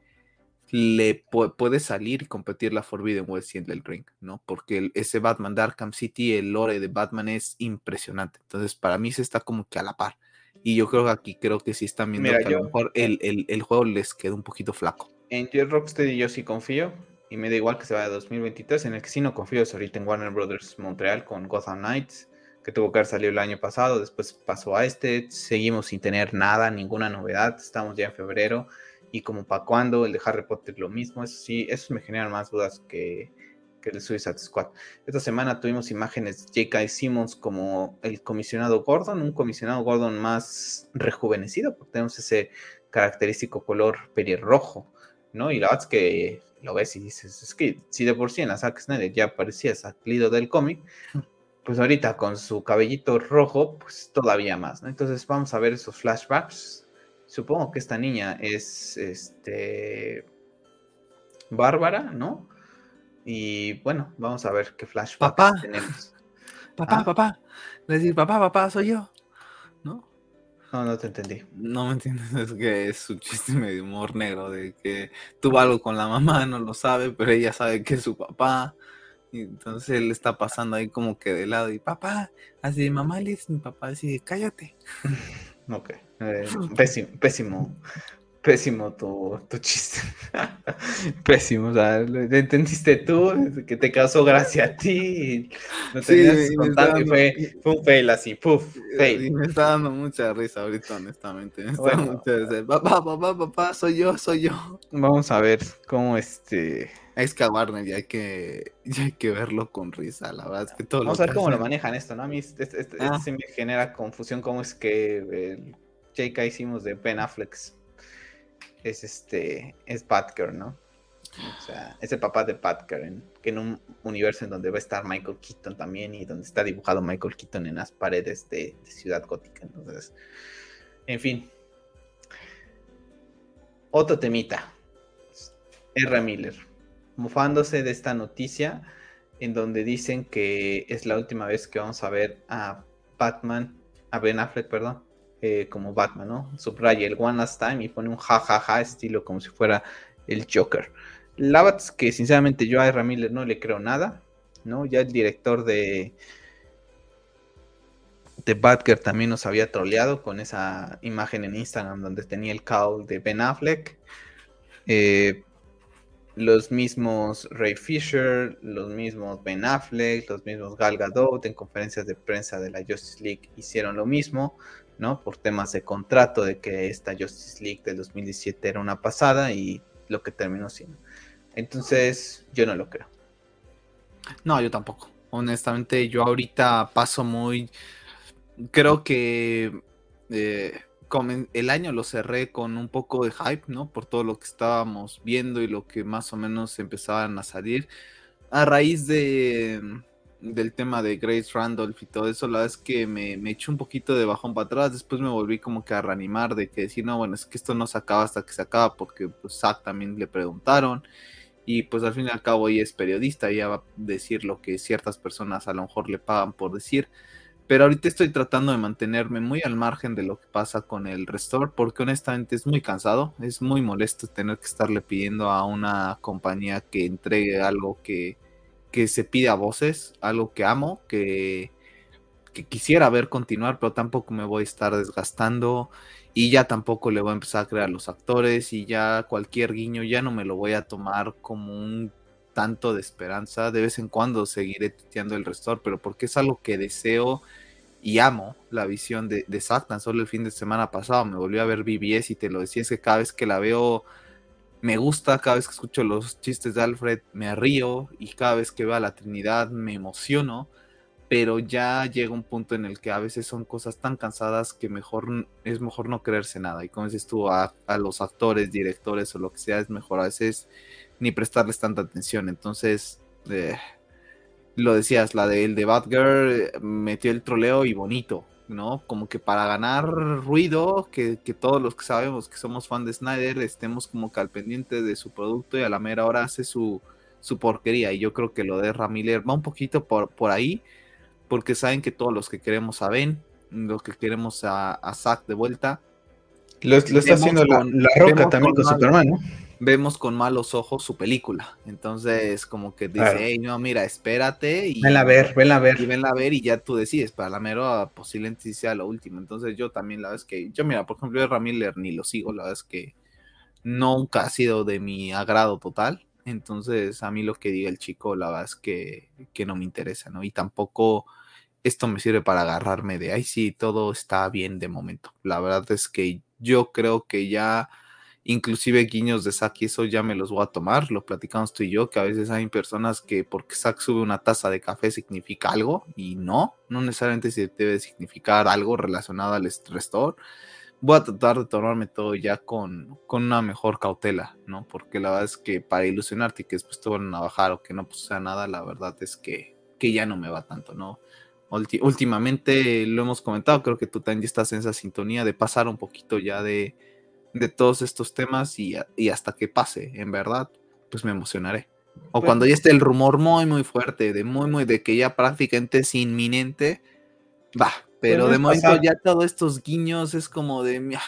le puede salir y competir la Forbidden West y el Ring, ¿no? Porque ese Batman de Arkham City, el lore de Batman es impresionante. Entonces, para mí se está como que a la par. Y yo creo que aquí creo que sí están viendo que a lo mejor el, juego les queda un poquito flaco. En Rockstar Rocksteady yo sí confío. Y me da igual que se vaya a 2023. En el que sí no confío es ahorita en Warner Brothers Montreal con Gotham Knights. Que tuvo que haber salido el año pasado. Después pasó a este. Seguimos sin tener nada, ninguna novedad. Estamos ya en febrero y como para cuándo, el de Harry Potter lo mismo, eso sí, eso me genera más dudas que, que el Suicide Squad. Esta semana tuvimos imágenes de J.K. Simmons como el comisionado Gordon, un comisionado Gordon más rejuvenecido, porque tenemos ese característico color pelirrojo, ¿no? Y la verdad es que lo ves y dices, es que si de por sí en la Zack Snyder ya parecía salido del cómic, pues ahorita con su cabellito rojo, pues todavía más, ¿no? Entonces vamos a ver esos flashbacks Supongo que esta niña es este Bárbara, ¿no? Y bueno, vamos a ver qué flashback tenemos. Papá, ah. papá. Decir, papá, papá, soy yo. ¿No? No, no te entendí. No me entiendes, es que es un chiste medio humor negro de que tuvo algo con la mamá, no lo sabe, pero ella sabe que es su papá. Y entonces él está pasando ahí como que de lado y papá, así mamá le dice mi papá, así cállate. Ok. Eh, pésimo, pésimo, pésimo tu, tu chiste. pésimo, o sea, lo entendiste tú, que te causó gracia a ti. No sí, contando, y fue, fue, un fail así, puff, fail. me está dando mucha risa ahorita, honestamente. Me está mucho papá, papá, papá, soy yo, soy yo. Vamos a ver cómo este es que a Warner ya hay que, ya hay que verlo con risa, la verdad es que todo Vamos a ver cómo lo manejan esto, ¿no? A mí este, este, este ah. me genera confusión cómo es que el J.K. hicimos de Ben Affleck es este, es Batgirl, ¿no? O sea, es el papá de Batgirl, en, que en un universo en donde va a estar Michael Keaton también y donde está dibujado Michael Keaton en las paredes de, de Ciudad Gótica. Entonces, en fin. Otro temita. R. Miller mofándose de esta noticia en donde dicen que es la última vez que vamos a ver a Batman, a Ben Affleck, perdón, eh, como Batman, ¿no? Subraya el One Last Time y pone un jajaja ja, ja, estilo como si fuera el Joker. La que sinceramente yo a R. Miller no le creo nada, ¿no? Ya el director de The Batgirl también nos había troleado con esa imagen en Instagram donde tenía el call de Ben Affleck. Eh, los mismos Ray Fisher, los mismos Ben Affleck, los mismos Gal Gadot en conferencias de prensa de la Justice League hicieron lo mismo, ¿no? Por temas de contrato, de que esta Justice League del 2017 era una pasada y lo que terminó siendo. Entonces, yo no lo creo. No, yo tampoco. Honestamente, yo ahorita paso muy... Creo que... Eh, el año lo cerré con un poco de hype, ¿no? Por todo lo que estábamos viendo y lo que más o menos empezaban a salir. A raíz de, del tema de Grace Randolph y todo eso, la verdad es que me, me eché un poquito de bajón para atrás. Después me volví como que a reanimar de que decir, no, bueno, es que esto no se acaba hasta que se acaba, porque pues Zack también le preguntaron. Y pues al fin y al cabo ella es periodista, ella va a decir lo que ciertas personas a lo mejor le pagan por decir. Pero ahorita estoy tratando de mantenerme muy al margen de lo que pasa con el Restore, porque honestamente es muy cansado, es muy molesto tener que estarle pidiendo a una compañía que entregue algo que, que se pide a voces, algo que amo, que, que quisiera ver continuar, pero tampoco me voy a estar desgastando y ya tampoco le voy a empezar a crear los actores y ya cualquier guiño ya no me lo voy a tomar como un tanto de esperanza. De vez en cuando seguiré tuteando el Restore, pero porque es algo que deseo y amo la visión de, de Zack. Tan solo el fin de semana pasado me volvió a ver BBS y te lo decía, es que cada vez que la veo me gusta, cada vez que escucho los chistes de Alfred me río y cada vez que veo a la Trinidad me emociono. Pero ya llega un punto en el que a veces son cosas tan cansadas que mejor es mejor no creerse nada. Y como dices tú, a, los actores, directores o lo que sea, es mejor a veces ni prestarles tanta atención. Entonces, eh, lo decías, la de el de Batgirl eh, metió el troleo y bonito, ¿no? Como que para ganar ruido, que, todos los que sabemos que somos fan de Snyder estemos como que al pendiente de su producto y a la mera hora hace su, su porquería. Y yo creo que lo de Ramiller va un poquito por, por ahí, porque saben que todos los que queremos a Ben, los que queremos a, a Zack de vuelta. Lo, está haciendo la, Roca también con Superman, ¿no? Vemos con malos ojos su película. Entonces, como que dice, hey, no, mira, espérate. Y, venla a ver, venla a ver. Y venla a ver y ya tú decides, para la mero posiblemente sea lo último. Entonces, yo también, la vez que, yo mira, por ejemplo, de Ramiller ni lo sigo, la verdad es que nunca ha sido de mi agrado total. Entonces, a mí lo que diga el chico, la verdad es que, que no me interesa, ¿no? Y tampoco esto me sirve para agarrarme de, ay, sí, todo está bien de momento. La verdad es que yo creo que ya inclusive guiños de Zack y eso ya me los voy a tomar, lo platicamos tú y yo, que a veces hay personas que porque Zack sube una taza de café significa algo y no, no necesariamente se debe significar algo relacionado al restore. Voy a tratar de tomarme todo ya con, con una mejor cautela, ¿no? Porque la verdad es que para ilusionarte y que después te van a bajar o que no pues, sea nada, la verdad es que, que ya no me va tanto, ¿no? últimamente lo hemos comentado, creo que tú también estás en esa sintonía de pasar un poquito ya de, de todos estos temas y, hasta que pase, en verdad, pues me emocionaré. O cuando ya esté el rumor muy, muy fuerte, de muy, muy, de que ya prácticamente es inminente, va. Pero de momento ya todos estos guiños es como de,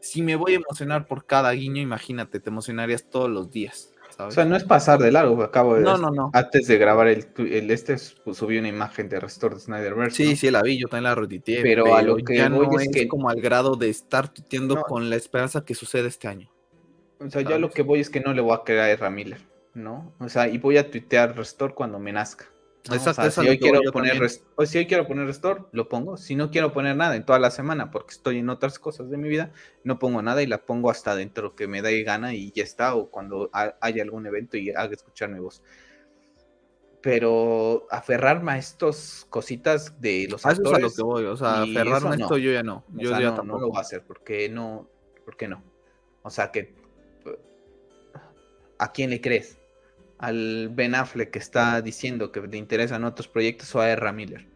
si me voy a emocionar por cada guiño, imagínate, te emocionarías todos los días. O sea, no es pasar de largo, acabo de... No, no, no. Antes de grabar el, el este, pues, subí una imagen de Restore de Snyderverse. Sí, sí, la vi, yo también la retuiteé. Pero, a lo que ya no es, que... como al grado de estar tuiteando con la esperanza que sucede este año. O sea, ya lo que voy es que no le voy a creer a Ezra Miller, ¿no? O sea, y voy a tuitear Restore cuando me nazca si, hoy quiero poner si hoy quiero poner restore, lo pongo. Si no quiero poner nada en toda la semana porque estoy en otras cosas de mi vida, no pongo nada y la pongo hasta dentro que me dé gana y ya está, o cuando haya algún evento y haga escuchar mi voz. Pero aferrarme a estas cositas de los actores. es a lo que voy, o sea, aferrarme a esto yo ya no. Yo ya no, no, lo voy a hacer porque no, porque no. O sea que ¿a quién le crees? Al Ben Affleck que está diciendo que le interesan otros proyectos o a R. Miller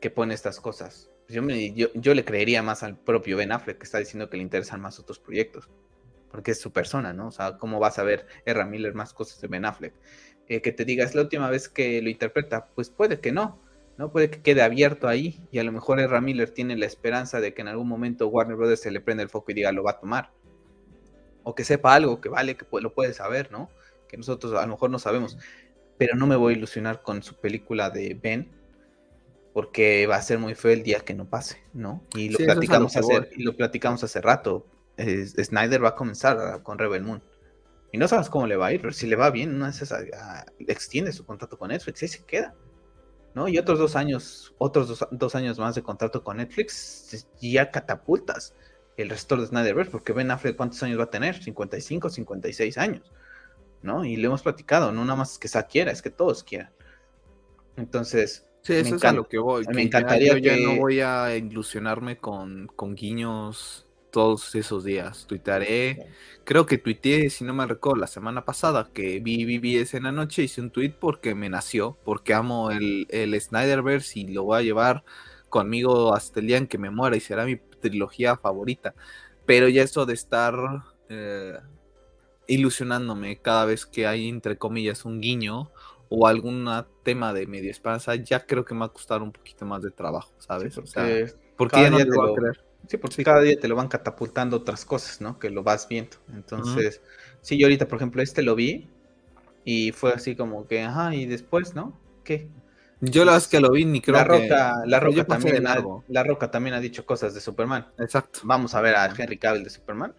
que pone estas cosas. Pues yo, yo, le creería más al propio Ben Affleck que está diciendo que le interesan más otros proyectos. Porque es su persona, ¿no? O sea, ¿cómo vas a ver R. Miller más cosas de Ben Affleck? Eh, que te diga, es la última vez que lo interpreta. Pues puede que no, ¿no? Puede que quede abierto ahí y a lo mejor R. Miller tiene la esperanza de que en algún momento Warner Brothers se le prenda el foco y diga, lo va a tomar. O que sepa algo que vale, que lo puede saber, ¿no? Que nosotros a lo mejor no sabemos, pero no me voy a ilusionar con su película de Ben, porque va a ser muy feo el día que no pase, ¿no? Y lo, platicamos, hace, y lo platicamos hace rato. Snyder va a comenzar con Rebel Moon. Y no sabes cómo le va a ir, pero si le va bien, no es esa, extiende su contrato con Netflix y se queda. ¿no? Y otros dos años, otros dos, años más de contrato con Netflix, ya catapultas el resto de Snyderverse, porque Ben Affleck, ¿cuántos años va a tener? 55, 56 años, ¿no? Y le hemos platicado, no nada más que Zack quiera, es que todos quieran. Entonces, Sí, eso es a lo que voy. Me encantaría ya, yo ya no voy a ilusionarme con, con guiños todos esos días. Tuitaré, creo que tuiteé, si no me recuerdo, la semana pasada que vi BBS en la noche, hice un tweet porque me nació, porque amo el, el Snyderverse y lo voy a llevar conmigo hasta el día en que me muera y será mi trilogía favorita. Pero ya eso de estar eh, ilusionándome cada vez que hay, entre comillas, un guiño o algún tema de media esperanza, ya creo que me va a costar un poquito más de trabajo, ¿sabes? o sea, porque ya no te a creer. Sí, porque cada día te lo van catapultando otras cosas, ¿no? Que lo vas viendo. Entonces, sí, yo ahorita, por ejemplo, este lo vi y fue así como que, ajá, y después, ¿no? ¿Qué? Yo la vez que lo vi ni creo la roca, La Roca, también ha, la Roca también ha dicho cosas de Superman. Exacto. Vamos a ver a Henry Cavill de Superman.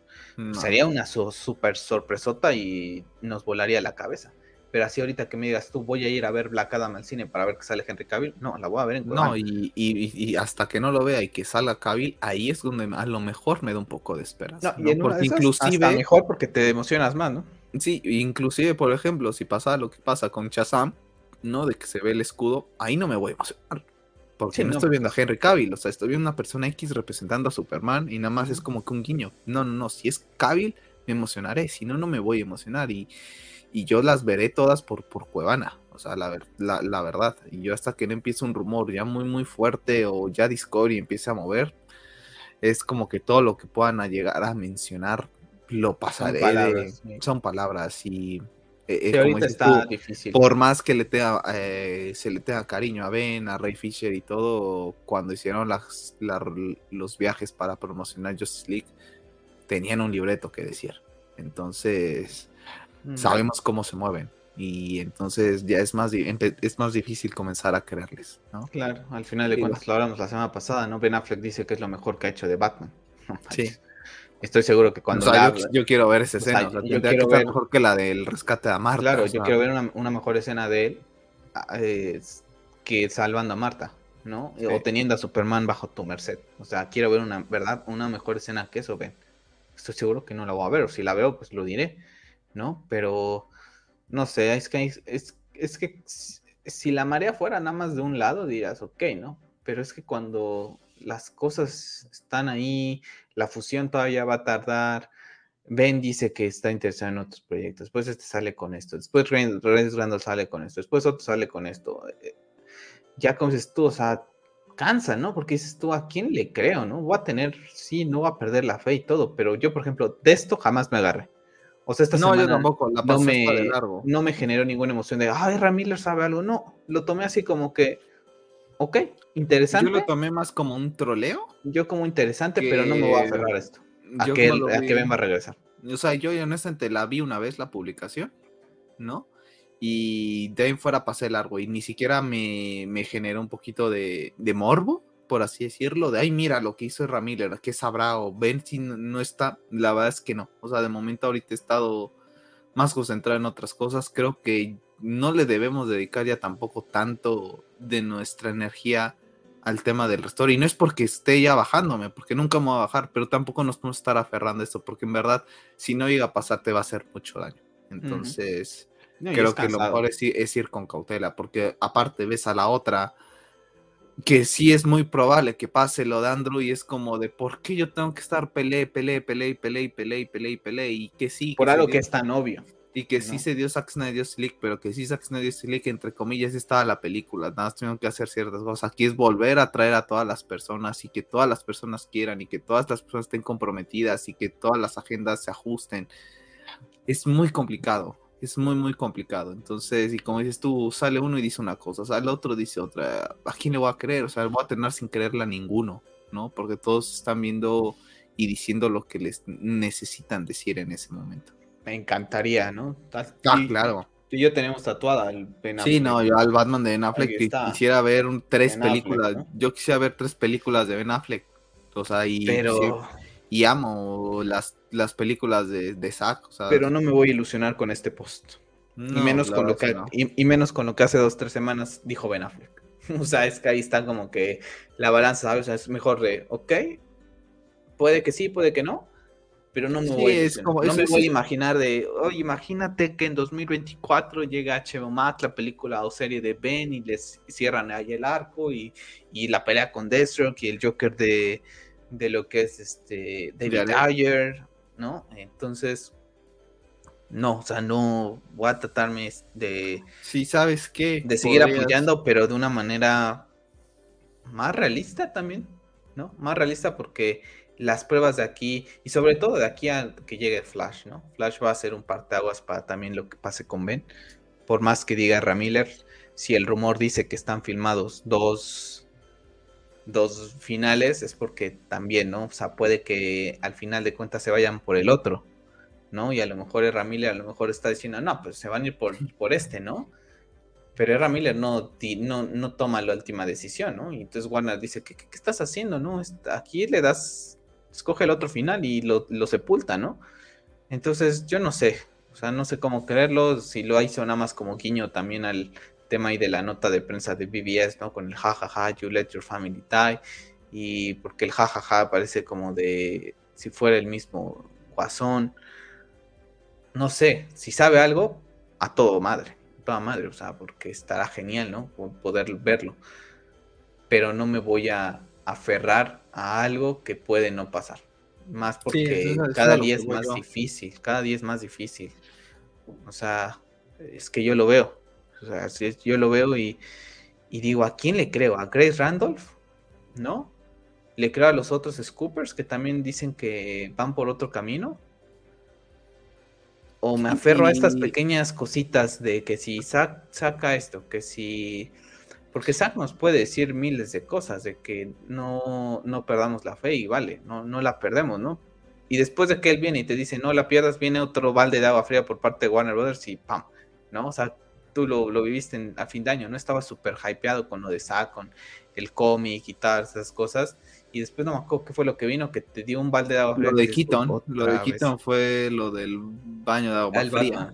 Sería una super sorpresota y nos volaría la cabeza. Pero así ahorita que me digas tú, voy a ir a ver Black Adam al cine para ver que sale Henry Cavill, no, la voy a ver en No, y, hasta que no lo vea y que salga Cavill, ahí es donde a lo mejor me da un poco de esperanza. No, y porque inclusive mejor porque te emocionas más, ¿no? Sí, inclusive, por ejemplo, si pasa lo que pasa con Shazam, ¿no? De que se ve el escudo, ahí no me voy a emocionar. Porque no, estoy viendo a Henry Cavill, o sea, estoy viendo una persona X representando a Superman y nada más es como que un guiño. No, no, no, si es Cavill, me emocionaré, si no, no me voy a emocionar. Y, y yo las veré todas por, por Cuevana, o sea, la, la, verdad. Y yo hasta que no empiece un rumor ya muy, muy fuerte o ya Discovery empiece a mover, es como que todo lo que puedan llegar a mencionar lo pasaré. Son palabras, son palabras y... Eh, ahorita está difícil. Por más que le tenga, eh, se le tenga cariño a Ben, a Ray Fisher y todo, cuando hicieron las, los viajes para promocionar Justice League, tenían un libreto que decir. Entonces, sabemos cómo se mueven y entonces ya es más, es más difícil comenzar a creerles, ¿no? Claro, al final de cuentas lo hablamos la semana pasada, ¿no? Ben Affleck dice que es lo mejor que ha hecho de Batman. sí. Estoy seguro que cuando... yo, quiero ver esa escena, yo quiero ver... mejor que la del rescate a Marta. Claro, yo quiero ver una, mejor escena de él ah, que salvando a Marta, ¿no? O teniendo a Superman bajo tu merced. O sea, quiero ver una, ¿verdad? Una mejor escena que eso, Ben. Estoy seguro que no la voy a ver, o si la veo, pues lo diré ¿no? Pero, no sé, es que, es, es que si la marea fuera nada más de un lado, dirás, ok, ¿no? Pero es que cuando las cosas están ahí, la fusión todavía va a tardar. Ben dice que está interesado en otros proyectos, después este sale con esto, después Renz Randall sale con esto, después otro sale con esto. Eh, ya como dices tú, o sea, cansa, ¿no? Porque dices tú, ¿a quién le creo, no? Voy a tener, sí, no va a perder la fe y todo, pero yo, por ejemplo, de esto jamás me agarré. O sea, esta no, semana tampoco, no, me, no me generó ninguna emoción de, ay, Ramiller sabe algo. No, lo tomé así como que, ok, interesante. Yo lo tomé más como un troleo. Yo como interesante, pero no me voy a aferrar a esto. A que, a que Ben va a regresar. O sea, yo honestamente la vi una vez la publicación, ¿no? Y de ahí fuera pasé largo y ni siquiera me, me generó un poquito de, de morbo por así decirlo, de ay, mira lo que hizo Ramírez, que sabrá o Ben si no está, la verdad es que no. O sea, de momento ahorita he estado más concentrado en otras cosas. Creo que no le debemos dedicar ya tampoco tanto de nuestra energía al tema del restore. Y no es porque esté ya bajándome, porque nunca me voy a bajar, pero tampoco nos podemos estar aferrando a esto, porque en verdad, si no llega a pasar, te va a hacer mucho daño. Entonces, creo que lo mejor es ir, con cautela, porque aparte ves a la otra que sí es muy probable que pase lo de Andrew y es como de por qué yo tengo que estar pele, pele, pele, pele, pele, pele, pele y que sí. Por algo que es tan obvio. Y que sí se dio Zack Snyder Slick, pero que sí Zack Snyder Slick, entre comillas, estaba la película. Nada más tuvieron que hacer ciertas cosas. Aquí es volver a traer a todas las personas y que todas las personas quieran y que todas las personas estén comprometidas y que todas las agendas se ajusten. Es muy complicado es muy, muy complicado. Entonces, y como dices tú, sale uno y dice una cosa, sale otro dice otra. ¿A quién le voy a creer? O sea, voy a tener sin creerle a ninguno, ¿no? Porque todos están viendo y diciendo lo que les necesitan decir en ese momento. Me encantaría, ¿no? Ah, claro. Tú y yo tenemos tatuada al Ben Affleck. Sí, no, yo al Batman de Ben Affleck quisiera ver tres películas. Yo quisiera ver tres películas de Ben Affleck. O sea, y, pero... y amo las, las películas de, de Zack. pero no me voy a ilusionar con este post. y, menos con lo que, y, menos con lo que hace dos, tres semanas dijo Ben Affleck. o sea, es que ahí está como que la balanza, ¿sabes? O sea, es mejor de, ok, puede que sí, puede que no, pero no me, voy, a imaginar de, oye, imagínate que en 2024 llega HBO Max, la película o serie de Ben y les cierran ahí el arco y, la pelea con Deathstroke y el Joker de, de lo que es este David Ayer, ¿no? Entonces, no, o sea, no voy a tratarme de... Sí, ¿sabes qué? De seguir apoyando, pero de una manera más realista también, ¿no? Más realista porque las pruebas de aquí, y sobre todo de aquí a que llegue Flash, ¿no? Flash va a ser un parteaguas para también lo que pase con Ben. Por más que diga Ramiller, si el rumor dice que están filmados dos, dos finales, es porque también, ¿no? O sea, puede que al final de cuentas se vayan por el otro, ¿no? Y a lo mejor Ramiller a lo mejor está diciendo, no, pues se van a ir por, por este, ¿no? Pero Miller no, no, no, toma la última decisión, ¿no? Y entonces Warner dice, ¿qué, qué, qué estás haciendo, no? Aquí le das escoge el otro final y lo, sepulta, ¿no? Entonces, yo no sé, o sea, no sé cómo creerlo, si lo hizo nada más como guiño también al tema ahí de la nota de prensa de BBS, ¿no? Con el jajaja, you let your family die, y porque el jajaja parece como de si fuera el mismo guasón, no sé, si sabe algo, a todo madre, a toda madre, o sea, porque estará genial, ¿no? Poder verlo, pero no me voy a aferrar a algo que puede no pasar. Más porque cada día es más difícil, cada día es más difícil. O sea, es que yo lo veo. O sea, yo lo veo y, digo, ¿a quién le creo? ¿A Grace Randolph? ¿No? ¿Le creo a los otros Scoopers que también dicen que van por otro camino? ¿O me aferro a estas pequeñas cositas de que si saca esto, que si porque Zack nos puede decir miles de cosas, de que no, no perdamos la fe y vale, no, no la perdemos, ¿no? Y después de que él viene y te dice, no la pierdas, viene otro balde de agua fría por parte de Warner Brothers y ¡pam! ¿No? O sea, tú lo, viviste a fin de año, ¿no? Estaba súper hypeado con lo de Zack, con el cómic y tal, esas cosas y después no me acuerdo qué fue lo que vino, que te dio un balde de agua fría. Lo de Keaton, lo de Keaton fue lo del baño de agua fría.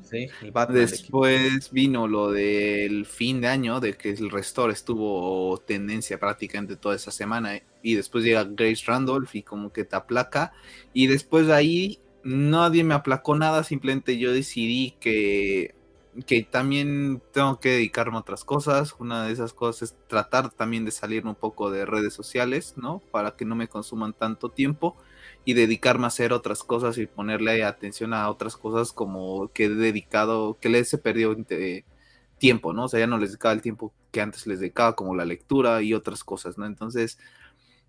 después vino lo del fin de año, de que el restore estuvo tendencia prácticamente toda esa semana, y después llega Grace Randolph y como que te aplaca, y después de ahí nadie me aplacó nada, simplemente yo decidí que que también tengo que dedicarme a otras cosas. Una de esas cosas es tratar también de salirme un poco de redes sociales, ¿no? Para que no me consuman tanto tiempo y dedicarme a hacer otras cosas y ponerle atención a otras cosas como que he dedicado, que les he perdido tiempo, ¿no? O sea, ya no les dedicaba el tiempo que antes les dedicaba, como la lectura y otras cosas, ¿no? Entonces,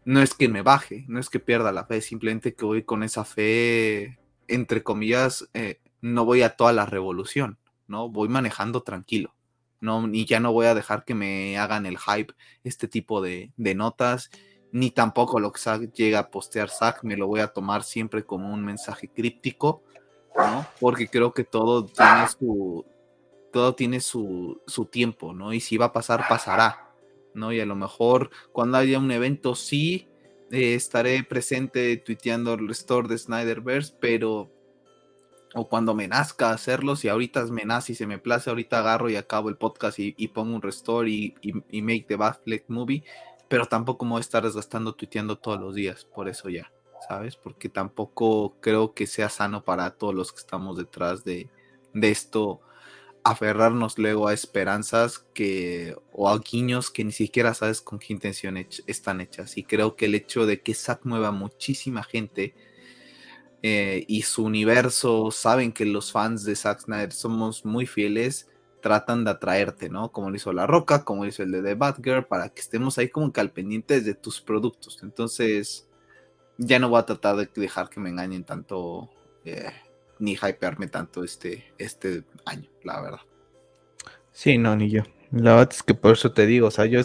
no es que me baje, no es que pierda la fe, simplemente que voy con esa fe, entre comillas, eh, no voy a toda la revolución ¿no? Voy manejando tranquilo, ¿no? Y ya no voy a dejar que me hagan el hype este tipo de, notas, ni tampoco lo que llega a postear Zack, me lo voy a tomar siempre como un mensaje críptico, ¿no? Porque creo que todo tiene su, todo tiene su, su tiempo, ¿no? Y si va a pasar, pasará, ¿no? Y a lo mejor cuando haya un evento sí, eh, estaré presente tuiteando el restore de Snyderverse, pero o cuando me nazca hacerlos, y ahorita me nace y se me place, ahorita agarro y acabo el podcast y, pongo un restore y, y, make the Batfleck movie, pero tampoco me voy a estar desgastando tuiteando todos los días, por eso ya, ¿sabes? Porque tampoco creo que sea sano para todos los que estamos detrás de, de esto, aferrarnos luego a esperanzas que, o a guiños que ni siquiera sabes con qué intención están hechas. Y creo que el hecho de que Zack mueva muchísima gente, eh, y su universo, saben que los fans de Zack Snyder somos muy fieles, tratan de atraerte, ¿no? Como lo hizo La Roca, como hizo el de The Batgirl, para que estemos ahí como que al pendiente de tus productos. Entonces, ya no voy a tratar de dejar que me engañen tanto, eh, ni hypearme tanto este, este año, la verdad. Sí, no, ni yo. La verdad es que por eso te digo, o sea, yo,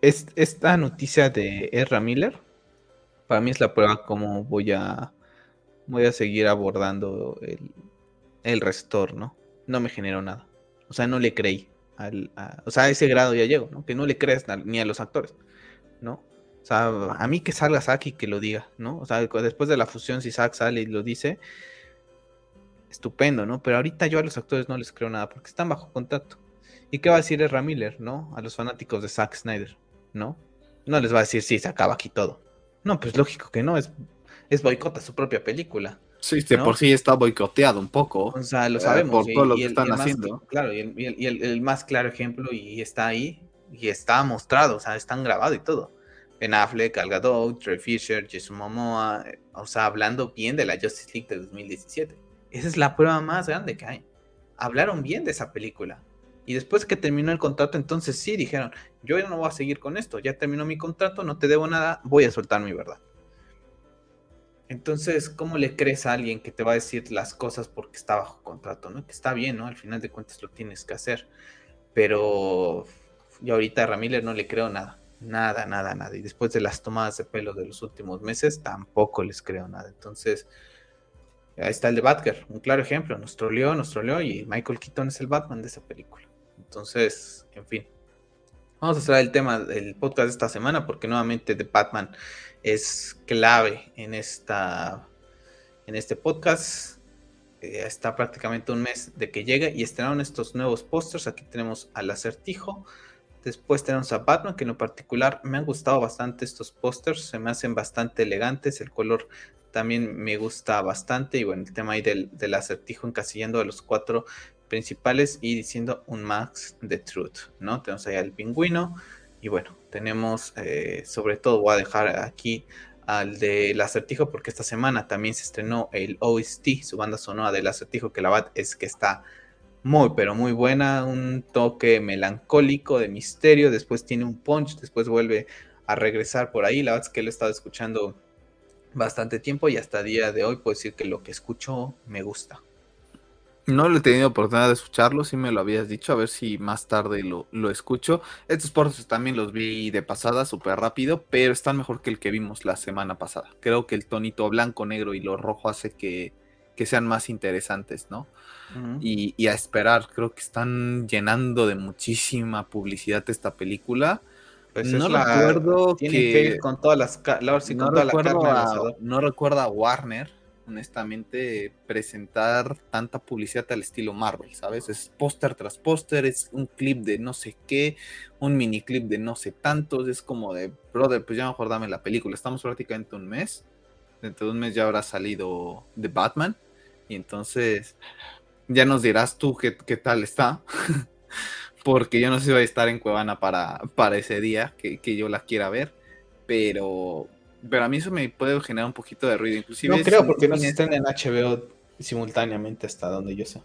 es, esta noticia de Ezra Miller, para mí es la prueba cómo voy a voy a seguir abordando el, el restore, ¿no? Me generó nada. O sea, no le creí. o sea, a ese grado ya llego, ¿no? Que no le crees ni a los actores, ¿no? O sea, a mí que salga Zack y que lo diga, ¿no? O sea, después de la fusión, si Zack sale y lo dice, estupendo, ¿no? Pero ahorita yo a los actores no les creo nada porque están bajo contacto. ¿Y qué va a decir Ezra Miller, ¿no? A los fanáticos de Zack Snyder, ¿no? No les va a decir, sí, se acaba aquí todo. No, pues lógico que no, es, es boicota su propia película. Sí, de por sí está boicoteado un poco. O sea, lo sabemos. por todo lo que están haciendo. claro, y, el, más claro ejemplo, y está ahí, y está mostrado, o sea, están grabado y todo. Ben Affleck, Al Gadot, Trey Fisher, Jason Momoa, eh, o sea, hablando bien de la Justice League de 2017. Esa es la prueba más grande que hay. Hablaron bien de esa película. Y después que terminó el contrato, entonces sí dijeron, yo ya no voy a seguir con esto, ya terminó mi contrato, no te debo nada, voy a soltar mi verdad. Entonces, ¿cómo le crees a alguien que te va a decir las cosas porque está bajo contrato? ¿no? Que está bien, ¿no? Al final de cuentas lo tienes que hacer. Pero yo ahorita a Ramírez no le creo nada. Nada, nada, nada. Y después de las tomadas de pelo de los últimos meses, tampoco les creo nada. Entonces, ahí está el de Batgirl, un claro ejemplo. Nos troleó, nos troleó y Michael Keaton es el Batman de esa película. Entonces, en fin. Vamos a cerrar el tema del podcast de esta semana porque nuevamente The Batman es clave en, esta, en este podcast. Eh, está prácticamente un mes de que llegue y estrenaron estos nuevos pósters. Aquí tenemos al acertijo. Después tenemos a Batman, que en lo particular me han gustado bastante estos pósters. Se me hacen bastante elegantes. El color también me gusta bastante. Y bueno, el tema ahí del, del acertijo encasillando a los cuatro principales y diciendo un max de truth, ¿no? Tenemos ahí al pingüino y bueno, tenemos eh, sobre todo, voy a dejar aquí al del acertijo porque esta semana también se estrenó el OST, su banda sonora del acertijo, que la verdad es que está muy, pero muy buena, un toque melancólico de misterio, después tiene un punch, después vuelve a regresar por ahí, la verdad es que lo he estado escuchando bastante tiempo y hasta día de hoy puedo decir que lo que escucho me gusta. No lo he tenido oportunidad de escucharlo, sí me lo habías dicho, a ver si más tarde lo, lo escucho. Estos portos también los vi de pasada, súper rápido, pero están mejor que el que vimos la semana pasada. Creo que el tonito blanco, negro y lo rojo hace que, sean más interesantes, ¿no? y, a esperar, creo que están llenando de muchísima publicidad esta película. Pues no recuerdo que, con todas las no, recuerdo no recuerdo a Warner honestamente, presentar tanta publicidad al estilo Marvel, ¿sabes? Es póster tras póster, es un clip de no sé qué, un mini clip de no sé tantos, es como de, brother, pues ya mejor dame la película. Estamos prácticamente un mes, dentro de un mes ya habrá salido The Batman, y entonces ya nos dirás tú qué, tal está. Porque yo no sé si voy a estar en Cuevana para, para ese día que, que yo la quiera ver. Pero, pero a mí eso me puede generar un poquito de ruido. Inclusive no creo, porque no se estén en HBO simultáneamente hasta donde yo sé.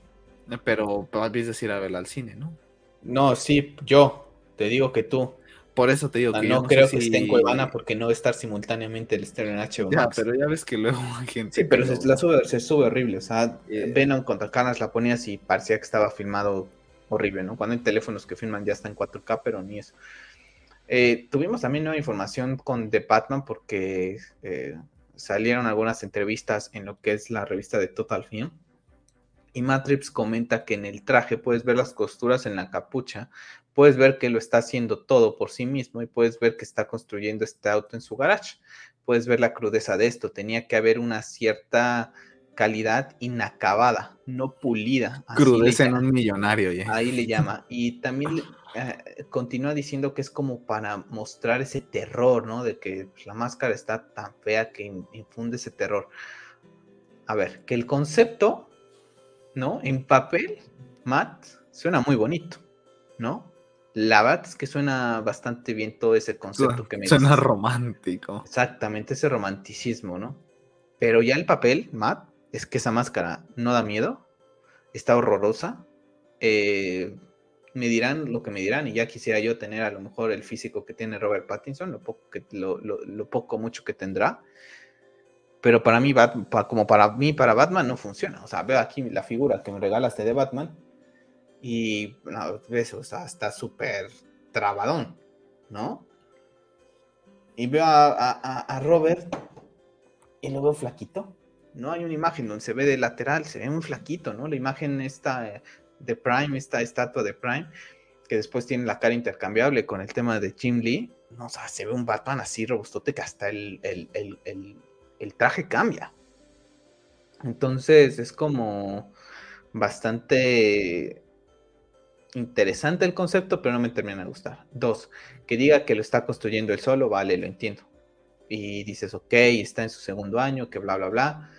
Pero a decir a verla al cine, ¿no? No, sí, yo. Te digo que tú. Por eso te digo que no, creo que esté en Cuevana porque no va a estar simultáneamente el estreno en HBO. Ya, pero ya ves que luego hay gente. Sí, pero se, la sube, se sube horrible. O sea, eh, Venom contra Canas la ponías y parecía que estaba filmado horrible, ¿no? Cuando hay teléfonos que filman ya está en 4K, pero ni eso. Eh, tuvimos también nueva información con The Batman porque eh, salieron algunas entrevistas en lo que es la revista de Total Film. Y Matrix comenta que en el traje puedes ver las costuras en la capucha, puedes ver que lo está haciendo todo por sí mismo y puedes ver que está construyendo este auto en su garage. Puedes ver la crudeza de esto. Tenía que haber una cierta calidad inacabada, no pulida. Crudeza en un millonario. Ahí le llama. Y también eh, continúa diciendo que es como para mostrar ese terror, ¿no? De que pues, la máscara está tan fea que infunde ese terror. A ver, que el concepto, ¿no? En papel, Matt, suena muy bonito, ¿no? La verdad es que suena bastante bien todo ese concepto que me Suena romántico. Exactamente, ese romanticismo, ¿no? Pero ya el papel, Matt, es que esa máscara no da miedo, está horrorosa, eh, me dirán lo que me dirán y ya quisiera yo tener a lo mejor el físico que tiene Robert Pattinson, lo poco, mucho que tendrá. Pero para mí, como para mí, para Batman no funciona. O sea, veo aquí la figura que me regalaste de Batman y ves, o sea, está súper trabadón, ¿no? Y veo a, Robert y lo veo flaquito. No hay una imagen donde se ve de lateral, se ve muy flaquito, ¿no? La imagen está de Prime, esta estatua de Prime, que después tiene la cara intercambiable con el tema de Jim Lee, no, se ve un Batman así robustote que hasta el, el traje cambia. Entonces es como bastante interesante el concepto, pero no me termina de gustar. Dos, que diga que lo está construyendo él solo, vale, lo entiendo. Y dices, ok, está en su segundo año, que bla, bla, bla,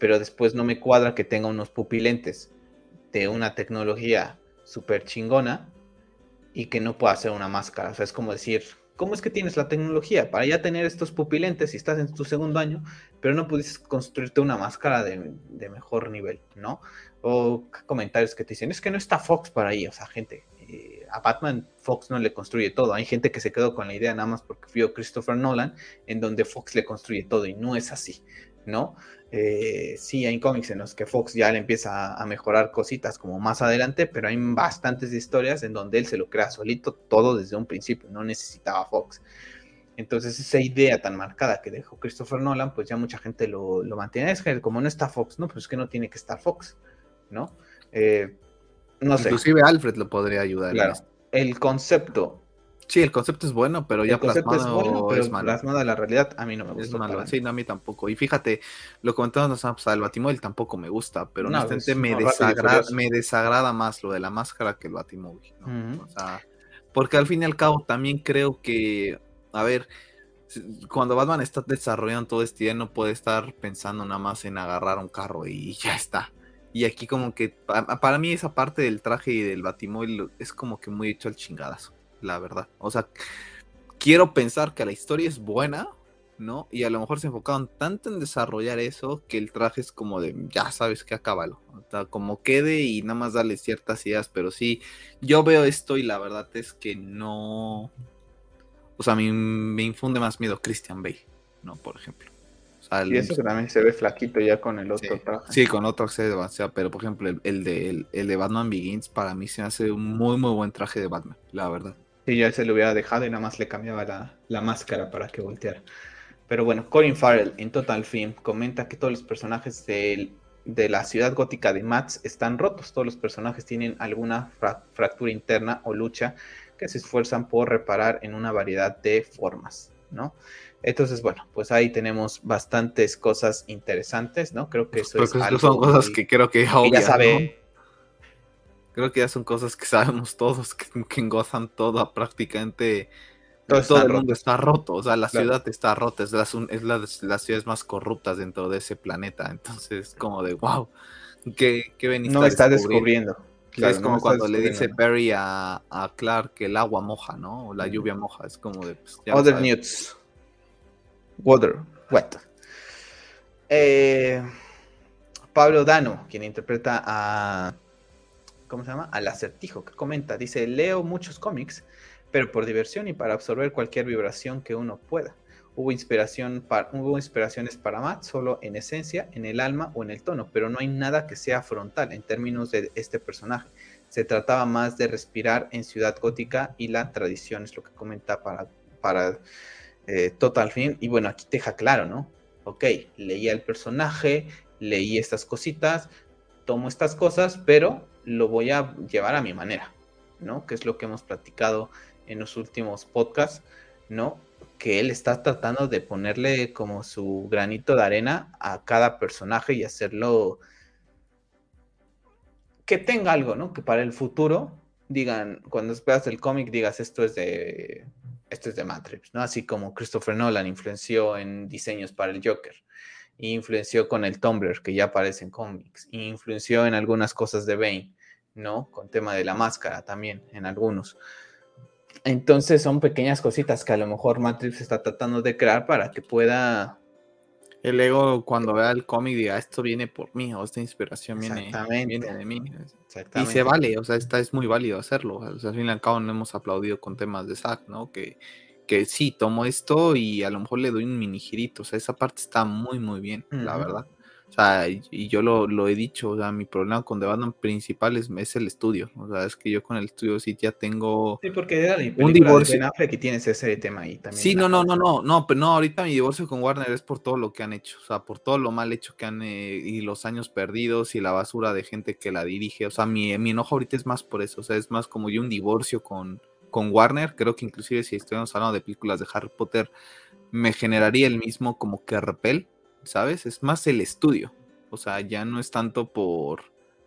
pero después no me cuadra que tenga unos pupilentes de una tecnología súper chingona y que no pueda hacer una máscara. O sea, es como decir, ¿cómo es que tienes la tecnología para ya tener estos pupilentes y estás en tu segundo año, pero no pudiste construirte una máscara de, de mejor nivel, ¿no? o comentarios que te dicen, es que no está Fox para ahí, o sea, gente, eh, a Batman Fox no le construye todo, hay gente que se quedó con la idea nada más porque vio Christopher Nolan, en donde Fox le construye todo y no es así, ¿no? Eh, sí, hay cómics en los que Fox ya le empieza a, mejorar cositas como más adelante, pero hay bastantes historias en donde él se lo crea solito todo desde un principio, no necesitaba Fox. Entonces esa idea tan marcada que dejó Christopher Nolan, pues ya mucha gente lo, lo mantiene. Es que como no está Fox, no, pues es que no tiene que estar Fox. ¿no? Eh, no sé. Inclusive Alfred lo podría ayudar. Claro. El concepto. Sí, el concepto es bueno, pero ya plasmado es, bueno, pero es malo. la realidad a mí no me gusta. Es malo. Sí, no, a mí tampoco. Y fíjate, lo comentamos la semana el Batimóvil tampoco me gusta, pero honestamente me, desagrada, me desagrada más lo de la máscara que el Batimóvil. ¿no? o sea, porque al fin y al cabo también creo que, a ver, cuando Batman está desarrollando todo este día no puede estar pensando nada más en agarrar un carro y ya está. Y aquí como que para, mí esa parte del traje y del batimóvil es como que muy hecho al chingadazo, la verdad. O sea, quiero pensar que la historia es buena, ¿no? Y a lo mejor se enfocaron tanto en desarrollar eso que el traje es como de, ya sabes que acábalo. O sea, como quede y nada más darle ciertas ideas, pero sí, yo veo esto y la verdad es que no... O sea, me infunde más miedo Christian Bale, ¿no? Por ejemplo y eso que también se ve flaquito ya con el otro sí, traje. Sí, con otro traje de pero por ejemplo, el, de, el, de Batman Begins para mí se hace un muy, muy buen traje de Batman, la verdad. Sí, ya se lo hubiera dejado y nada más le cambiaba la, la máscara para que volteara. Pero bueno, Colin Farrell en Total Film comenta que todos los personajes de, de la ciudad gótica de Mats están rotos. Todos los personajes tienen alguna fractura interna o lucha que se esfuerzan por reparar en una variedad de formas, ¿no? Entonces, bueno, pues ahí tenemos bastantes cosas interesantes, ¿no? Creo que eso es algo son cosas que creo que ya, sabe. Creo que ya son cosas que sabemos todos, que, que gozan todo prácticamente todo, el mundo está roto, o sea, la ciudad está rota, es, la, es la, las ciudades más corruptas dentro de ese planeta, entonces como de, wow, ¿qué, qué veniste No está descubriendo. es como cuando le dice Barry a, a, Clark que el agua moja, ¿no? O la lluvia moja, es como de... Pues, Other news. Water, Wet. Eh, Pablo Dano, quien interpreta a. ¿Cómo se llama? Al acertijo, que comenta. Dice: Leo muchos cómics, pero por diversión y para absorber cualquier vibración que uno pueda. Hubo, inspiración para, hubo inspiraciones para Matt solo en esencia, en el alma o en el tono, pero no hay nada que sea frontal en términos de este personaje. Se trataba más de respirar en Ciudad Gótica y la tradición, es lo que comenta para, para eh, Total Fin. Y bueno, aquí te deja claro, ¿no? Ok, leía el personaje, leí estas cositas, tomo estas cosas, pero lo voy a llevar a mi manera, ¿no? Que es lo que hemos platicado en los últimos podcasts, ¿no? Que él está tratando de ponerle como su granito de arena a cada personaje y hacerlo que tenga algo, ¿no? Que para el futuro digan, cuando esperas el cómic, digas esto es de esto es de Matrix, ¿no? Así como Christopher Nolan influenció en diseños para el Joker, influenció con el Tumblr, que ya aparece en cómics, influenció en algunas cosas de Bane, ¿no? Con tema de la máscara también, en algunos. Entonces son pequeñas cositas que a lo mejor Matrix está tratando de crear para que pueda... El ego cuando vea el cómic diga, esto viene por mí, o esta inspiración viene, viene de mí. Y se vale, o sea, esta es muy válido hacerlo. O sea, al fin y al cabo no hemos aplaudido con temas de Zack, ¿no? Que, que sí, tomo esto y a lo mejor le doy un mini girito. O sea, esa parte está muy, muy bien, la verdad. O sea, y, yo lo, he dicho, o sea, mi problema con The Batman principal es, el estudio. O sea, es que yo con el estudio sí ya tengo sí, porque era un divorcio. De ben tienes ese tema ahí también. Sí, no, no, no, no, no, pero no, ahorita mi divorcio con Warner es por todo lo que han hecho, o sea, por todo lo mal hecho que han, eh, y los años perdidos y la basura de gente que la dirige. O sea, mi, mi enojo ahorita es más por eso, o sea, es más como yo un divorcio con, con Warner. Creo que inclusive si estuviéramos hablando de películas de Harry Potter, me generaría el mismo como que repel, ¿sabes? Es más el estudio. O sea, ya no es tanto por,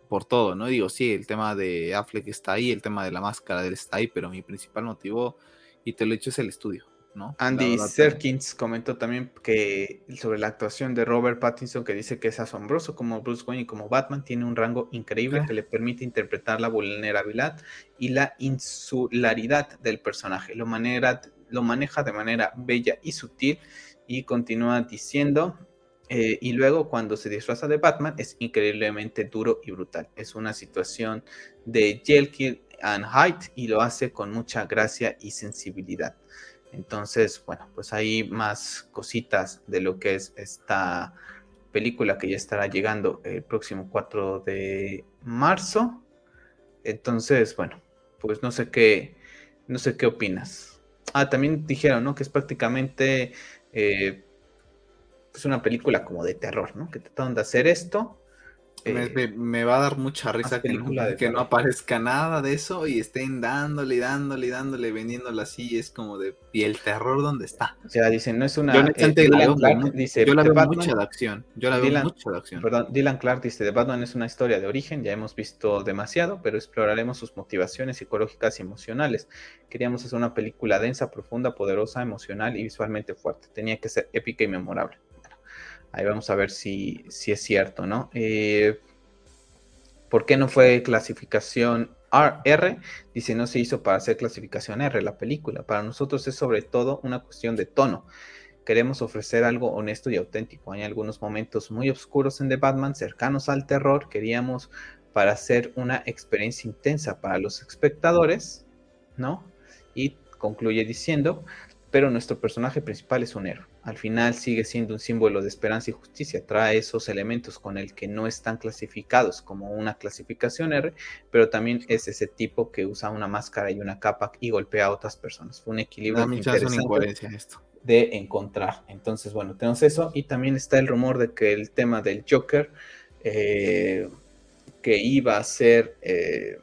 por todo, ¿no? Digo, sí, el tema de Affleck está ahí, el tema de la máscara está ahí, pero mi principal motivo, y te lo he dicho, es el estudio. ¿No? Andy Serkins comentó también que sobre la actuación de Robert Pattinson, que dice que es asombroso como Bruce Wayne y como Batman, tiene un rango increíble que le permite interpretar la vulnerabilidad y la insularidad del personaje. Lo, lo maneja de manera bella y sutil y continúa diciendo, eh, y luego cuando se disfraza de Batman es increíblemente duro y brutal. Es una situación de Jekyll and Hyde y lo hace con mucha gracia y sensibilidad. Entonces, bueno, pues hay más cositas de lo que es esta película que ya estará llegando el próximo 4 de marzo. Entonces, bueno, pues no sé qué, no sé qué opinas. Ah, también dijeron, ¿no? Que es prácticamente eh, es una película como de terror, ¿no? Que trataron de hacer esto. Eh, me, va a dar mucha risa que, no, que no, aparezca nada de eso y estén dándole, dándole, dándole, vendiéndolo así. Es como de. ¿Y el terror dónde está? O sea, dicen, no es una. Yo, eh, Clark, dice, yo la veo mucha de acción. Yo la veo mucha de acción. Perdón, Dylan Clark dice: The Batman es una historia de origen. Ya hemos visto demasiado, pero exploraremos sus motivaciones psicológicas y emocionales. Queríamos hacer una película densa, profunda, poderosa, emocional y visualmente fuerte. Tenía que ser épica y memorable. Ahí vamos a ver si, si es cierto, ¿no? Eh, ¿Por qué no fue clasificación R? Dice, no se hizo para hacer clasificación R la película. Para nosotros es sobre todo una cuestión de tono. Queremos ofrecer algo honesto y auténtico. Hay algunos momentos muy oscuros en The Batman, cercanos al terror. Queríamos para hacer una experiencia intensa para los espectadores, ¿no? Y concluye diciendo, pero nuestro personaje principal es un héroe al final sigue siendo un símbolo de esperanza y justicia. Trae esos elementos con el que no están clasificados como una clasificación R, pero también es ese tipo que usa una máscara y una capa y golpea a otras personas. Fue un equilibrio interesante esto. de encontrar. Entonces, bueno, tenemos eso y también está el rumor de que el tema del Joker eh, que iba a ser, eh,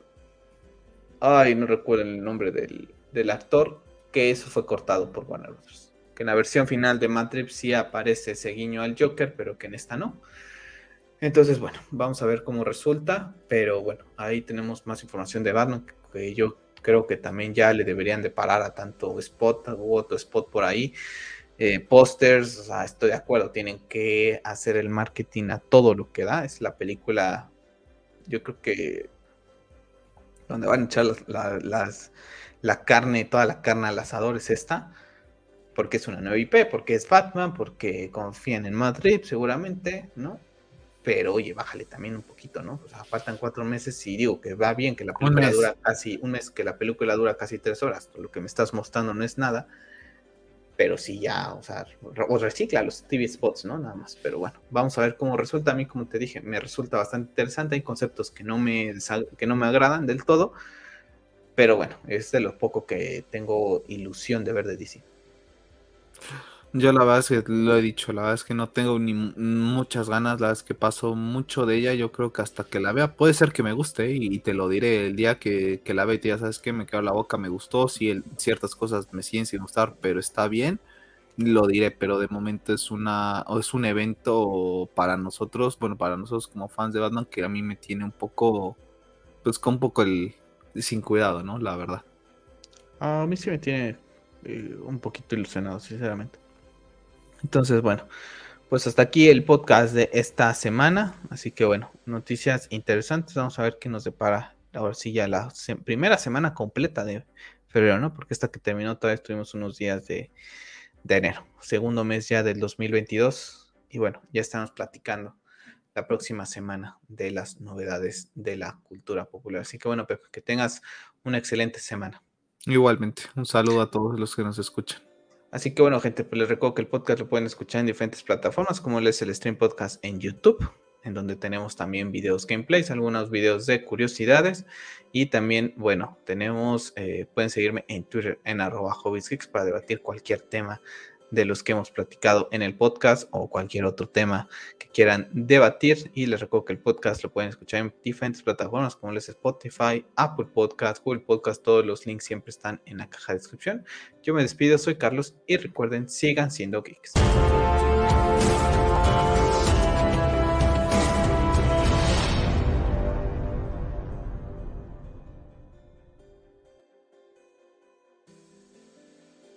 ay, no recuerdo el nombre del, del actor, que eso fue cortado por Warner Bros en la versión final de Matrix sí aparece ese guiño al Joker, pero que en esta no. Entonces, bueno, vamos a ver cómo resulta, pero bueno, ahí tenemos más información de Batman, que yo creo que también ya le deberían de parar a tanto spot u otro spot por ahí. Eh, pósters, estoy de acuerdo, tienen que hacer el marketing a todo lo que da. Es la película, yo creo que donde van a echar las, la carne, toda la carne al asador es esta porque es una nueva IP, porque es Batman, porque confían en Madrid, seguramente, ¿no? Pero oye, bájale también un poquito, ¿no? O sea, faltan cuatro meses y digo que va bien que la película dura casi un mes, que la película dura casi tres horas. Lo que me estás mostrando no es nada, pero sí ya, o sea, o recicla los TV spots, ¿no? Nada más. Pero bueno, vamos a ver cómo resulta. A mí, como te dije, me resulta bastante interesante. Hay conceptos que no me, que no me agradan del todo, pero bueno, es de lo poco que tengo ilusión de ver de DC. Yo la verdad es que lo he dicho, la verdad es que no tengo ni muchas ganas, la verdad es que paso mucho de ella, yo creo que hasta que la vea, puede ser que me guste y, te lo diré el día que, la vea y ya sabes que me quedo la boca, me gustó, si ciertas cosas me siguen sin gustar, pero está bien, lo diré, pero de momento es una es un evento para nosotros, bueno, para nosotros como fans de Batman que a mí me tiene un poco, pues con un poco el sin cuidado, ¿no? La verdad. A mí sí me tiene eh, un poquito ilusionado, sinceramente. Entonces, bueno, pues hasta aquí el podcast de esta semana. Así que bueno, noticias interesantes. Vamos a ver qué nos depara ahora sí ya la primera semana completa de febrero, ¿no? Porque esta que terminó todavía tuvimos unos días de, de enero, segundo mes ya del 2022. Y bueno, ya estamos platicando la próxima semana de las novedades de la cultura popular. Así que bueno, Pepe, que tengas una excelente semana. Igualmente, un saludo a todos los que nos escuchan. Así que bueno, gente, pues les recuerdo que el podcast lo pueden escuchar en diferentes plataformas, como es el Stream Podcast en YouTube, en donde tenemos también videos gameplays, algunos videos de curiosidades y también, bueno, tenemos, eh, pueden seguirme en Twitter en arroba para debatir cualquier tema de los que hemos platicado en el podcast o cualquier otro tema que quieran debatir. Y les recuerdo que el podcast lo pueden escuchar en diferentes plataformas como les Spotify, Apple Podcast, Google Podcast. Todos los links siempre están en la caja de descripción. Yo me despido, soy Carlos y recuerden, sigan siendo geeks.